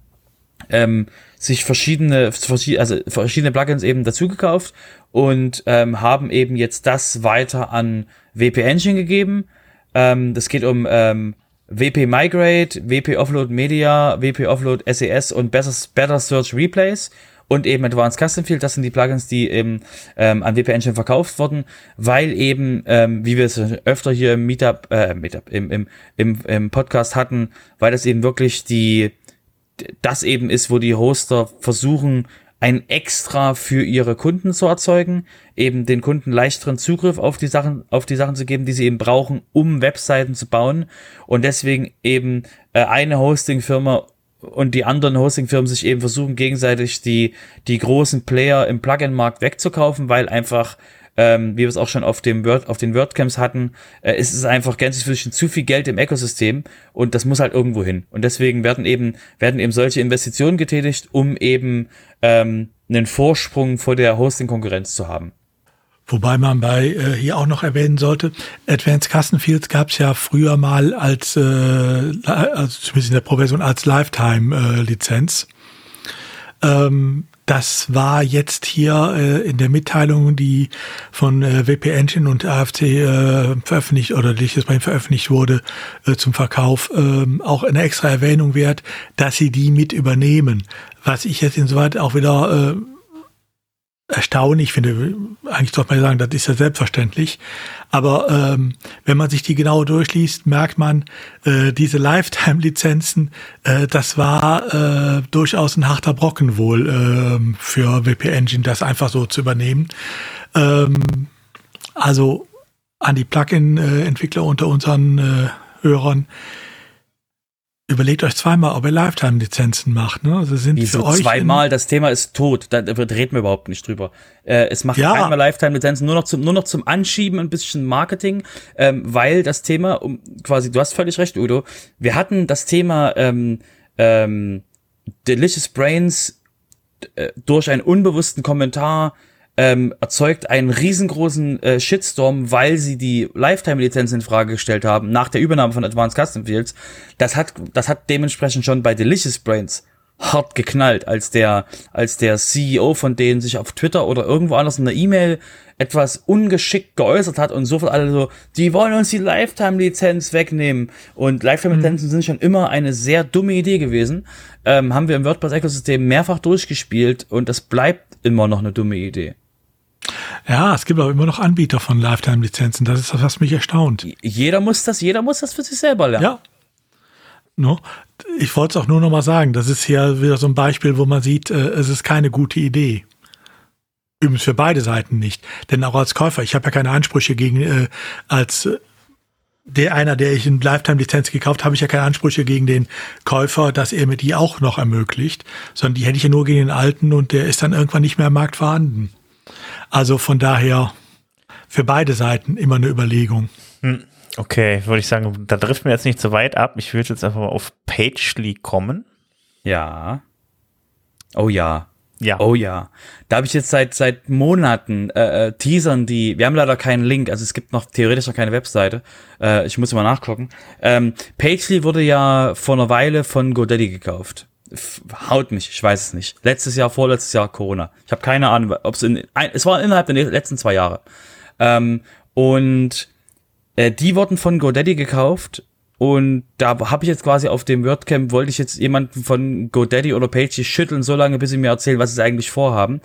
ähm, sich verschiedene, also verschiedene Plugins eben dazu gekauft und ähm, haben eben jetzt das weiter an WP Engine gegeben. Ähm, das geht um ähm, WP Migrate, WP Offload Media, WP Offload SES und Better, Better Search Replays und eben Advanced Custom Field. Das sind die Plugins, die eben ähm, an WP Engine verkauft wurden, weil eben, ähm, wie wir es öfter hier im Meetup, äh, Meetup, im, im, im, im Podcast hatten, weil das eben wirklich die, das eben ist, wo die Hoster versuchen, ein Extra für ihre Kunden zu erzeugen, eben den Kunden leichteren Zugriff auf die Sachen, auf die Sachen zu geben, die sie eben brauchen, um Webseiten zu bauen und deswegen eben äh, eine Hostingfirma und die anderen Hostingfirmen sich eben versuchen gegenseitig die die großen Player im Plugin-Markt wegzukaufen, weil einfach ähm, wie wir es auch schon auf dem Word, auf den WordCamps hatten, äh, ist es einfach gänzlich zu viel Geld im Ökosystem und das muss halt irgendwo hin. Und deswegen werden eben, werden eben solche Investitionen getätigt, um eben ähm, einen Vorsprung vor der Hosting-Konkurrenz zu haben. Wobei man bei äh, hier auch noch erwähnen sollte, Advanced Custom Fields gab es ja früher mal als, äh, also zumindest in der Pro-Version als Lifetime-Lizenz. Äh, ähm, das war jetzt hier äh, in der Mitteilung, die von äh, WP Engine und AFC äh, veröffentlicht oder das bei veröffentlicht wurde äh, zum Verkauf, äh, auch eine extra Erwähnung wert, dass sie die mit übernehmen. Was ich jetzt insoweit auch wieder äh, erstaunlich finde. Eigentlich sollte man sagen, das ist ja selbstverständlich. Aber ähm, wenn man sich die genau durchliest, merkt man, äh, diese Lifetime-Lizenzen, äh, das war äh, durchaus ein harter Brocken wohl äh, für WP Engine, das einfach so zu übernehmen. Ähm, also an die Plugin-Entwickler unter unseren äh, Hörern, Überlegt euch zweimal, ob ihr Lifetime-Lizenzen macht. Ne? Also sind Wieso für euch zweimal? Das Thema ist tot. Da reden wir überhaupt nicht drüber. Äh, es macht Ja. einmal Lifetime-Lizenzen, nur noch zum nur noch zum Anschieben, ein bisschen Marketing, ähm, weil das Thema, um, quasi, du hast völlig recht, Udo. Wir hatten das Thema ähm, ähm, Delicious Brains äh, durch einen unbewussten Kommentar ähm, erzeugt einen riesengroßen äh, Shitstorm, weil sie die Lifetime-Lizenz in Frage gestellt haben nach der Übernahme von Advanced Custom Fields. Das hat, das hat dementsprechend schon bei Delicious Brains hart geknallt, als der, als der CEO von denen sich auf Twitter oder irgendwo anders in der E-Mail etwas ungeschickt geäußert hat und sofort alle so, die wollen uns die Lifetime-Lizenz wegnehmen. Und Lifetime-Lizenzen sind schon immer eine sehr dumme Idee gewesen. Ähm, haben wir im WordPress-Ökosystem mehrfach durchgespielt und das bleibt immer noch eine dumme Idee. Ja, es gibt aber immer noch Anbieter von Lifetime-Lizenzen. Das ist das, was mich erstaunt. Jeder muss das, jeder muss das für sich selber lernen. Ja. No. Ich wollte es auch nur noch mal sagen. Das ist hier wieder so ein Beispiel, wo man sieht, äh, es ist keine gute Idee. Übrigens für beide Seiten nicht. Denn auch als Käufer, ich habe ja keine Ansprüche gegen, äh, als äh, der einer, der ich eine Lifetime-Lizenz gekauft habe, ich ja keine Ansprüche gegen den Käufer, dass er mir die auch noch ermöglicht, sondern die hätte ich ja nur gegen den alten und der ist dann irgendwann nicht mehr am Markt vorhanden. Also von daher für beide Seiten immer eine Überlegung. Okay, würde ich sagen, da driften wir jetzt nicht so weit ab. Ich würde jetzt einfach mal auf Pagely kommen. Ja. Oh ja. Ja. Oh ja. Da habe ich jetzt seit seit Monaten äh, äh, Teasern, die. Wir haben leider keinen Link, also es gibt noch theoretisch noch keine Webseite. Äh, ich muss mal nachgucken. Ähm, Pagely wurde ja vor einer Weile von GoDaddy gekauft. Haut mich, ich weiß es nicht. Letztes Jahr, vorletztes Jahr Corona. Ich habe keine Ahnung, ob es in. Es war innerhalb der letzten zwei Jahre. Ähm, und äh, die wurden von GoDaddy gekauft und da habe ich jetzt quasi auf dem WordCamp, wollte ich jetzt jemanden von GoDaddy oder Pagey schütteln, so lange, bis sie mir erzählen, was sie eigentlich vorhaben,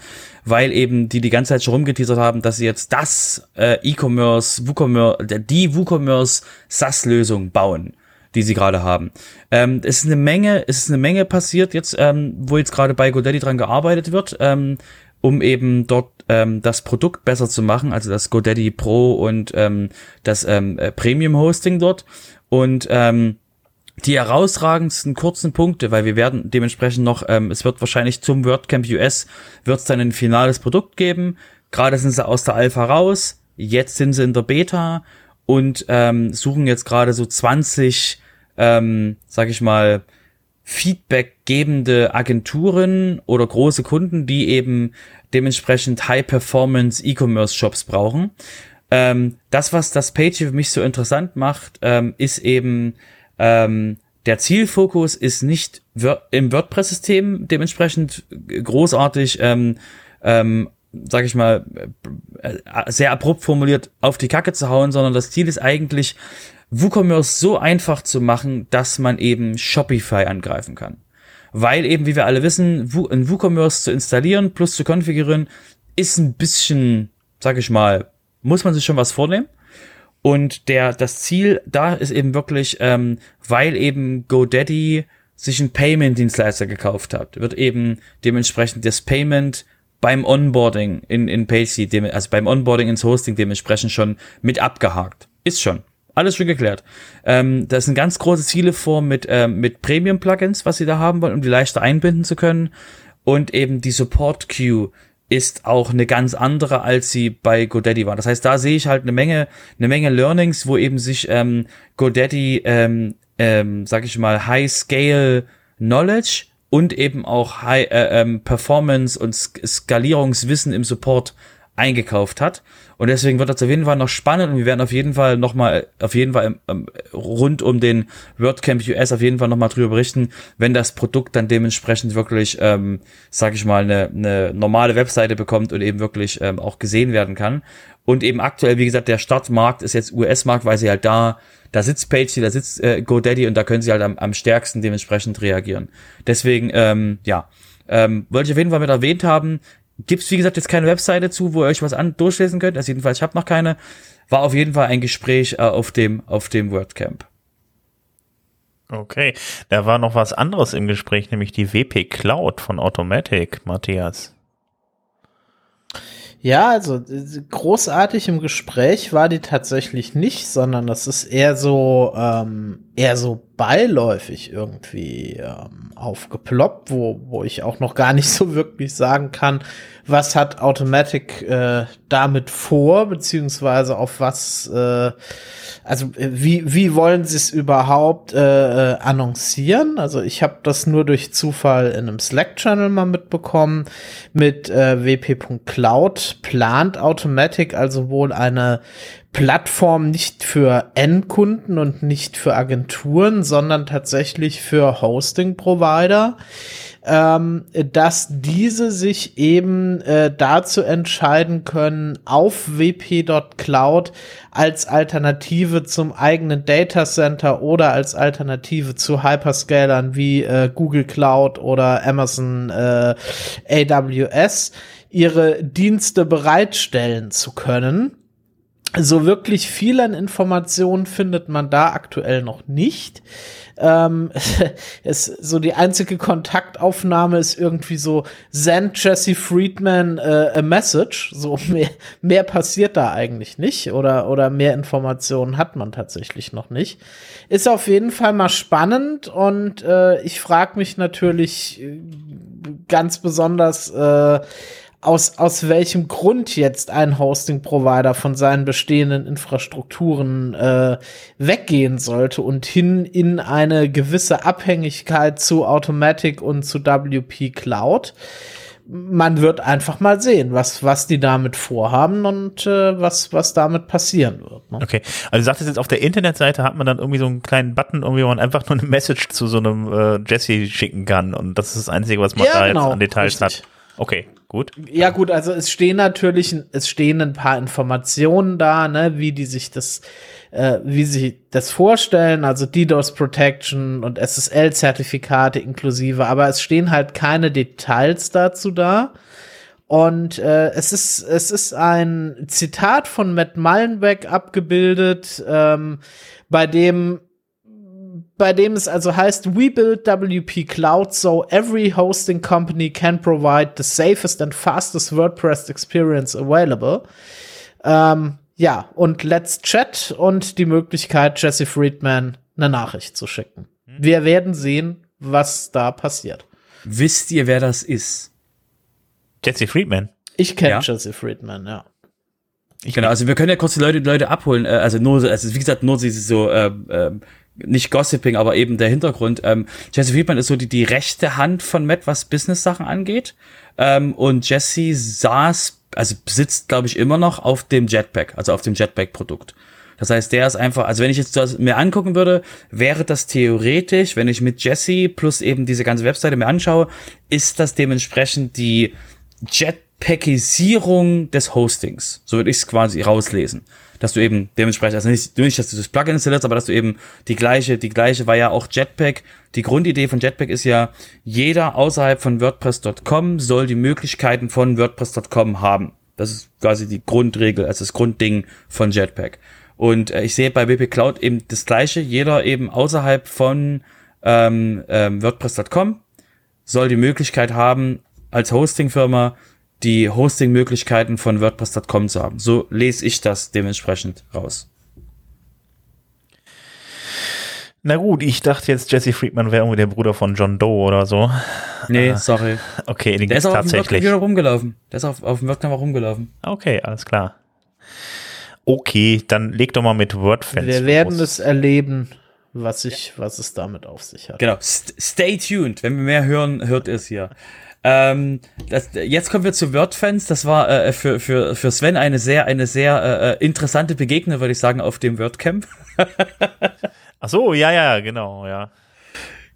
weil eben die die ganze Zeit schon rumgeteasert haben, dass sie jetzt das äh, E-Commerce, WooCommerce, die WooCommerce SaaS-Lösung bauen die sie gerade haben. Ähm, es ist eine Menge, es ist eine Menge passiert jetzt, ähm, wo jetzt gerade bei GoDaddy dran gearbeitet wird, ähm, um eben dort ähm, das Produkt besser zu machen, also das GoDaddy Pro und ähm, das ähm, äh, Premium Hosting dort. Und ähm, die herausragendsten kurzen Punkte, weil wir werden dementsprechend noch, ähm, es wird wahrscheinlich zum WordCamp US, wird es dann ein finales Produkt geben. Gerade sind sie aus der Alpha raus, jetzt sind sie in der Beta und ähm, suchen jetzt gerade so 20, ähm, sag ich mal, Feedback-gebende Agenturen oder große Kunden, die eben dementsprechend High-Performance E-Commerce-Shops brauchen. Ähm, das, was das Page für mich so interessant macht, ähm, ist eben ähm, der Zielfokus ist nicht im WordPress-System dementsprechend großartig, ähm, ähm, sag ich mal, äh, sehr abrupt formuliert auf die Kacke zu hauen, sondern das Ziel ist eigentlich, WooCommerce so einfach zu machen, dass man eben Shopify angreifen kann. Weil eben, wie wir alle wissen, ein WooCommerce zu installieren plus zu konfigurieren, ist ein bisschen, sag ich mal, muss man sich schon was vornehmen. Und der, das Ziel da ist eben wirklich, ähm, weil eben GoDaddy sich einen Payment-Dienstleister gekauft hat, wird eben dementsprechend das Payment beim Onboarding in, in Pagey, dem, also beim Onboarding ins Hosting dementsprechend schon mit abgehakt. Ist schon. Alles schon geklärt. Ähm, da sind ganz große Ziele vor mit, ähm, mit Premium-Plugins, was sie da haben wollen, um die leichter einbinden zu können. Und eben die Support-Queue ist auch eine ganz andere, als sie bei GoDaddy war. Das heißt, da sehe ich halt eine Menge, eine Menge Learnings, wo eben sich ähm, GoDaddy, ähm, ähm, sag ich mal, High-Scale Knowledge und eben auch High äh, ähm, Performance und Sk Skalierungswissen im Support eingekauft hat. Und deswegen wird das auf jeden Fall noch spannend und wir werden auf jeden Fall nochmal, auf jeden Fall ähm, rund um den WordCamp US auf jeden Fall nochmal drüber berichten, wenn das Produkt dann dementsprechend wirklich, ähm, sag ich mal, eine, eine normale Webseite bekommt und eben wirklich ähm, auch gesehen werden kann. Und eben aktuell, wie gesagt, der Startmarkt ist jetzt US-Markt, weil sie halt da, da sitzt Page, da sitzt äh, GoDaddy und da können sie halt am, am stärksten dementsprechend reagieren. Deswegen, ähm, ja, ähm, wollte ich auf jeden Fall mit erwähnt haben. Gibt's wie gesagt, jetzt keine Webseite zu, wo ihr euch was an durchlesen könnt. Also jedenfalls, ich habe noch keine. War auf jeden Fall ein Gespräch äh, auf dem, auf dem WordCamp. Okay, da war noch was anderes im Gespräch, nämlich die WP Cloud von Automatic, Matthias. Ja, also großartig im Gespräch war die tatsächlich nicht, sondern das ist eher so ähm, eher so beiläufig irgendwie ähm, aufgeploppt, wo wo ich auch noch gar nicht *laughs* so wirklich sagen kann, was hat Automatic äh, damit vor, beziehungsweise auf was äh, also äh, wie, wie wollen sie es überhaupt äh, äh, annoncieren? Also ich habe das nur durch Zufall in einem Slack-Channel mal mitbekommen. Mit äh, wp.cloud plant Automatic also wohl eine Plattform nicht für Endkunden und nicht für Agenturen, sondern tatsächlich für Hosting-Provider ähm, dass diese sich eben äh, dazu entscheiden können, auf wp.cloud als Alternative zum eigenen Data Center oder als Alternative zu Hyperscalern wie äh, Google Cloud oder Amazon äh, AWS ihre Dienste bereitstellen zu können. So wirklich viel an Informationen findet man da aktuell noch nicht. Ähm, *laughs* es, so die einzige Kontaktaufnahme ist irgendwie so send Jesse Friedman äh, a message. So *laughs* mehr, mehr passiert da eigentlich nicht oder oder mehr Informationen hat man tatsächlich noch nicht. Ist auf jeden Fall mal spannend und äh, ich frage mich natürlich äh, ganz besonders äh, aus, aus welchem Grund jetzt ein Hosting-Provider von seinen bestehenden Infrastrukturen äh, weggehen sollte und hin in eine gewisse Abhängigkeit zu Automatic und zu WP Cloud. Man wird einfach mal sehen, was, was die damit vorhaben und äh, was, was damit passieren wird. Ne? Okay, also du sagtest jetzt, auf der Internetseite hat man dann irgendwie so einen kleinen Button, irgendwie, wo man einfach nur eine Message zu so einem äh, Jesse schicken kann und das ist das Einzige, was man ja, da genau, jetzt an Details richtig. hat. Okay, gut. Ja, gut, also es stehen natürlich, es stehen ein paar Informationen da, ne, wie die sich das, äh, wie sie das vorstellen, also DDoS Protection und SSL-Zertifikate inklusive, aber es stehen halt keine Details dazu da. Und äh, es ist es ist ein Zitat von Matt Mullenbeck abgebildet, ähm, bei dem bei dem es also heißt, we build WP Cloud so every hosting company can provide the safest and fastest WordPress experience available. Ähm, ja, und Let's Chat und die Möglichkeit, Jesse Friedman eine Nachricht zu schicken. Hm. Wir werden sehen, was da passiert. Wisst ihr, wer das ist? Jesse Friedman. Ich kenne ja. Jesse Friedman, ja. Ich genau, also wir können ja kurz die Leute, die Leute abholen. Äh, also nur, also wie gesagt, nur sie so äh, äh, nicht Gossiping, aber eben der Hintergrund. Ähm, Jesse Friedman ist so die, die rechte Hand von Matt, was Business-Sachen angeht. Ähm, und Jesse saß, also besitzt, glaube ich, immer noch auf dem Jetpack, also auf dem Jetpack-Produkt. Das heißt, der ist einfach, also wenn ich jetzt das mir angucken würde, wäre das theoretisch, wenn ich mit Jesse plus eben diese ganze Webseite mir anschaue, ist das dementsprechend die Jetpackisierung des Hostings. So würde ich es quasi rauslesen dass du eben dementsprechend, also nicht, nicht, dass du das Plugin installierst, aber dass du eben die gleiche, die gleiche war ja auch Jetpack. Die Grundidee von Jetpack ist ja, jeder außerhalb von WordPress.com soll die Möglichkeiten von WordPress.com haben. Das ist quasi die Grundregel, also das Grundding von Jetpack. Und äh, ich sehe bei WP Cloud eben das gleiche. Jeder eben außerhalb von ähm, ähm, WordPress.com soll die Möglichkeit haben, als Hostingfirma die Hosting-Möglichkeiten von WordPress.com zu haben. So lese ich das dementsprechend raus. Na gut, ich dachte jetzt, Jesse Friedman wäre irgendwie der Bruder von John Doe oder so. Nee, äh, sorry. Okay, den der ist auch tatsächlich. auf dem rumgelaufen. Der ist auf, auf dem WordCamp rumgelaufen. Okay, alles klar. Okay, dann leg doch mal mit WordFans. Wir werden es erleben. was ich, was es damit auf sich hat. Genau. St stay tuned. Wenn wir mehr hören, hört es hier. Ähm, das, jetzt kommen wir zu WordFans. Das war äh, für, für, für Sven eine sehr, eine sehr äh, äh interessante Begegnung, würde ich sagen, auf dem WordCamp. *laughs* Ach so, ja, ja, genau, ja.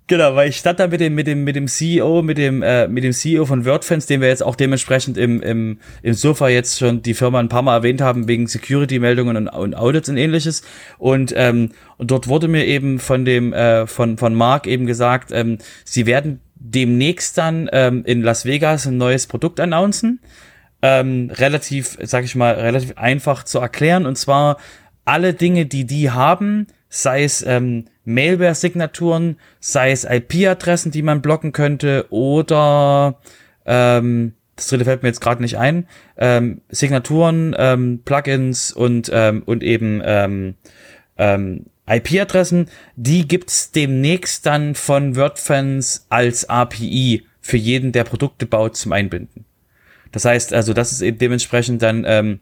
Genau, weil ich stand da mit dem, mit dem, mit dem CEO, mit dem, äh, mit dem CEO von WordFans, den wir jetzt auch dementsprechend im, im, im Sofa jetzt schon die Firma ein paar Mal erwähnt haben, wegen Security-Meldungen und, und Audits und ähnliches. Und, ähm, und dort wurde mir eben von dem, äh, von, von Mark eben gesagt, ähm, sie werden demnächst dann ähm, in Las Vegas ein neues Produkt announcen. Ähm, relativ, sag ich mal, relativ einfach zu erklären. Und zwar alle Dinge, die die haben, sei es ähm, Mailware-Signaturen, sei es IP-Adressen, die man blocken könnte oder ähm, das dritte fällt mir jetzt gerade nicht ein, ähm, Signaturen, ähm, Plugins und, ähm, und eben ähm, ähm, IP-Adressen, die gibt's demnächst dann von WordFans als API für jeden, der Produkte baut, zum Einbinden. Das heißt also, das ist eben dementsprechend dann ähm,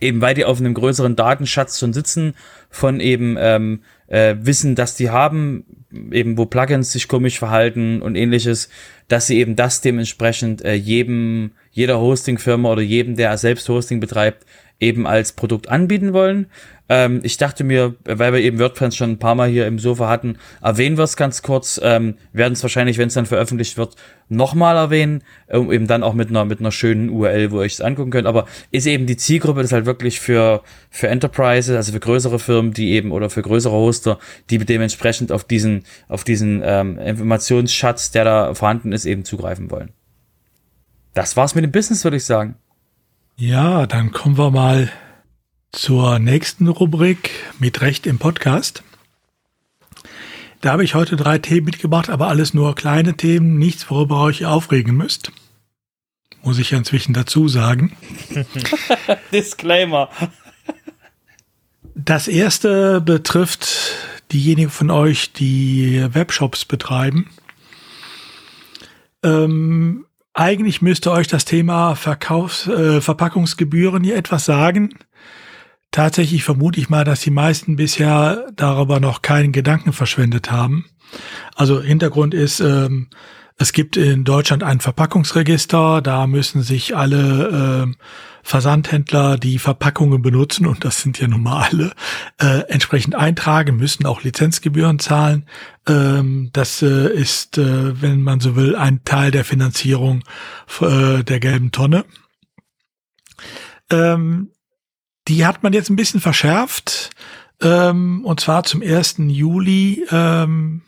eben weil die auf einem größeren Datenschatz schon sitzen, von eben ähm, äh, wissen, dass die haben, eben wo Plugins sich komisch verhalten und ähnliches, dass sie eben das dementsprechend äh, jedem, jeder Hosting-Firma oder jedem, der selbst Hosting betreibt, eben als Produkt anbieten wollen. Ähm, ich dachte mir, weil wir eben WordPress schon ein paar Mal hier im Sofa hatten, erwähnen wir es ganz kurz, ähm, werden es wahrscheinlich, wenn es dann veröffentlicht wird, nochmal erwähnen, um eben dann auch mit einer, mit einer schönen URL, wo ihr es angucken könnt. Aber ist eben die Zielgruppe, das ist halt wirklich für, für Enterprises, also für größere Firmen, die eben, oder für größere Hoster, die dementsprechend auf diesen, auf diesen ähm, Informationsschatz, der da vorhanden ist, eben zugreifen wollen. Das war's mit dem Business, würde ich sagen. Ja, dann kommen wir mal zur nächsten Rubrik mit Recht im Podcast. Da habe ich heute drei Themen mitgebracht, aber alles nur kleine Themen, nichts, worüber ihr euch aufregen müsst. Muss ich ja inzwischen dazu sagen. *laughs* Disclaimer. Das erste betrifft diejenigen von euch, die Webshops betreiben. Ähm, eigentlich müsste euch das Thema Verkaufs-, äh, Verpackungsgebühren hier etwas sagen. Tatsächlich vermute ich mal, dass die meisten bisher darüber noch keinen Gedanken verschwendet haben. Also Hintergrund ist, ähm, es gibt in Deutschland ein Verpackungsregister, da müssen sich alle ähm, Versandhändler, die Verpackungen benutzen, und das sind ja nun mal alle, äh, entsprechend eintragen, müssen auch Lizenzgebühren zahlen. Ähm, das äh, ist, äh, wenn man so will, ein Teil der Finanzierung äh, der gelben Tonne. Ähm, die hat man jetzt ein bisschen verschärft. Ähm, und zwar zum 1. Juli ähm,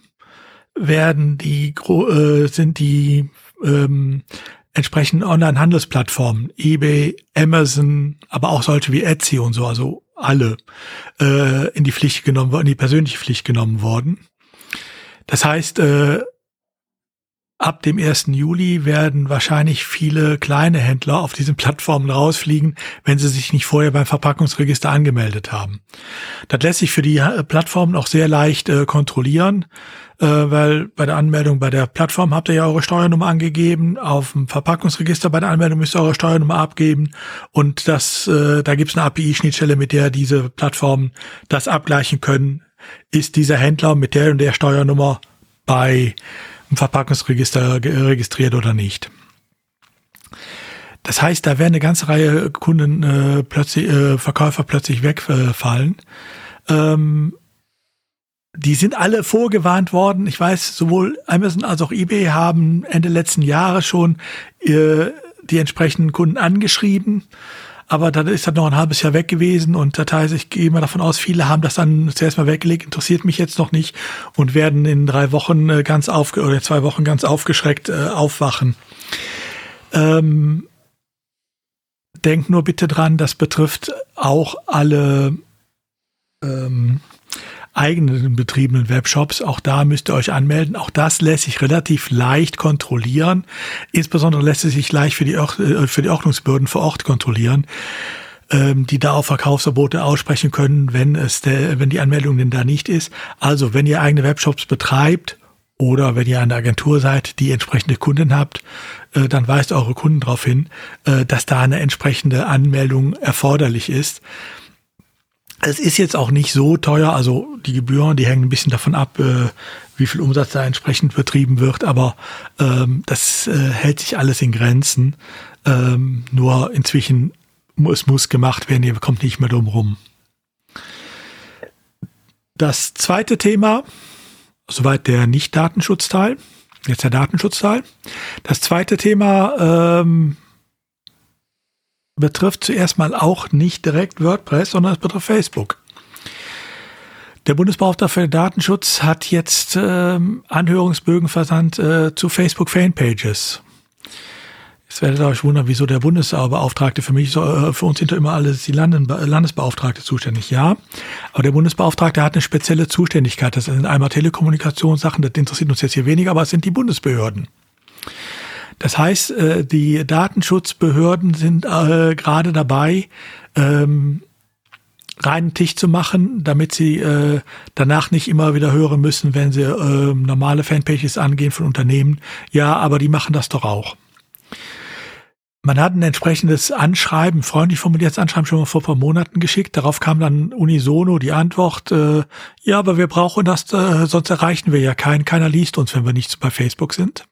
werden die äh, sind die ähm, entsprechenden Online-Handelsplattformen, eBay, Amazon, aber auch solche wie Etsy und so, also alle, äh, in die Pflicht genommen worden, in die persönliche Pflicht genommen worden. Das heißt, äh, ab dem 1. Juli werden wahrscheinlich viele kleine Händler auf diesen Plattformen rausfliegen, wenn sie sich nicht vorher beim Verpackungsregister angemeldet haben. Das lässt sich für die äh, Plattformen auch sehr leicht äh, kontrollieren, äh, weil bei der Anmeldung bei der Plattform habt ihr ja eure Steuernummer angegeben, auf dem Verpackungsregister bei der Anmeldung müsst ihr eure Steuernummer abgeben und das, äh, da gibt es eine API-Schnittstelle, mit der diese Plattformen das abgleichen können. Ist dieser Händler mit der und der Steuernummer bei im Verpackungsregister registriert oder nicht. Das heißt, da werden eine ganze Reihe Kunden äh, plötzlich, äh, Verkäufer plötzlich wegfallen. Ähm, die sind alle vorgewarnt worden. Ich weiß, sowohl Amazon als auch eBay haben Ende letzten Jahres schon äh, die entsprechenden Kunden angeschrieben aber dann ist das noch ein halbes Jahr weg gewesen und das heißt, ich gehe mal davon aus, viele haben das dann zuerst mal weggelegt, interessiert mich jetzt noch nicht und werden in drei Wochen äh, ganz aufge oder zwei Wochen ganz aufgeschreckt äh, aufwachen. Ähm, denkt nur bitte dran, das betrifft auch alle ähm, eigenen betriebenen Webshops. Auch da müsst ihr euch anmelden. Auch das lässt sich relativ leicht kontrollieren. Insbesondere lässt es sich leicht für die, äh, für die Ordnungsbehörden vor Ort kontrollieren ähm, die da auch Verkaufsverbote aussprechen können, wenn es der, wenn die Anmeldung denn da nicht ist. Also, wenn ihr eigene Webshops betreibt oder wenn ihr eine Agentur seid, die entsprechende Kunden habt, äh, dann weist eure Kunden darauf hin, äh, dass da eine entsprechende Anmeldung erforderlich ist. Es ist jetzt auch nicht so teuer, also die Gebühren, die hängen ein bisschen davon ab, äh, wie viel Umsatz da entsprechend betrieben wird, aber ähm, das äh, hält sich alles in Grenzen. Ähm, nur inzwischen, es muss gemacht werden, ihr kommt nicht mehr drum rum. Das zweite Thema, soweit der Nicht-Datenschutzteil, jetzt der Datenschutzteil. Das zweite Thema ähm, betrifft zuerst mal auch nicht direkt WordPress, sondern es betrifft Facebook. Der Bundesbeauftragte für Datenschutz hat jetzt ähm, Anhörungsbögen versandt äh, zu Facebook Fanpages. Jetzt werdet ihr euch wundern, wieso der Bundesbeauftragte für mich, äh, für uns sind ja immer alles die Landesbeauftragte zuständig, ja. Aber der Bundesbeauftragte hat eine spezielle Zuständigkeit. Das sind einmal Telekommunikationssachen, das interessiert uns jetzt hier weniger, aber es sind die Bundesbehörden. Das heißt, äh, die Datenschutzbehörden sind äh, gerade dabei, ähm, reinen Tisch zu machen, damit sie äh, danach nicht immer wieder hören müssen, wenn sie äh, normale Fanpages angehen von Unternehmen. Ja, aber die machen das doch auch. Man hat ein entsprechendes Anschreiben, freundlich formuliertes Anschreiben schon mal vor ein paar Monaten geschickt. Darauf kam dann unisono die Antwort, äh, ja, aber wir brauchen das, äh, sonst erreichen wir ja keinen. Keiner liest uns, wenn wir nicht bei Facebook sind.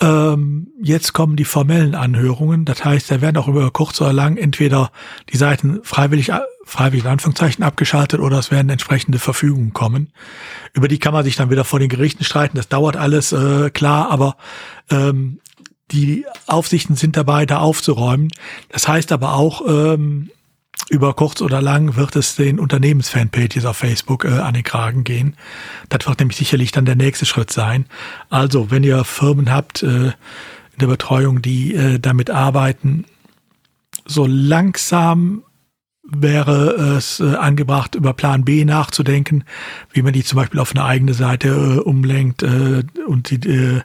Ähm, jetzt kommen die formellen Anhörungen. Das heißt, da werden auch über kurz oder lang entweder die Seiten freiwillig, freiwillig in Anführungszeichen abgeschaltet oder es werden entsprechende Verfügungen kommen. Über die kann man sich dann wieder vor den Gerichten streiten. Das dauert alles, äh, klar, aber ähm, die Aufsichten sind dabei, da aufzuräumen. Das heißt aber auch, ähm, über kurz oder lang wird es den Unternehmensfanpages auf Facebook äh, an den Kragen gehen. Das wird nämlich sicherlich dann der nächste Schritt sein. Also, wenn ihr Firmen habt äh, in der Betreuung, die äh, damit arbeiten, so langsam wäre es äh, angebracht, über Plan B nachzudenken, wie man die zum Beispiel auf eine eigene Seite äh, umlenkt äh, und die äh,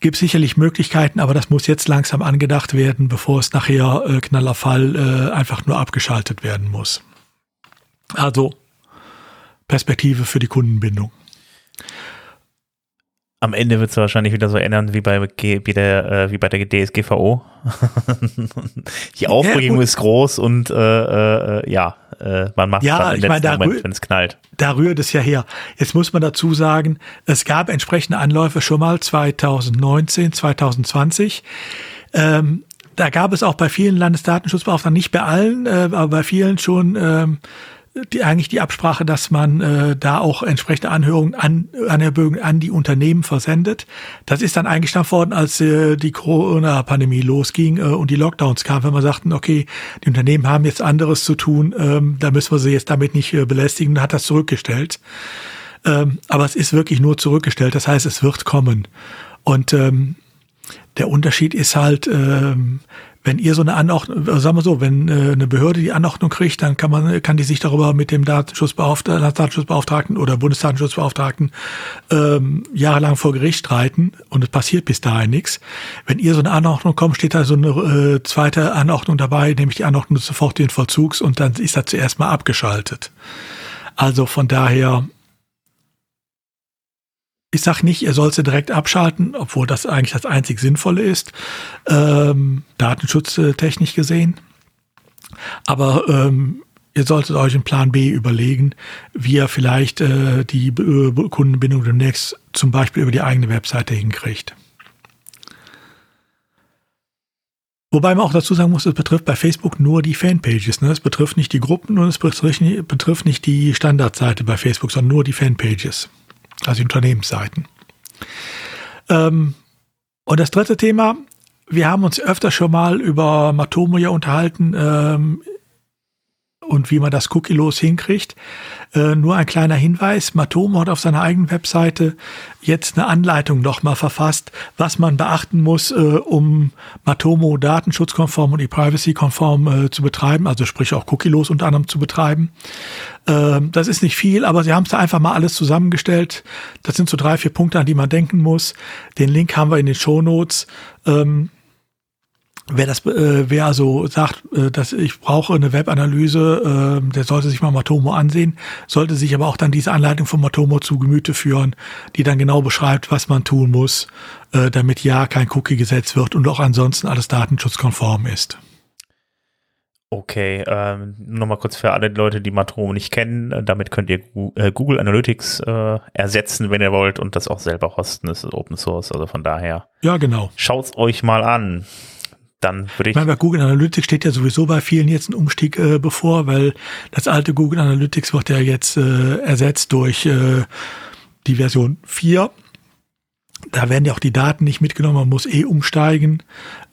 gibt sicherlich Möglichkeiten, aber das muss jetzt langsam angedacht werden, bevor es nachher äh, knaller Fall äh, einfach nur abgeschaltet werden muss. Also Perspektive für die Kundenbindung. Am Ende wird es wahrscheinlich wieder so ändern wie bei, wie der, äh, wie bei der DSGVO. *laughs* die Aufregung ja, ist groß und äh, äh, ja, äh, man macht ja, dann im Moment, wenn es knallt. Da rührt es ja her. Jetzt muss man dazu sagen, es gab entsprechende Anläufe schon mal 2019, 2020. Ähm, da gab es auch bei vielen Landesdatenschutzbeauftragten, nicht bei allen, äh, aber bei vielen schon ähm, die, eigentlich die Absprache, dass man äh, da auch entsprechende Anhörungen an, Anhörungen an die Unternehmen versendet. Das ist dann eingestampft worden, als äh, die Corona-Pandemie losging äh, und die Lockdowns kamen, wenn man sagten, okay, die Unternehmen haben jetzt anderes zu tun, ähm, da müssen wir sie jetzt damit nicht äh, belästigen, hat das zurückgestellt. Ähm, aber es ist wirklich nur zurückgestellt, das heißt, es wird kommen. Und ähm, der Unterschied ist halt, ähm, wenn ihr so eine Anordnung, sagen wir so, wenn äh, eine Behörde die Anordnung kriegt, dann kann man, kann die sich darüber mit dem Datenschutzbeauftragten, Datenschutzbeauftragten oder Bundesdatenschutzbeauftragten ähm, jahrelang vor Gericht streiten und es passiert bis dahin nichts. Wenn ihr so eine Anordnung kommt, steht da so eine äh, zweite Anordnung dabei, nämlich die Anordnung des sofortigen Vollzugs und dann ist das zuerst mal abgeschaltet. Also von daher ich sage nicht, ihr sollt sie direkt abschalten, obwohl das eigentlich das einzig Sinnvolle ist, ähm, datenschutztechnisch gesehen. Aber ähm, ihr solltet euch einen Plan B überlegen, wie ihr vielleicht äh, die äh, Kundenbindung demnächst zum Beispiel über die eigene Webseite hinkriegt. Wobei man auch dazu sagen muss, es betrifft bei Facebook nur die Fanpages. Ne? Es betrifft nicht die Gruppen und es betrifft nicht die Standardseite bei Facebook, sondern nur die Fanpages also Unternehmensseiten. Ähm, und das dritte Thema, wir haben uns öfter schon mal über Matomo ja unterhalten ähm, und wie man das cookie-los hinkriegt. Äh, nur ein kleiner Hinweis, Matomo hat auf seiner eigenen Webseite jetzt eine Anleitung nochmal verfasst, was man beachten muss, äh, um Matomo datenschutzkonform und e-privacy-konform äh, zu betreiben, also sprich auch cookie-los unter anderem zu betreiben. Ähm, das ist nicht viel, aber sie haben es da einfach mal alles zusammengestellt. Das sind so drei, vier Punkte, an die man denken muss. Den Link haben wir in den Show Notes. Ähm, Wer das, äh, wer also sagt, äh, dass ich brauche eine Webanalyse, äh, der sollte sich mal Matomo ansehen, sollte sich aber auch dann diese Anleitung von Matomo zu Gemüte führen, die dann genau beschreibt, was man tun muss, äh, damit ja kein Cookie gesetzt wird und auch ansonsten alles datenschutzkonform ist. Okay, ähm, nochmal kurz für alle Leute, die Matromo nicht kennen. äh, Damit könnt ihr äh, Google Analytics äh, ersetzen, wenn ihr wollt, und das auch selber hosten. Das ist Open Source, also von daher Ja, genau. schaut's euch mal an. Dann würde Ich ich. meine, bei Google Analytics steht ja sowieso bei vielen jetzt ein Umstieg äh, bevor, weil das alte Google Analytics wird ja jetzt äh, ersetzt durch äh, die Version 4. Da werden ja auch die Daten nicht mitgenommen, man muss eh umsteigen.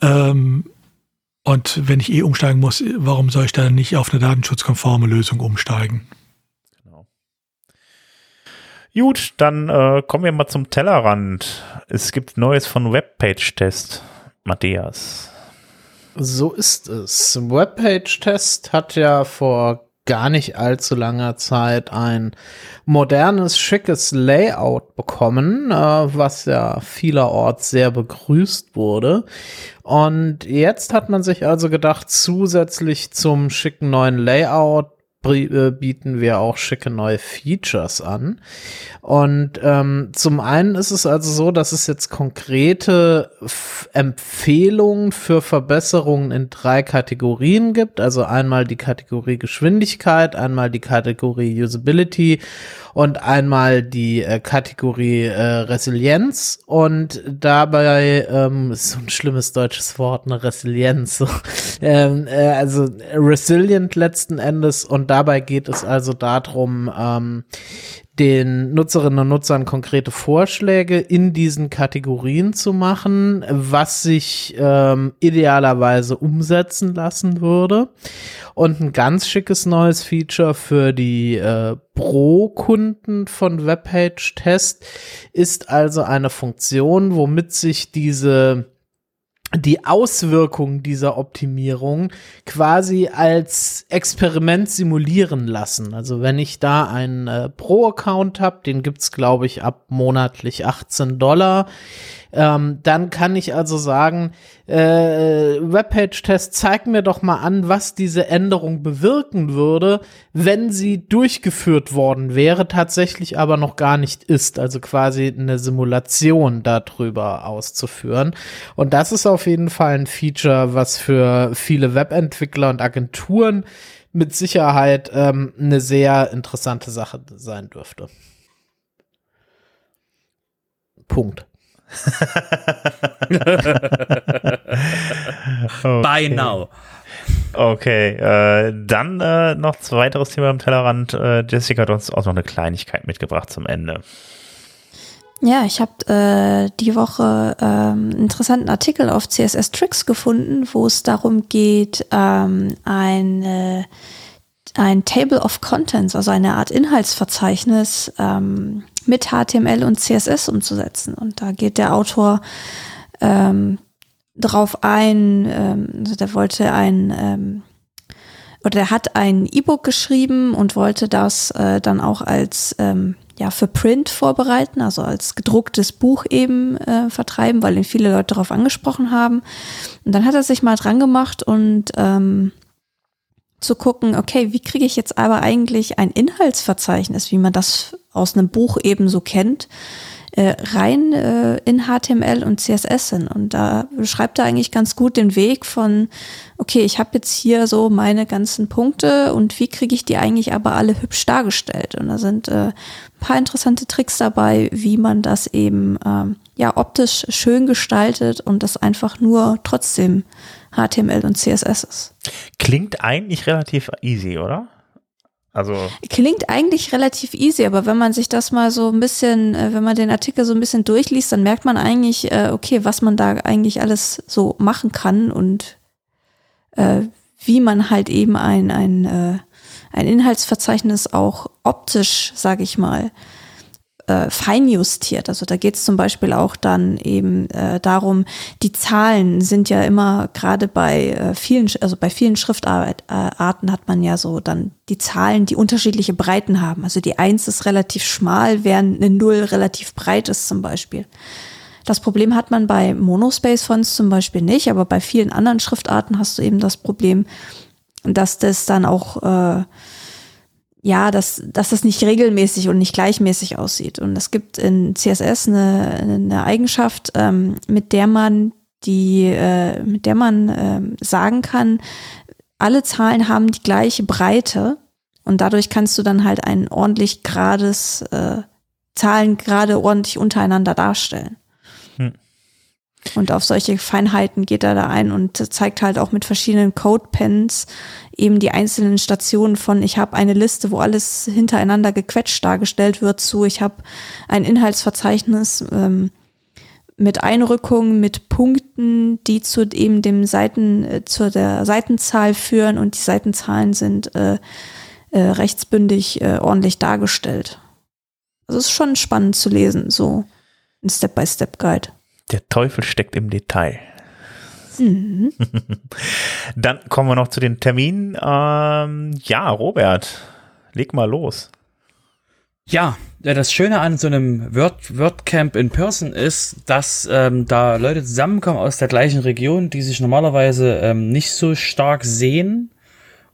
Ähm, und wenn ich eh umsteigen muss, warum soll ich dann nicht auf eine datenschutzkonforme Lösung umsteigen? Genau. Gut, dann äh, kommen wir mal zum Tellerrand. Es gibt Neues von Webpage-Test. Matthias. So ist es. Webpage-Test hat ja vor gar nicht allzu langer Zeit ein modernes, schickes Layout bekommen, äh, was ja vielerorts sehr begrüßt wurde. Und jetzt hat man sich also gedacht, zusätzlich zum schicken neuen Layout bieten wir auch schicke neue Features an. Und ähm, zum einen ist es also so, dass es jetzt konkrete F Empfehlungen für Verbesserungen in drei Kategorien gibt. Also einmal die Kategorie Geschwindigkeit, einmal die Kategorie Usability und einmal die äh, Kategorie äh, Resilienz. Und dabei ähm, ist so ein schlimmes deutsches Wort, eine Resilienz. *laughs* Ähm, äh, also resilient letzten Endes. Und dabei geht es also darum, ähm, den Nutzerinnen und Nutzern konkrete Vorschläge in diesen Kategorien zu machen, was sich ähm, idealerweise umsetzen lassen würde. Und ein ganz schickes neues Feature für die äh, Pro-Kunden von Webpage Test ist also eine Funktion, womit sich diese die Auswirkungen dieser Optimierung quasi als Experiment simulieren lassen. Also wenn ich da einen äh, Pro-Account habe, den gibt's glaube ich ab monatlich 18 Dollar, ähm, dann kann ich also sagen, äh, Webpage-Test, zeig mir doch mal an, was diese Änderung bewirken würde, wenn sie durchgeführt worden wäre, tatsächlich aber noch gar nicht ist. Also quasi eine Simulation darüber auszuführen. Und das ist auf jeden Fall ein Feature, was für viele Webentwickler und Agenturen mit Sicherheit ähm, eine sehr interessante Sache sein dürfte. Punkt. *laughs* By now. Okay, äh, dann äh, noch ein weiteres Thema am Tellerrand. Äh, Jessica hat uns auch noch eine Kleinigkeit mitgebracht zum Ende. Ja, ich habe äh, die Woche ähm, einen interessanten Artikel auf CSS Tricks gefunden, wo es darum geht, ähm, ein, ein Table of Contents, also eine Art Inhaltsverzeichnis ähm, mit HTML und CSS umzusetzen. Und da geht der Autor ähm, drauf ein, ähm, also der wollte ein ähm, oder der hat ein E-Book geschrieben und wollte das äh, dann auch als ähm, ja für Print vorbereiten, also als gedrucktes Buch eben äh, vertreiben, weil ihn viele Leute darauf angesprochen haben. Und dann hat er sich mal dran gemacht und ähm, zu gucken, okay, wie kriege ich jetzt aber eigentlich ein Inhaltsverzeichnis, wie man das aus einem Buch eben so kennt, äh, rein äh, in HTML und CSS hin. Und da beschreibt er eigentlich ganz gut den Weg von, okay, ich habe jetzt hier so meine ganzen Punkte und wie kriege ich die eigentlich aber alle hübsch dargestellt? Und da sind äh, ein paar interessante Tricks dabei, wie man das eben ähm, ja optisch schön gestaltet und das einfach nur trotzdem HTML und CSS ist. Klingt eigentlich relativ easy, oder? Also, Klingt eigentlich relativ easy, aber wenn man sich das mal so ein bisschen, äh, wenn man den Artikel so ein bisschen durchliest, dann merkt man eigentlich, äh, okay, was man da eigentlich alles so machen kann und äh, wie man halt eben ein, ein, ein Inhaltsverzeichnis auch optisch, sage ich mal, äh, feinjustiert. Also da geht es zum Beispiel auch dann eben äh, darum, die Zahlen sind ja immer gerade bei äh, vielen, also bei vielen Schriftarten hat man ja so dann die Zahlen, die unterschiedliche Breiten haben. Also die Eins ist relativ schmal, während eine Null relativ breit ist zum Beispiel. Das Problem hat man bei Monospace-Fonts zum Beispiel nicht, aber bei vielen anderen Schriftarten hast du eben das Problem, dass das dann auch äh, ja, dass, dass das nicht regelmäßig und nicht gleichmäßig aussieht. Und es gibt in CSS eine, eine Eigenschaft, ähm, mit der man die, äh, mit der man ähm, sagen kann, alle Zahlen haben die gleiche Breite und dadurch kannst du dann halt ein ordentlich gerades äh, Zahlen gerade ordentlich untereinander darstellen. Hm. Und auf solche Feinheiten geht er da ein und zeigt halt auch mit verschiedenen Code-Pens eben die einzelnen Stationen von, ich habe eine Liste, wo alles hintereinander gequetscht dargestellt wird, zu, ich habe ein Inhaltsverzeichnis ähm, mit Einrückungen, mit Punkten, die zu eben dem Seiten, äh, zu der Seitenzahl führen und die Seitenzahlen sind äh, äh, rechtsbündig äh, ordentlich dargestellt. Also ist schon spannend zu lesen, so ein Step-by-Step-Guide. Der Teufel steckt im Detail. Mhm. *laughs* Dann kommen wir noch zu den Terminen. Ähm, ja, Robert, leg mal los. Ja, das Schöne an so einem Word, WordCamp in Person ist, dass ähm, da Leute zusammenkommen aus der gleichen Region, die sich normalerweise ähm, nicht so stark sehen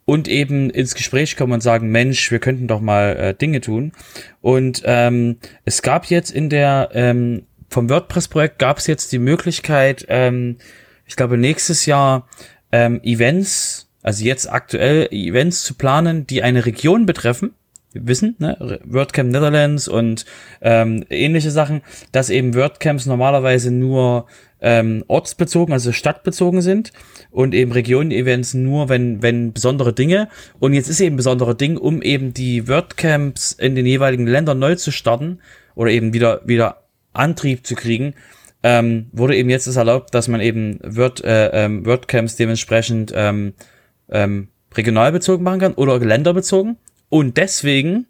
und eben ins Gespräch kommen und sagen, Mensch, wir könnten doch mal äh, Dinge tun. Und ähm, es gab jetzt in der ähm, vom WordPress-Projekt gab es jetzt die Möglichkeit, ähm, ich glaube nächstes Jahr ähm, Events, also jetzt aktuell Events zu planen, die eine Region betreffen wir wissen, ne, WordCamp Netherlands und ähm, ähnliche Sachen, dass eben WordCamps normalerweise nur ähm, ortsbezogen, also stadtbezogen sind und eben Regionen-Events nur, wenn, wenn besondere Dinge. Und jetzt ist eben besondere Ding, um eben die WordCamps in den jeweiligen Ländern neu zu starten oder eben wieder, wieder Antrieb zu kriegen, ähm, wurde eben jetzt es erlaubt, dass man eben Word, äh, ähm, WordCamps dementsprechend ähm, ähm, regional bezogen machen kann oder länderbezogen. Und deswegen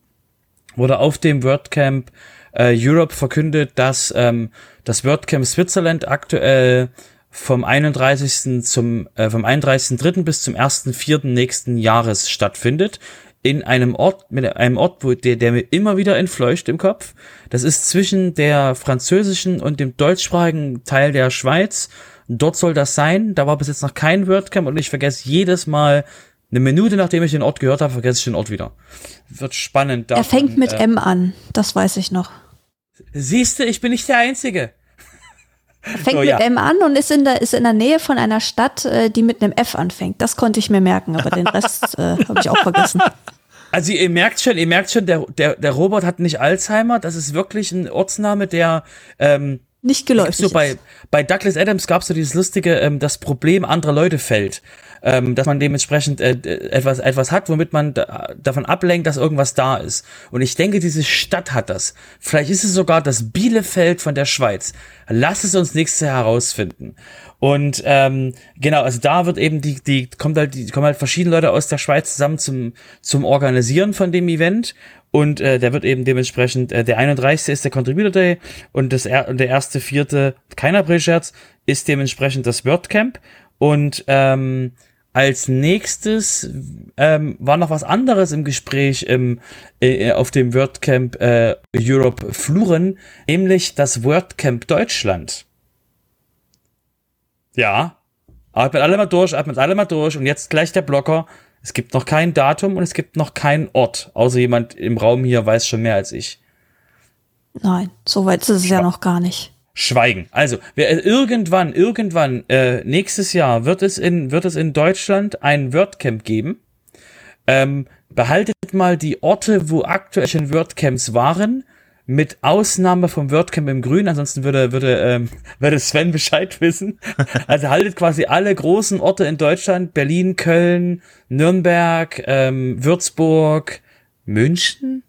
wurde auf dem WordCamp äh, Europe verkündet, dass ähm, das WordCamp Switzerland aktuell vom 31. zum äh, vom 31.3. bis zum 1.4. nächsten Jahres stattfindet in einem Ort mit einem Ort, wo der der mir immer wieder entfleucht im Kopf. Das ist zwischen der französischen und dem deutschsprachigen Teil der Schweiz. Dort soll das sein. Da war bis jetzt noch kein WordCamp und ich vergesse jedes Mal eine Minute nachdem ich den Ort gehört habe, vergesse ich den Ort wieder. Wird spannend. Davon, er fängt mit äh, M an, das weiß ich noch. Siehst du, ich bin nicht der Einzige. Fängt so, mit ja. M an und ist in, der, ist in der Nähe von einer Stadt, äh, die mit einem F anfängt. Das konnte ich mir merken, aber den Rest *laughs* äh, habe ich auch vergessen. Also ihr merkt schon, ihr merkt schon, der, der, der Robert hat nicht Alzheimer. Das ist wirklich ein Ortsname, der ähm, nicht geläufig so bei, bei Douglas Adams gab es so dieses lustige, ähm, das Problem anderer Leute fällt ähm, dass man dementsprechend äh, etwas, etwas hat, womit man da, davon ablenkt, dass irgendwas da ist. Und ich denke, diese Stadt hat das. Vielleicht ist es sogar das Bielefeld von der Schweiz. Lass es uns nächstes Jahr herausfinden. Und ähm, genau, also da wird eben die, die kommt halt, die kommen halt verschiedene Leute aus der Schweiz zusammen zum zum Organisieren von dem Event und äh, der wird eben dementsprechend äh, der 31. ist der Contributor Day und das er und der erste vierte keiner Pre-Scherz ist dementsprechend das WordCamp und ähm, als nächstes ähm, war noch was anderes im Gespräch im, äh, auf dem WordCamp äh, Europe Fluren, nämlich das WordCamp Deutschland. Ja, atmet alle mal durch, atmet alle mal durch und jetzt gleich der Blocker. Es gibt noch kein Datum und es gibt noch keinen Ort, außer jemand im Raum hier weiß schon mehr als ich. Nein, so weit ist es ja noch gar nicht. Schweigen. Also, wer, äh, irgendwann, irgendwann, äh, nächstes Jahr wird es in, wird es in Deutschland ein WordCamp geben. Ähm, behaltet mal die Orte, wo aktuell schon WordCamps waren, mit Ausnahme vom WordCamp im Grün, ansonsten würde, würde, ähm, *laughs* würde Sven Bescheid wissen. Also haltet quasi alle großen Orte in Deutschland, Berlin, Köln, Nürnberg, ähm, Würzburg, München,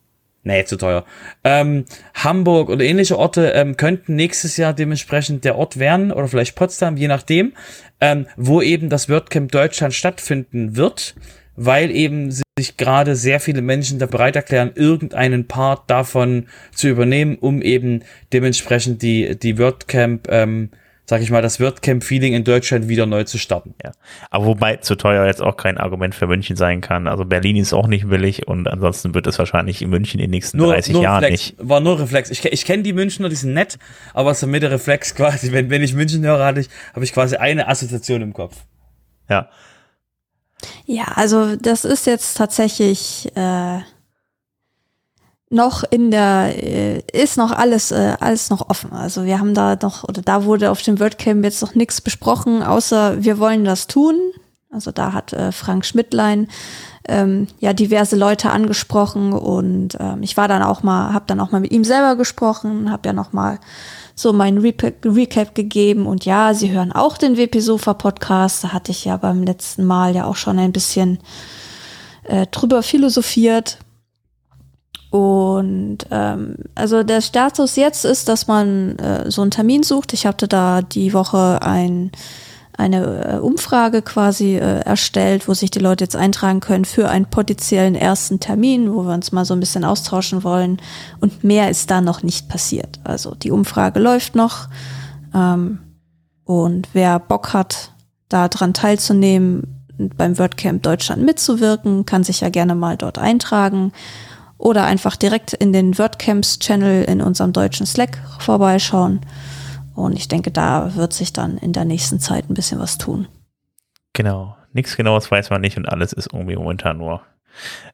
Nee, zu teuer. Ähm, Hamburg oder ähnliche Orte ähm, könnten nächstes Jahr dementsprechend der Ort werden oder vielleicht Potsdam, je nachdem, ähm, wo eben das WordCamp Deutschland stattfinden wird, weil eben sich gerade sehr viele Menschen da bereit erklären, irgendeinen Part davon zu übernehmen, um eben dementsprechend die, die WordCamp ähm, sag ich mal, das WordCamp-Feeling in Deutschland wieder neu zu starten. Ja. Aber wobei zu teuer jetzt auch kein Argument für München sein kann. Also Berlin ist auch nicht billig und ansonsten wird es wahrscheinlich in München in den nächsten nur, 30 nur Jahren Reflex. nicht. War nur Reflex. Ich, ich kenne die Münchner, die sind nett, aber so mit der Reflex quasi, wenn, wenn ich München höre, habe ich, hab ich quasi eine Assoziation im Kopf. Ja. Ja, also das ist jetzt tatsächlich äh, noch in der, äh, ist noch alles, äh, alles noch offen. Also wir haben da noch, oder da wurde auf dem WordCamp jetzt noch nichts besprochen, außer wir wollen das tun. Also da hat äh, Frank Schmidtlein ähm, ja diverse Leute angesprochen und ähm, ich war dann auch mal, habe dann auch mal mit ihm selber gesprochen, habe ja noch mal so meinen Recap, gegeben und ja, sie hören auch den WP Sofa Podcast. Da hatte ich ja beim letzten Mal ja auch schon ein bisschen äh, drüber philosophiert. Und ähm, also der Status jetzt ist, dass man äh, so einen Termin sucht. Ich hatte da die Woche ein eine äh, Umfrage quasi äh, erstellt, wo sich die Leute jetzt eintragen können für einen potenziellen ersten Termin, wo wir uns mal so ein bisschen austauschen wollen. Und mehr ist da noch nicht passiert. Also die Umfrage läuft noch. Ähm, und wer Bock hat, da dran teilzunehmen, beim WordCamp Deutschland mitzuwirken, kann sich ja gerne mal dort eintragen oder einfach direkt in den WordCamps-Channel in unserem deutschen Slack vorbeischauen. Und ich denke, da wird sich dann in der nächsten Zeit ein bisschen was tun. Genau. Nichts Genaues weiß man nicht und alles ist irgendwie momentan nur,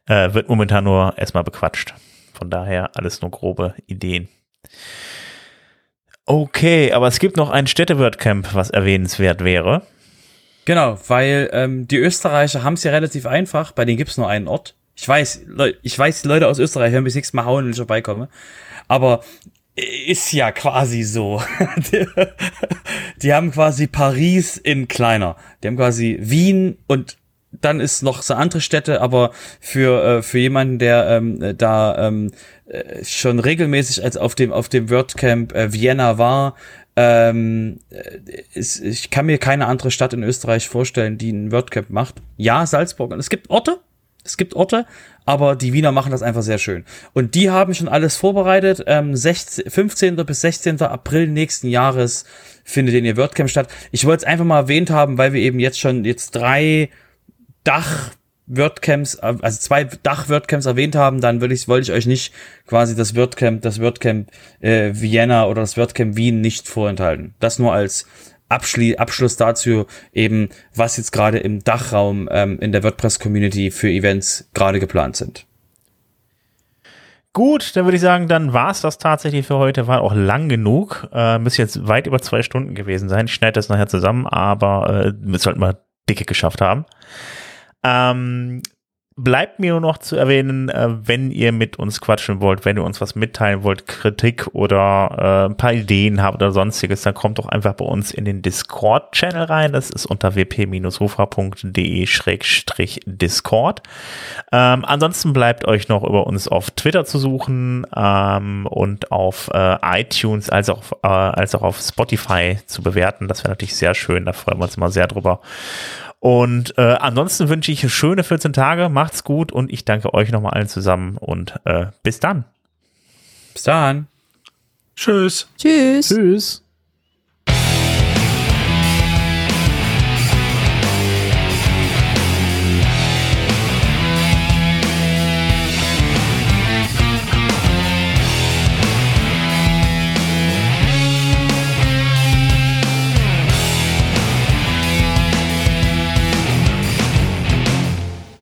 äh, wird momentan nur erstmal bequatscht. Von daher alles nur grobe Ideen. Okay, aber es gibt noch ein Städte-WordCamp, was erwähnenswert wäre. Genau, weil ähm, die Österreicher haben es ja relativ einfach, bei denen gibt es nur einen Ort. Ich weiß, ich weiß, die Leute aus Österreich hören bis nächstes Mal hauen, wenn ich vorbeikomme. Aber ist ja quasi so. die, *laughs* die haben quasi Paris in kleiner. Die haben quasi Wien und dann ist noch so andere Städte, aber für äh, für jemanden, der ähm, da ähm, äh, schon regelmäßig als auf dem auf dem WordCamp äh, Vienna war, ähm, äh, ist, ich kann mir keine andere Stadt in Österreich vorstellen, die ein WordCamp macht. Ja, Salzburg. Und es gibt Orte, es gibt Orte, aber die Wiener machen das einfach sehr schön. Und die haben schon alles vorbereitet. Ähm, 16, 15. bis 16. April nächsten Jahres findet in ihr WordCamp statt. Ich wollte es einfach mal erwähnt haben, weil wir eben jetzt schon jetzt drei Dach WordCamps, also zwei Dach-WordCamps erwähnt haben, dann würde ich, wollte ich euch nicht quasi das WordCamp, das WordCamp äh, Vienna oder das WordCamp Wien nicht vorenthalten. Das nur als Abschli Abschluss dazu eben, was jetzt gerade im Dachraum ähm, in der WordPress-Community für Events gerade geplant sind. Gut, dann würde ich sagen, dann war es das tatsächlich für heute. War auch lang genug. Äh, müsste jetzt weit über zwei Stunden gewesen sein. Ich schneide das nachher zusammen, aber äh, wir sollten mal dicke geschafft haben. Ähm, bleibt mir nur noch zu erwähnen, äh, wenn ihr mit uns quatschen wollt, wenn ihr uns was mitteilen wollt, Kritik oder äh, ein paar Ideen habt oder sonstiges, dann kommt doch einfach bei uns in den Discord-Channel rein. Das ist unter wp-hofa.de-discord. Ähm, ansonsten bleibt euch noch über uns auf Twitter zu suchen ähm, und auf äh, iTunes als auch, äh, als auch auf Spotify zu bewerten. Das wäre natürlich sehr schön. Da freuen wir uns immer sehr drüber. Und äh, ansonsten wünsche ich schöne 14 Tage, macht's gut und ich danke euch nochmal allen zusammen und äh, bis dann. Bis dann. Tschüss. Tschüss. Tschüss.